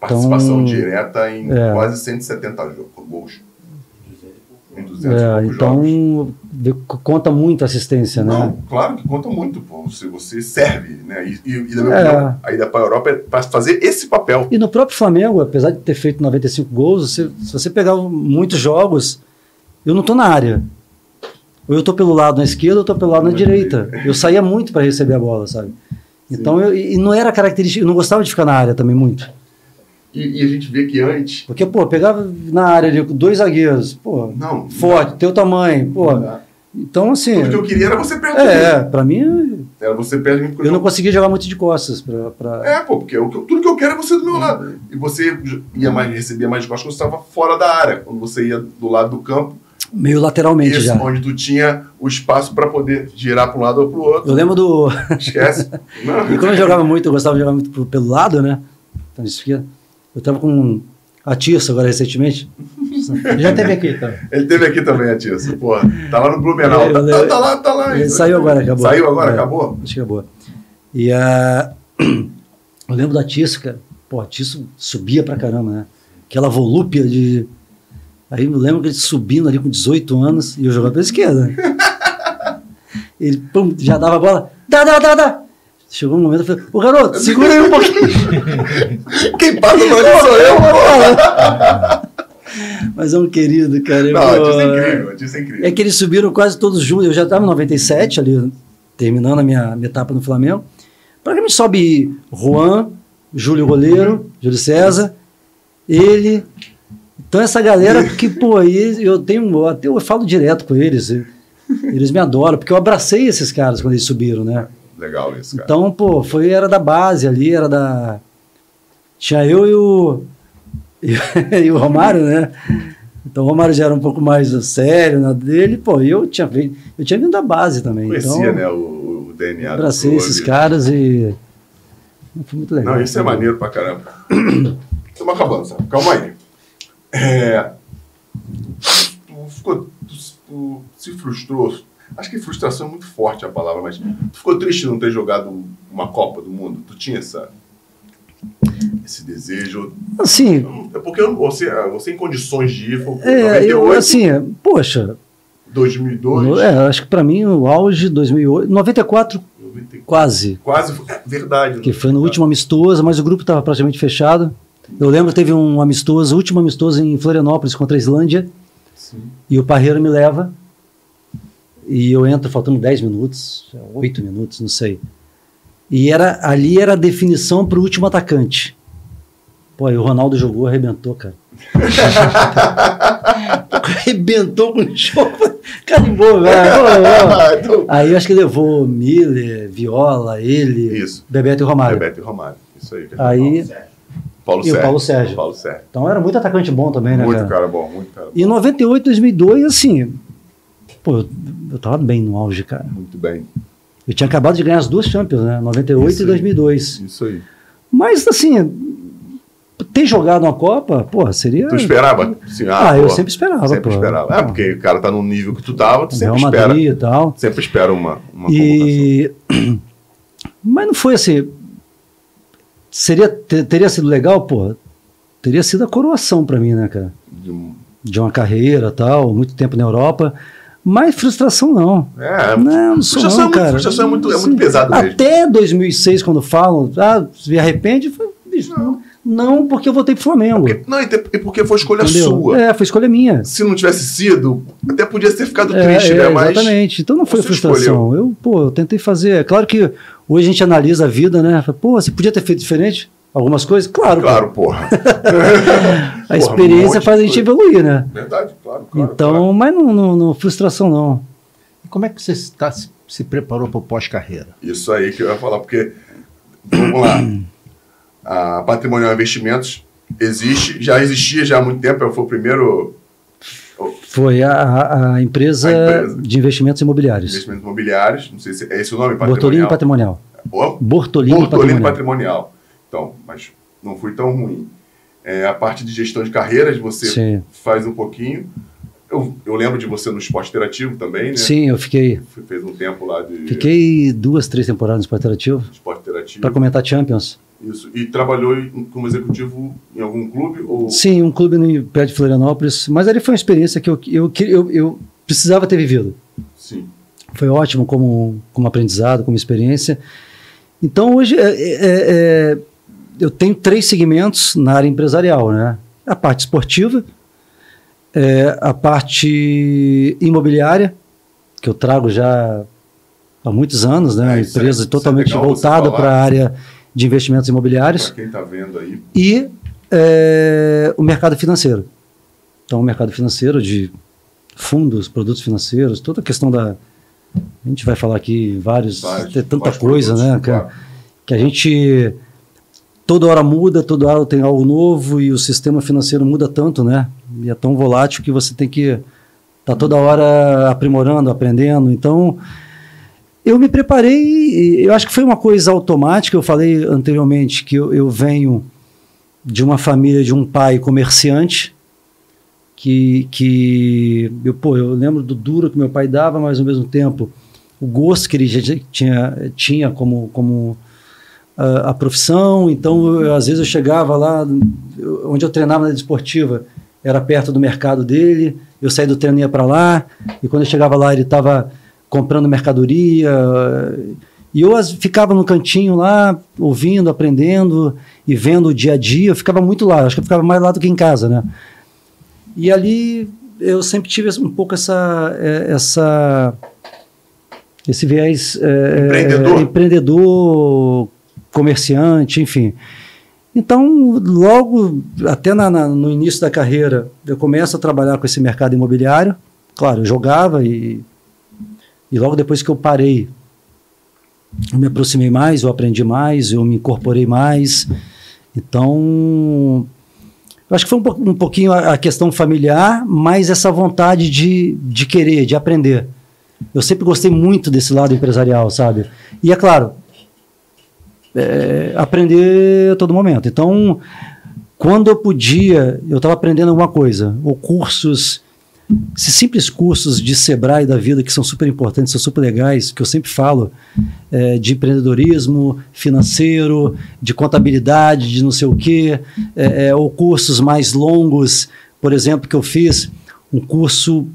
participação Então, direta em é. quase 170 jo- gols. Em 200 e É, então jogos. conta muito a assistência, né? Não, claro que conta muito, pô. Você, você serve, né? E, e, e minha É. opinião, a ida para a Europa é para fazer esse papel. E no próprio Flamengo, apesar de ter feito 95 gols, você- se você pegar muitos jogos, eu não estou na área. Ou eu estou pelo lado na esquerda, ou eu estou pelo lado na direita. Eu saía muito para receber a bola, sabe? Então, eu, e não era característica, eu não gostava de ficar na área também muito. E, e a gente vê que antes. Porque, pô, pegava na área ali com dois zagueiros, pô, Não. forte, teu tamanho, pô. Não. Então, assim, Tudo que eu queria era você perto de é, mim. pra mim, Era você de mim. porque eu não conseguia jogar muito de costas pra... pra- É, pô, porque o que eu- tudo que eu quero é você do meu lado. E você ia mais, recebia mais costas quando você estava fora da área. Quando você ia do lado do campo, meio lateralmente isso, já. onde tu tinha o espaço para poder girar para um lado ou para o outro. Eu lembro do... [LAUGHS] Esquece. E como eu jogava muito, eu gostava de jogar muito pro- pelo lado, né? Então, isso aqui, eu tava com a Tirso agora recentemente. Já teve aqui, tá? Ele teve aqui também, a Tirsa. Pô, tá lá no Blumenau. Eu- Tá, eu- tá- tá lá, tá lá. Ele saiu agora, acabou. Saiu agora, É. acabou? Acho que acabou. E a. [CLEARS THROAT] Eu lembro da Tirso, cara. Pô, a Tirso subia pra caramba, né? Aquela volúpia de. Aí eu lembro que ele subindo ali com 18 anos e eu jogava pela esquerda. [LAUGHS] Ele pum, já dava a bola. Dá, dá, dá, dá. Chegou um momento, eu falei, ô garoto, segura aí um pouquinho. [LAUGHS] Quem passa no olho sou eu, pô. [LAUGHS] Mas é um querido, cara. Eu, Não, pô, é incrível, é incrível. É que eles subiram quase todos juntos. Eu já estava em 97, ali, terminando a minha, minha etapa no Flamengo. Praticamente sobe Juan, Júlio Goleiro, Júlio César, ele. Então essa galera [LAUGHS] que, pô, aí eu tenho. Até eu falo direto com eles. Eles me adoram, porque eu abracei esses caras quando eles subiram, né? Legal isso, cara. Então, pô, foi, era da base ali, era da. Tinha eu e o. [LAUGHS] E, o Romário, né? Então o Romário já era um pouco mais sério na dele, pô, eu tinha vindo, eu tinha vindo da base também. Conhecia, então, né, o, o DNA do abracei esses caras e. Foi muito legal. Não, isso é maneiro pra caramba. [CLEARS THROAT] Estamos acabando, sabe? Calma aí. É, tu, ficou, tu, tu se frustrou. Acho que frustração é muito forte a palavra, mas tu ficou triste não ter jogado uma Copa do Mundo? Tu tinha essa, esse desejo? Assim, É porque você, você em condições de ir, foi é, eu, 98, assim, poxa, 2002, no- é, acho que pra mim o auge 2008, 94 94, quase, quase, é verdade. que foi no último amistoso, mas o grupo estava praticamente fechado. Eu lembro que teve um amistoso, o último amistoso em Florianópolis contra a Islândia, Sim. e o Parreira me leva, e eu entro faltando 10 minutos, 8 minutos, não sei. E era, ali era a definição para o último atacante. Pô, e o Ronaldo jogou, arrebentou, cara. [LAUGHS] arrebentou com o jogo. Carimbou, velho. [LAUGHS] Aí eu acho que levou Miller, Viola, ele, Isso. Bebeto e Romário. Bebeto e Romário. Isso aí. Aí, Paulo E o Sérgio. Paulo Sérgio. Paulo Sérgio. então era muito atacante bom também, né, Muito cara? cara bom, muito cara bom. E em 98, 2002, assim, pô, eu, eu tava bem no auge, cara. Muito bem. Eu tinha acabado de ganhar as duas Champions, né? 98 Isso e aí. 2002. Isso aí. Mas, assim, ter jogado uma Copa, pô, seria... Tu esperava? Assim, Ah, eu pô, sempre esperava, Sempre pô. esperava. É, porque o cara tá no nível que tu tava, tu Real sempre espera. Madrid e tal. Sempre espera uma, uma. E... [CLEARS THROAT] Mas não foi assim... Seria, te- teria sido legal, pô, teria sido a coroação pra mim, né, cara? De um- uma carreira tal, muito tempo na Europa. Mas frustração não. É, Não, não sou não, é muito, cara. frustração é muito, é muito pesado mesmo. Até 2006, quando falam, ah, se arrepende, falei, bicho, não. não, porque eu votei pro Flamengo. Porque- não, e te- e porque foi escolha entendeu? sua. É, foi escolha minha. Se não tivesse sido, até podia ter ficado É, triste, é, né? Mas Exatamente. Então não foi frustração. Eu, pô, eu tentei fazer. É claro que hoje a gente analisa a vida, né? Pô, você podia ter feito diferente? Algumas coisas? Claro. pô. Claro, porra. [LAUGHS] A Porra, experiência um faz a gente coisa. evoluir, né? Verdade, claro, claro. então, claro. mas não, não, não, frustração não. E como é que você está, se, se preparou para o pós-carreira? Isso aí que eu ia falar, porque, vamos lá, a Patrimonial Investimentos existe, já existia já há muito tempo, foi o primeiro Foi a, a- empresa, A empresa. de investimentos imobiliários. investimento imobiliários, não sei se é esse o nome, Patrimonial. Patrimonial. Ó, Bortolini, Bortolini Patrimonial. Patrimonial. Então, mas não foi tão ruim. É, a parte de gestão de carreiras, você Sim. faz um pouquinho. Eu, eu lembro de você no esporte interativo também, né? Sim, eu fiquei. Fez um tempo lá de Fiquei duas, três temporadas no esporte interativo esporte interativo. para comentar Champions. Isso. E trabalhou como executivo em algum clube? Ou... Sim, um clube no pé de Florianópolis, mas ali foi uma experiência que eu, eu, eu, eu precisava ter vivido. Sim. Foi ótimo como, como aprendizado, como experiência. Então hoje é, é, é, eu tenho três segmentos na área empresarial, né? A parte esportiva, é, a parte imobiliária, que eu trago já há muitos anos, né? É, é- empresa é totalmente voltada para a área de investimentos imobiliários Para quem está vendo aí, e é, o mercado financeiro. Então, o mercado financeiro de fundos, produtos financeiros, toda a questão da. A gente vai falar aqui vários, vários- tem tanta vários coisa, né? Que, claro. que a gente toda hora muda, toda hora tem algo novo e o sistema financeiro muda tanto, né? E é tão volátil que você tem que estar toda hora aprimorando, aprendendo. Então, eu me preparei, eu acho que foi uma coisa automática. Eu falei anteriormente que eu, eu venho de uma família de um pai comerciante, que, que eu, pô, eu lembro do duro que meu pai dava, mas ao mesmo tempo o gosto que ele já tinha, tinha como, como a, a profissão. Então, eu, às vezes eu chegava lá, eu- onde eu treinava na esportiva, era perto do mercado dele, eu saía do treino e ia para lá, e quando eu chegava lá ele estava comprando mercadoria, e eu ficava no cantinho lá, ouvindo, aprendendo e vendo o dia a dia, eu ficava muito lá, acho que eu ficava mais lá do que em casa, né? E ali eu sempre tive um pouco essa, eh, essa esse viés eh, Empreendedor. empreendedor, comerciante, enfim. Então, logo, até na- na- no início da carreira, eu começo a trabalhar com esse mercado imobiliário. Claro, eu jogava e, e logo depois que eu parei, eu me aproximei mais, eu aprendi mais, eu me incorporei mais. Então, acho que foi um, po- pouquinho a, a questão familiar, mas essa vontade de, de querer, de aprender. Eu sempre gostei muito desse lado empresarial, sabe? E é claro, é, aprender a todo momento. Então, quando eu podia, eu estava aprendendo alguma coisa, ou cursos, esses simples cursos de Sebrae da vida que são super importantes, são super legais, que eu sempre falo, é, de empreendedorismo financeiro, de contabilidade, de não sei o quê, é, é, ou cursos mais longos, por exemplo, que eu fiz, um curso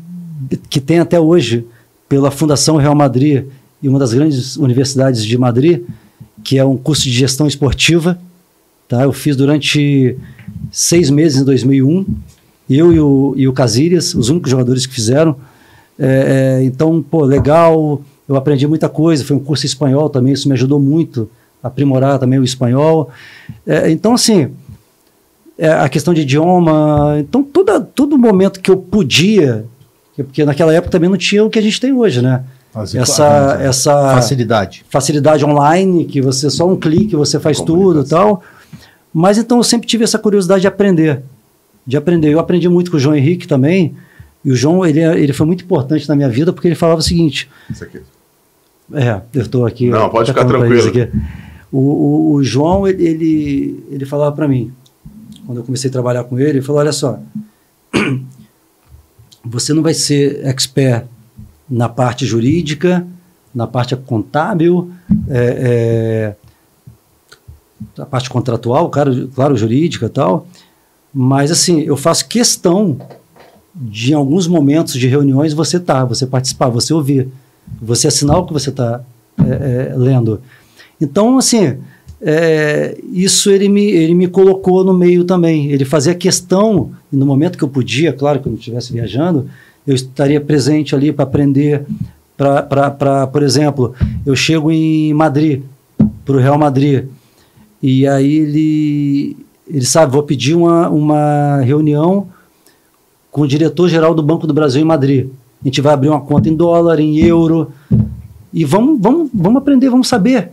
que tem até hoje pela Fundação Real Madrid e uma das grandes universidades de Madrid, que é um curso de gestão esportiva. Tá? Eu fiz durante seis meses em 2001, eu e o, e o os únicos jogadores que fizeram. É, é, então, pô, legal, eu aprendi muita coisa. Foi um curso em espanhol também, isso me ajudou muito a aprimorar também o espanhol. É, então, assim, é, a questão de idioma, então, toda, todo momento que eu podia, porque naquela época também não tinha o que a gente tem hoje, né? Fazer Essa, essa facilidade. facilidade online, que você só um clique, você faz tudo e tal. Mas então eu sempre tive essa curiosidade de aprender. De aprender. Eu aprendi muito com o João Henrique também. E o João, ele, é- ele foi muito importante na minha vida porque ele falava o seguinte: Isso aqui. é, eu estou aqui. Não, pode ficar tranquilo. O, o, o João, ele, ele, ele falava para mim, quando eu comecei a trabalhar com ele, ele falou: olha só, [CLEARS THROAT] você não vai ser expert na parte jurídica, na parte contábil, é, é, a parte contratual, claro, claro, jurídica e tal, mas assim, eu faço questão de em alguns momentos de reuniões você tá, você participar, você ouvir, você assinar o que você está é, é, lendo. Então, assim, é, isso ele me, ele me colocou no meio também. Ele fazia questão, no momento que eu podia, claro que eu não estivesse viajando, eu estaria presente ali para aprender. Para, por exemplo, eu chego em Madrid, para o Real Madrid, e aí ele, ele sabe, vou pedir uma, uma reunião com o diretor-geral do Banco do Brasil em Madrid. A gente vai abrir uma conta em dólar, em euro, e vamos, vamos, vamos aprender, vamos saber.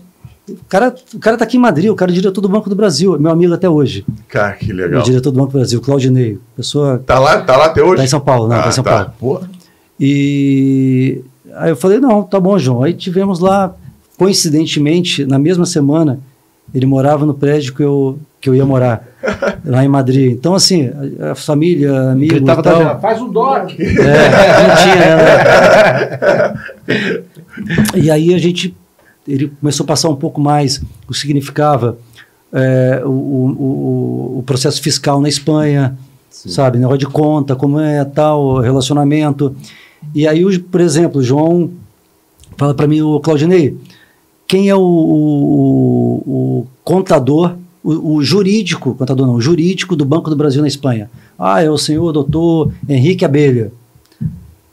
O cara, o cara tá aqui em Madrid, o cara é diretor do Banco do Brasil, meu amigo até hoje. Cara, que O legal. diretor do Banco do Brasil, Claudinei. Pessoa. Tá lá, tá lá até hoje? Tá em São Paulo, não, Ah, tá em São tá. Paulo. E aí eu falei, não, tá bom, João. Aí tivemos lá, coincidentemente, na mesma semana, ele morava no prédio que eu, que eu ia morar, lá em Madrid. Então, assim, a, a família, amigos Gritava e tal. janela, faz um doc. É, não tinha, né? E aí a gente, ele começou a passar um pouco mais o que significava é, o, o, o- processo fiscal na Espanha, sabe, negócio de conta, como é tal, relacionamento. E aí, por exemplo, o João fala para mim, o Claudinei, quem é o, o- o contador, o, o jurídico, contador não, o jurídico do Banco do Brasil na Espanha? Ah, é o senhor doutor Henrique Abelha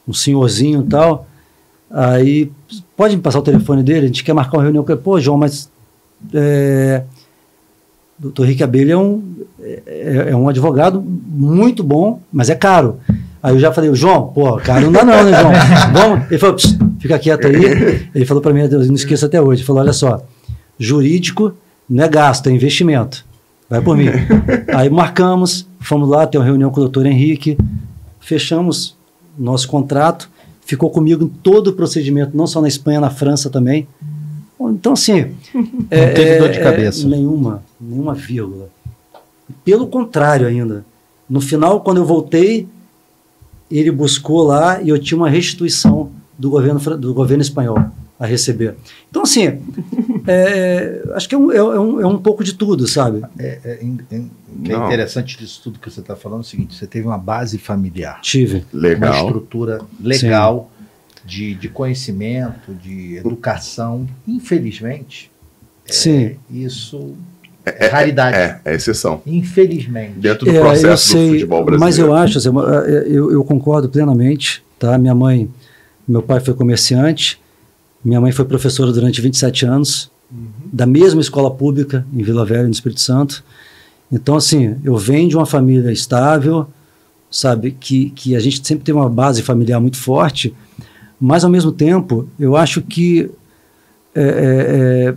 um senhorzinho e tal. Aí, pode me passar o telefone dele? A gente quer marcar uma reunião com ele. Pô, João, mas. É, doutor Henrique Abelha é um, é, é um advogado muito bom, mas é caro. Aí eu já falei, João, pô, caro não dá não, né, João? [LAUGHS] Vamos? Ele falou, "Psst, fica quieto aí. Ele falou para mim, não esqueço até hoje, ele falou, olha só, jurídico não é gasto, é investimento. Vai por mim. [LAUGHS] Aí marcamos, fomos lá ter uma reunião com o doutor Henrique, fechamos nosso contrato, ficou comigo em todo o procedimento, não só na Espanha, na França também. Então, assim. [LAUGHS] Não teve dor de cabeça. nenhuma, nenhuma vírgula. Pelo contrário, ainda. No final, quando eu voltei, ele buscou lá e eu tinha uma restituição do governo, do governo espanhol a receber. Então, assim, É, acho que é um, é, um, é um pouco de tudo, sabe? É, é, é interessante disso tudo que você está falando é o seguinte: você teve uma base familiar, Tive. uma Legal. estrutura legal de, de conhecimento, de educação. Infelizmente, é, Sim. isso é, raridade. É, é exceção. Infelizmente. Dentro do É, eu processo do sei, futebol brasileiro. mas eu acho, assim, é, eu, eu concordo plenamente, tá? Minha mãe, meu pai foi comerciante, minha mãe foi professora durante 27 anos, da mesma escola pública em Vila Velha, no Espírito Santo. Então, assim, eu venho de uma família estável, sabe, que, que a gente sempre tem uma base familiar muito forte, mas ao mesmo tempo, eu acho que é, é, é,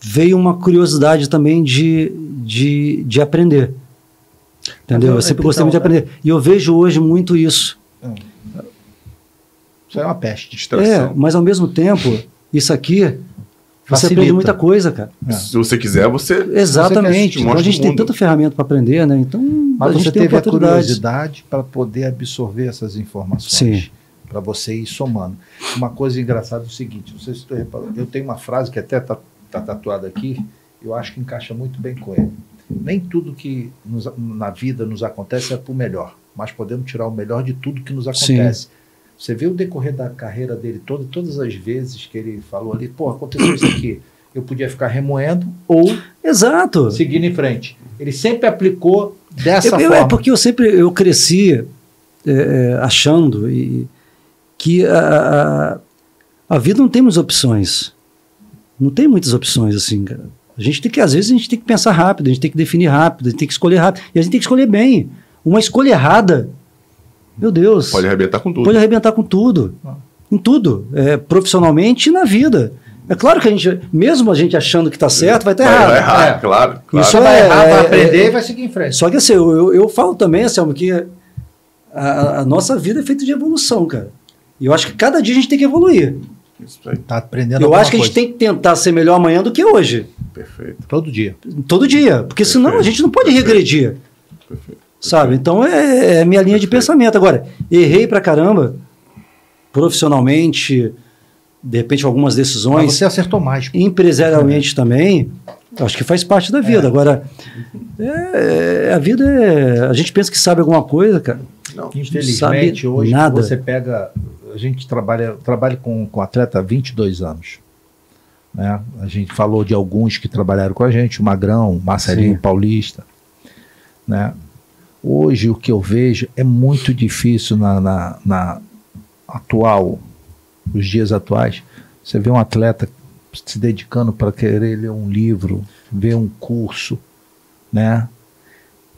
veio uma curiosidade também de, de, de aprender. Entendeu? eu- Eu sempre então, gostei muito de aprender. E eu vejo hoje muito isso. Isso é uma peste. É, Distração. mas ao mesmo tempo, isso aqui, você Facilita. aprende muita coisa, cara. Se você quiser, você. Exatamente. te Então a gente o tem tanta ferramenta para aprender, né? Então Mas a você gente tem teve a curiosidade para poder absorver essas informações. Sim. Para você ir somando. Uma coisa engraçada é o seguinte: não sei se tu reparou, eu tenho uma frase que até está tatuada aqui, eu acho que encaixa muito bem com ele. Nem tudo que nos- na vida nos acontece é por melhor, mas podemos tirar o melhor de tudo que nos Sim. Você vê o decorrer da carreira dele todo, todas as vezes que ele falou ali, pô, aconteceu isso aqui. Eu podia ficar remoendo ou Exato. seguindo em frente. Ele sempre aplicou dessa Eu- eu- forma. é porque eu sempre eu cresci é, é, achando e, que a, a, a vida não tem muitas opções. Não tem muitas opções assim, cara. A gente tem que, às vezes, a gente tem que pensar rápido, a gente tem que definir rápido, a gente tem que escolher rápido. E a gente tem que escolher bem. Uma escolha errada, meu Deus, Pode arrebentar com tudo. pode arrebentar com tudo. Ah. Em tudo. É, profissionalmente e na vida. É claro que a gente, mesmo a gente achando que está certo, vai estar Vai- errado. vai errar, É. claro. claro. Isso vai é- errar, vai é- aprender é- e vai seguir em frente. Só que assim, eu, eu, eu falo também, Anselmo, que a, a nossa vida é feita de evolução, cara. E eu acho que cada dia a gente tem que evoluir. Isso aí, Tá aprendendo Eu acho que a gente coisa. tem que tentar ser melhor amanhã do que hoje. perfeito. Todo dia. Todo dia. Porque senão a Perfeito. gente não pode Perfeito. regredir. Sabe? Então é, é a minha linha de pensamento. Agora, errei pra caramba, profissionalmente, de repente algumas Mas decisões, você acertou mais. empresarialmente também, acho que faz parte da vida. É. Agora, é, a vida é. A gente pensa que sabe alguma coisa, cara. Não. Infelizmente, sabe hoje nada. você pega. A gente trabalha, trabalha com, com atleta há 22 anos. Né? A gente falou de alguns que trabalharam com a gente, o Magrão, o Marcelinho Sim. Paulista. Né? Hoje o que eu vejo é muito difícil na, na, na atual, os dias atuais. Você vê um atleta se dedicando para querer ler um livro, ver um curso, né?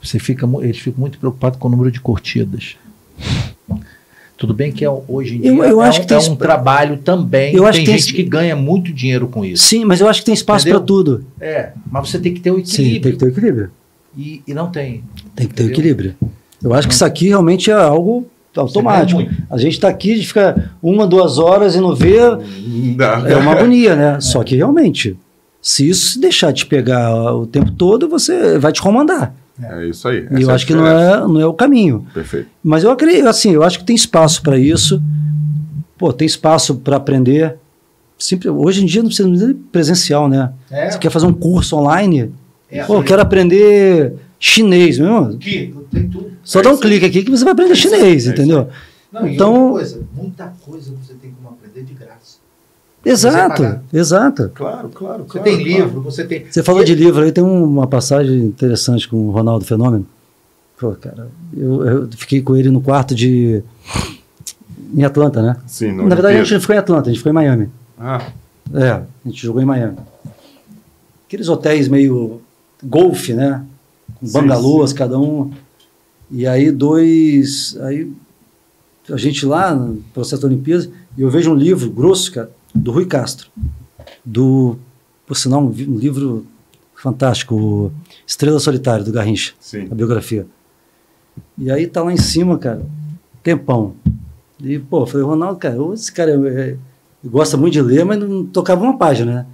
Você fica, eles ficam muito preocupados com o número de curtidas. Tudo bem que é, hoje em dia Eu- eu é, acho um, é um trabalho também. Eu acho tem que tem gente que ganha muito dinheiro com isso. Sim, mas eu acho que tem espaço para tudo. É, mas você tem que ter o Sim, equilíbrio. tem que ter equilíbrio. E, e não tem. Tem que ter Entendeu? equilíbrio. Eu acho que isso aqui realmente é algo automático. muito. A gente está aqui, a gente fica uma, duas horas e não vê, Dá. é uma agonia, né? Só que realmente, se isso se deixar te pegar o tempo todo, você vai te comandar. É isso aí. E eu a acho que não é, não é o caminho. Perfeito. Mas eu acredito, assim, eu acho que tem espaço para isso. Pô, tem espaço para aprender. Simples, hoje em dia não precisa nem presencial, né? É, Você quer fazer um curso online? É Pô, eu quero aprender chinês, meu. que tem tudo. Só É dá um clique aqui que você vai aprender É chinês, é isso entendeu? Não, e Então- outra coisa, muita coisa você tem como aprender de graça. Exato, exato. Claro, claro. Você claro, tem claro. livro, você tem. Você falou E- de livro aí, tem uma passagem interessante com o Ronaldo Fenômeno. Pô, cara, eu, eu fiquei com ele no quarto de. em Atlanta, né? Sim, Na verdade, a gente não ficou em Atlanta, a gente ficou em Miami. Ah, É, a gente jogou em Miami. Aqueles hotéis meio golfe, né? Com bangalôs, cada um. E aí, dois. Aí, a gente lá, no processo da Olimpíada, e eu vejo um livro grosso, cara, do Rui Castro. Do. Por sinal, um, um livro fantástico, Estrela Solitária, do Garrincha, sim. a biografia. E aí tá lá em cima, cara, tempão. E, pô, falei, Ronaldo, cara, esse cara é, é, gosta muito de ler, mas não tocava uma página, né?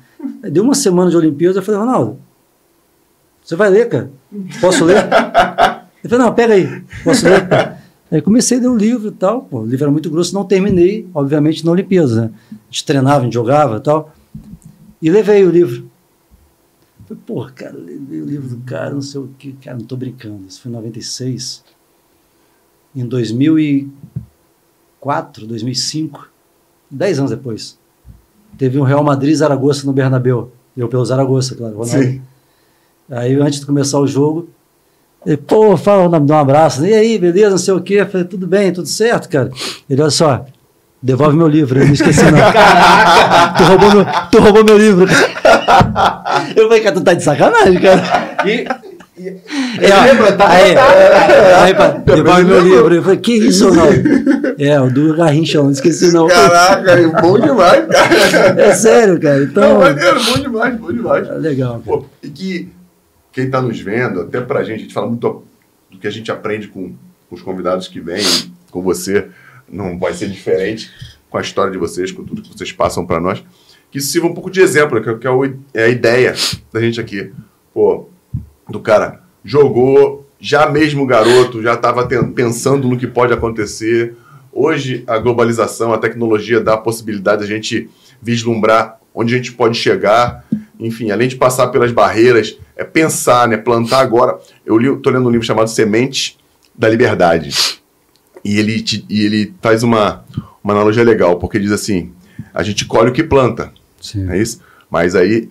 Aí deu uma semana de Olimpíadas, eu falei, Ronaldo, você vai ler, cara? Posso ler? [LAUGHS] Ele falou, não, pega aí, posso ler? Aí comecei a ler o livro e tal, pô, o livro era muito grosso, não terminei, obviamente, na Olimpíadas, né? A gente treinava, a gente jogava e tal. E levei o livro. Falei, porra, cara, levei o livro do cara, não sei o que, cara, não tô brincando. Isso foi em 96. Em 2004, 2005, 10 anos depois, teve um Real Madrid Zaragoza no Bernabéu. Eu pelo Zaragoza, claro. Ronaldo. Sim. Aí, antes de começar o jogo, ele, pô, fala, me dá um abraço. E aí, beleza, não sei o quê. Eu falei, tudo bem, tudo certo, cara. Ele, olha só, devolve meu livro, eu não esqueci não. [LAUGHS] tu, roubou meu, tu roubou meu livro. eu falei, cara, tu tá de sacanagem, cara. E, É, ó, lembra? Tá aí, aí, pá, devolve meu livro. Eu falei, que isso, Ronaldo? É, o do Garrincha, não esqueci não. Caraca, é bom demais, cara. É sério, cara. Não, Então, maneiro, bom demais, bom demais. é legal. cara. Pô, e que quem está nos vendo, até pra gente, a gente fala muito do que a gente aprende com, os convidados que vêm, com você, não vai ser diferente com a história de vocês, com tudo que vocês passam para nós. Que isso sirva um pouco de exemplo, que é- é, é a ideia da gente aqui. Pô, do cara jogou, já mesmo garoto, já estava pensando no que pode acontecer. Hoje, a globalização, a tecnologia dá a possibilidade de a gente vislumbrar onde a gente pode chegar. Enfim, além de passar pelas barreiras, é pensar, né? Plantar agora. Eu li, tô lendo um livro chamado Semente da Liberdade. E ele, te- e ele faz uma, uma analogia legal, porque diz assim: a gente colhe o que planta. Sim. É isso? Mas aí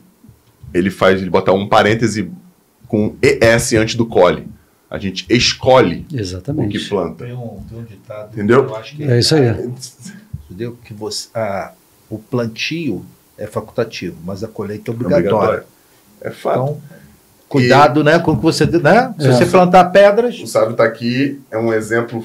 ele faz, ele bota um parêntese com ES antes do colhe. A gente escolhe o que Exatamente. planta. Tem um, tem um ditado. Entendeu? Eu acho que É isso aí. Entendeu? Que você, a, o plantio é facultativo, mas a colheita é obrigatória. É fato. Então, cuidado, né, com o que você, né? Se É. você plantar pedras, O Sábio está aqui, é um exemplo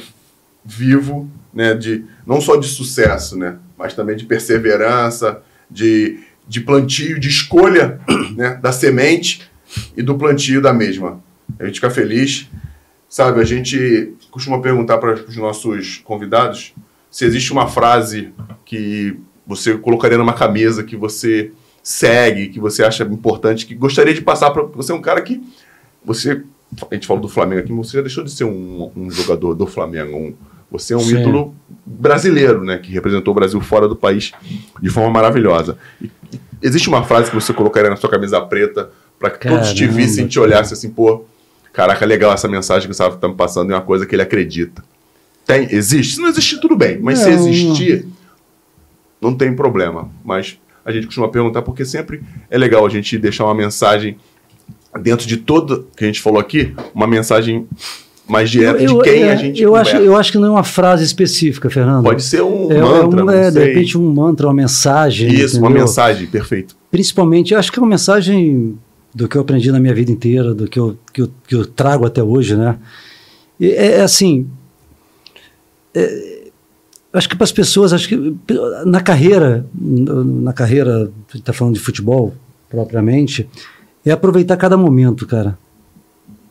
vivo, né, de não só de sucesso, né, mas também de perseverança, de, de plantio, de escolha [CLEARS THROAT] né, da semente e do plantio da mesma. A gente fica feliz. Sabe, a gente costuma perguntar para os nossos convidados se existe uma frase que você colocaria numa camisa, que você segue, que você acha importante, que gostaria de passar para você é um cara que você a gente falou do Flamengo aqui, mas você já deixou de ser um, um jogador do Flamengo. um- você é um Sim. ídolo brasileiro, né? Que representou o Brasil fora do país de forma maravilhosa. E- existe uma frase que você colocaria na sua camisa preta para que todos te Caramba, vissem e te olhassem assim, pô, caraca, legal essa mensagem que o Sávio tá me passando, é uma coisa que ele acredita. Tem, existe? Se não existir, tudo bem. Mas se Não, existir, não tem problema. Mas a gente costuma perguntar porque sempre é legal a gente deixar uma mensagem dentro de tudo que a gente falou aqui, uma mensagem mais direta de quem é, a gente eu acho, eu acho que não é uma frase específica, Fernando. Pode ser um é, mantra, é, um- não é, de repente um mantra, uma mensagem. Isso, uma entendeu? mensagem, perfeito. Principalmente, eu acho que é uma mensagem do que eu aprendi na minha vida inteira, do que eu, que eu, que eu trago até hoje, né? E É, é assim, é, acho que para as pessoas, acho que na carreira, na carreira, está falando de futebol propriamente, é aproveitar cada momento, cara.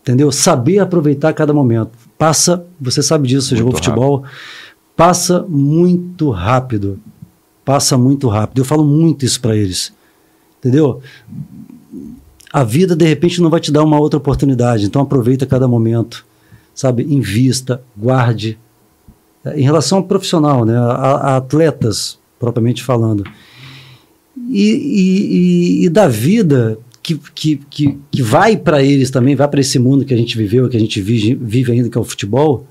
Entendeu? Saber aproveitar cada momento. Passa, você sabe disso, você jogou futebol, passa muito rápido. Passa muito rápido. Eu falo muito isso para eles. Entendeu? A vida, de repente, não vai te dar uma outra oportunidade. Então, aproveita cada momento. Sabe? Invista, guarde. Em relação ao profissional, né? a, a atletas, propriamente falando. E, e, e, da vida que, que, que, que vai para eles também, vai para esse mundo que a gente viveu, que a gente vive, vive ainda, que é o futebol.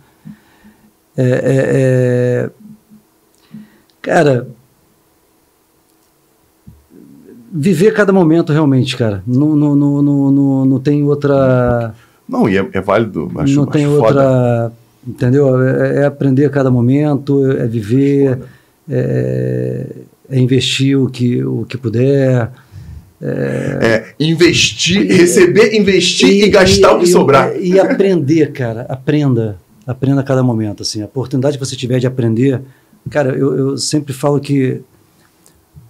É, é, é, cara, viver cada momento realmente, cara. Não, não, não, não, não, não tem outra. Não, e é, é válido. Acho, não tem outra. foda. Entendeu? É, é aprender a cada momento, é viver, é, é investir o que, o que puder. É, investir, receber, investir e, gastar o que e- sobrar. E aprender, cara. Aprenda. Aprenda a cada momento. Assim. A oportunidade que você tiver de aprender. Cara, eu, eu sempre falo que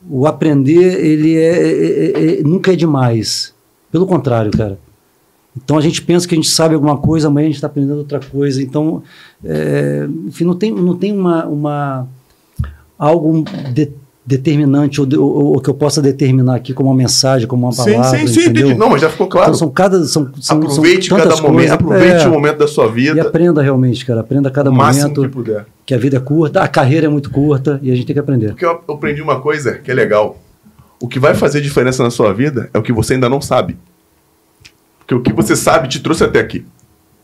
o aprender, ele é, é- é- é- nunca é demais. Pelo contrário, cara. Então a gente pensa que a gente sabe alguma coisa, amanhã a gente está aprendendo outra coisa. Então, é, enfim, não tem, não tem uma, uma algo de- determinante ou, ou- ou que eu possa determinar aqui como uma mensagem, como uma Sim, palavra. sim, sim, entendeu? entendi. Não, mas já ficou claro. Então são cada são, são, aproveite são cada momento, coisas. aproveite É, o momento da sua e vida, aprenda realmente, cara. Aprenda cada o máximo que momento, puder. que a vida é curta, a carreira é muito curta e a gente tem que aprender. Porque eu aprendi uma coisa que é legal. o que vai fazer diferença na sua vida é o que você ainda não sabe. Porque o que você sabe te trouxe até aqui.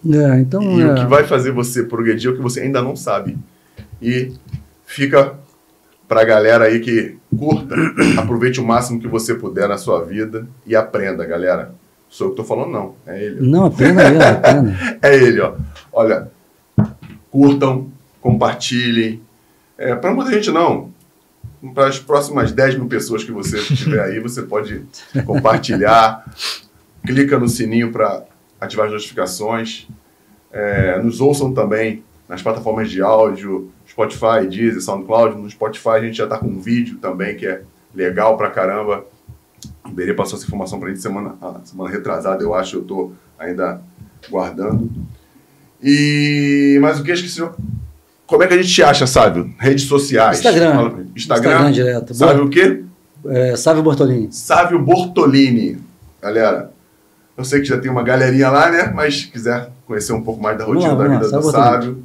É, então, E é, o que vai fazer você progredir é o que você ainda não sabe. E fica pra galera aí que curta, [CLEARS THROAT] aproveite o máximo que você puder na sua vida e aprenda, galera. Sou eu que tô falando, não. É ele. Não, a pena mesmo, a pena. [LAUGHS] É ele, ó. Olha, curtam, compartilhem. É, para muita gente não. Para as próximas 10 mil pessoas que você tiver aí, você pode [LAUGHS] compartilhar. Clica no sininho para ativar as notificações. É, nos ouçam também nas plataformas de áudio, Spotify, Deezer, SoundCloud. No Spotify a gente já está com um vídeo também que é legal pra caramba. O Berê passou essa informação pra gente semana, ah, semana retrasada, eu acho, eu tô ainda guardando. E mas o que eu esqueci? Como é que a gente te acha, Sábio? Redes sociais. Instagram. Instagram. Instagram direto. Sabe o quê? É, Sávio Bortolini. Sávio Bortolini. Galera, eu sei que já tem uma galerinha lá, né? Mas se quiser conhecer um pouco mais da rotina lá, da vida lá, do Sávio Sávio,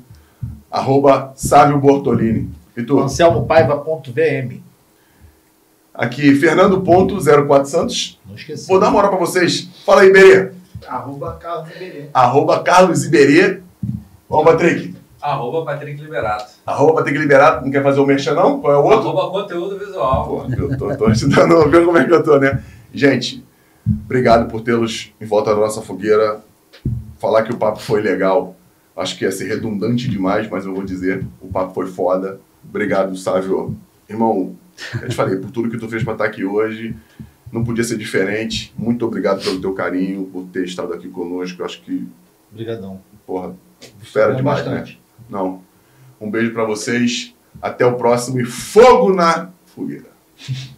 arroba Sávio Bortolini. E tu? AnselmoPaiva.vm. Aqui, Fernando Ponto 04 Santos. Não esqueci. Vou dar uma moral pra vocês. Fala aí, Berê. Arroba Carlos Iberê. Arroba Carlos Iberê. Vamos, Patrick. Arroba Patrick Liberato. Arroba Patrick Liberado. Não quer fazer o merchan, não? Qual é o outro? Arroba conteúdo visual. Pô, eu tô, tô ajudando, [LAUGHS] vendo como é que eu tô, né? Gente, obrigado por tê-los em volta da nossa fogueira. Falar que o papo foi legal. Acho que ia ser redundante demais, mas eu vou dizer, o papo foi foda. Obrigado, Sávio. Irmão, eu te falei, por tudo que tu fez pra estar aqui hoje, não podia ser diferente. Muito obrigado pelo teu carinho, por ter estado aqui conosco. Eu acho que, Obrigadão. porra, fera demais, né? bastante. Não. Um beijo pra vocês. Até o próximo e fogo na fogueira. [LAUGHS]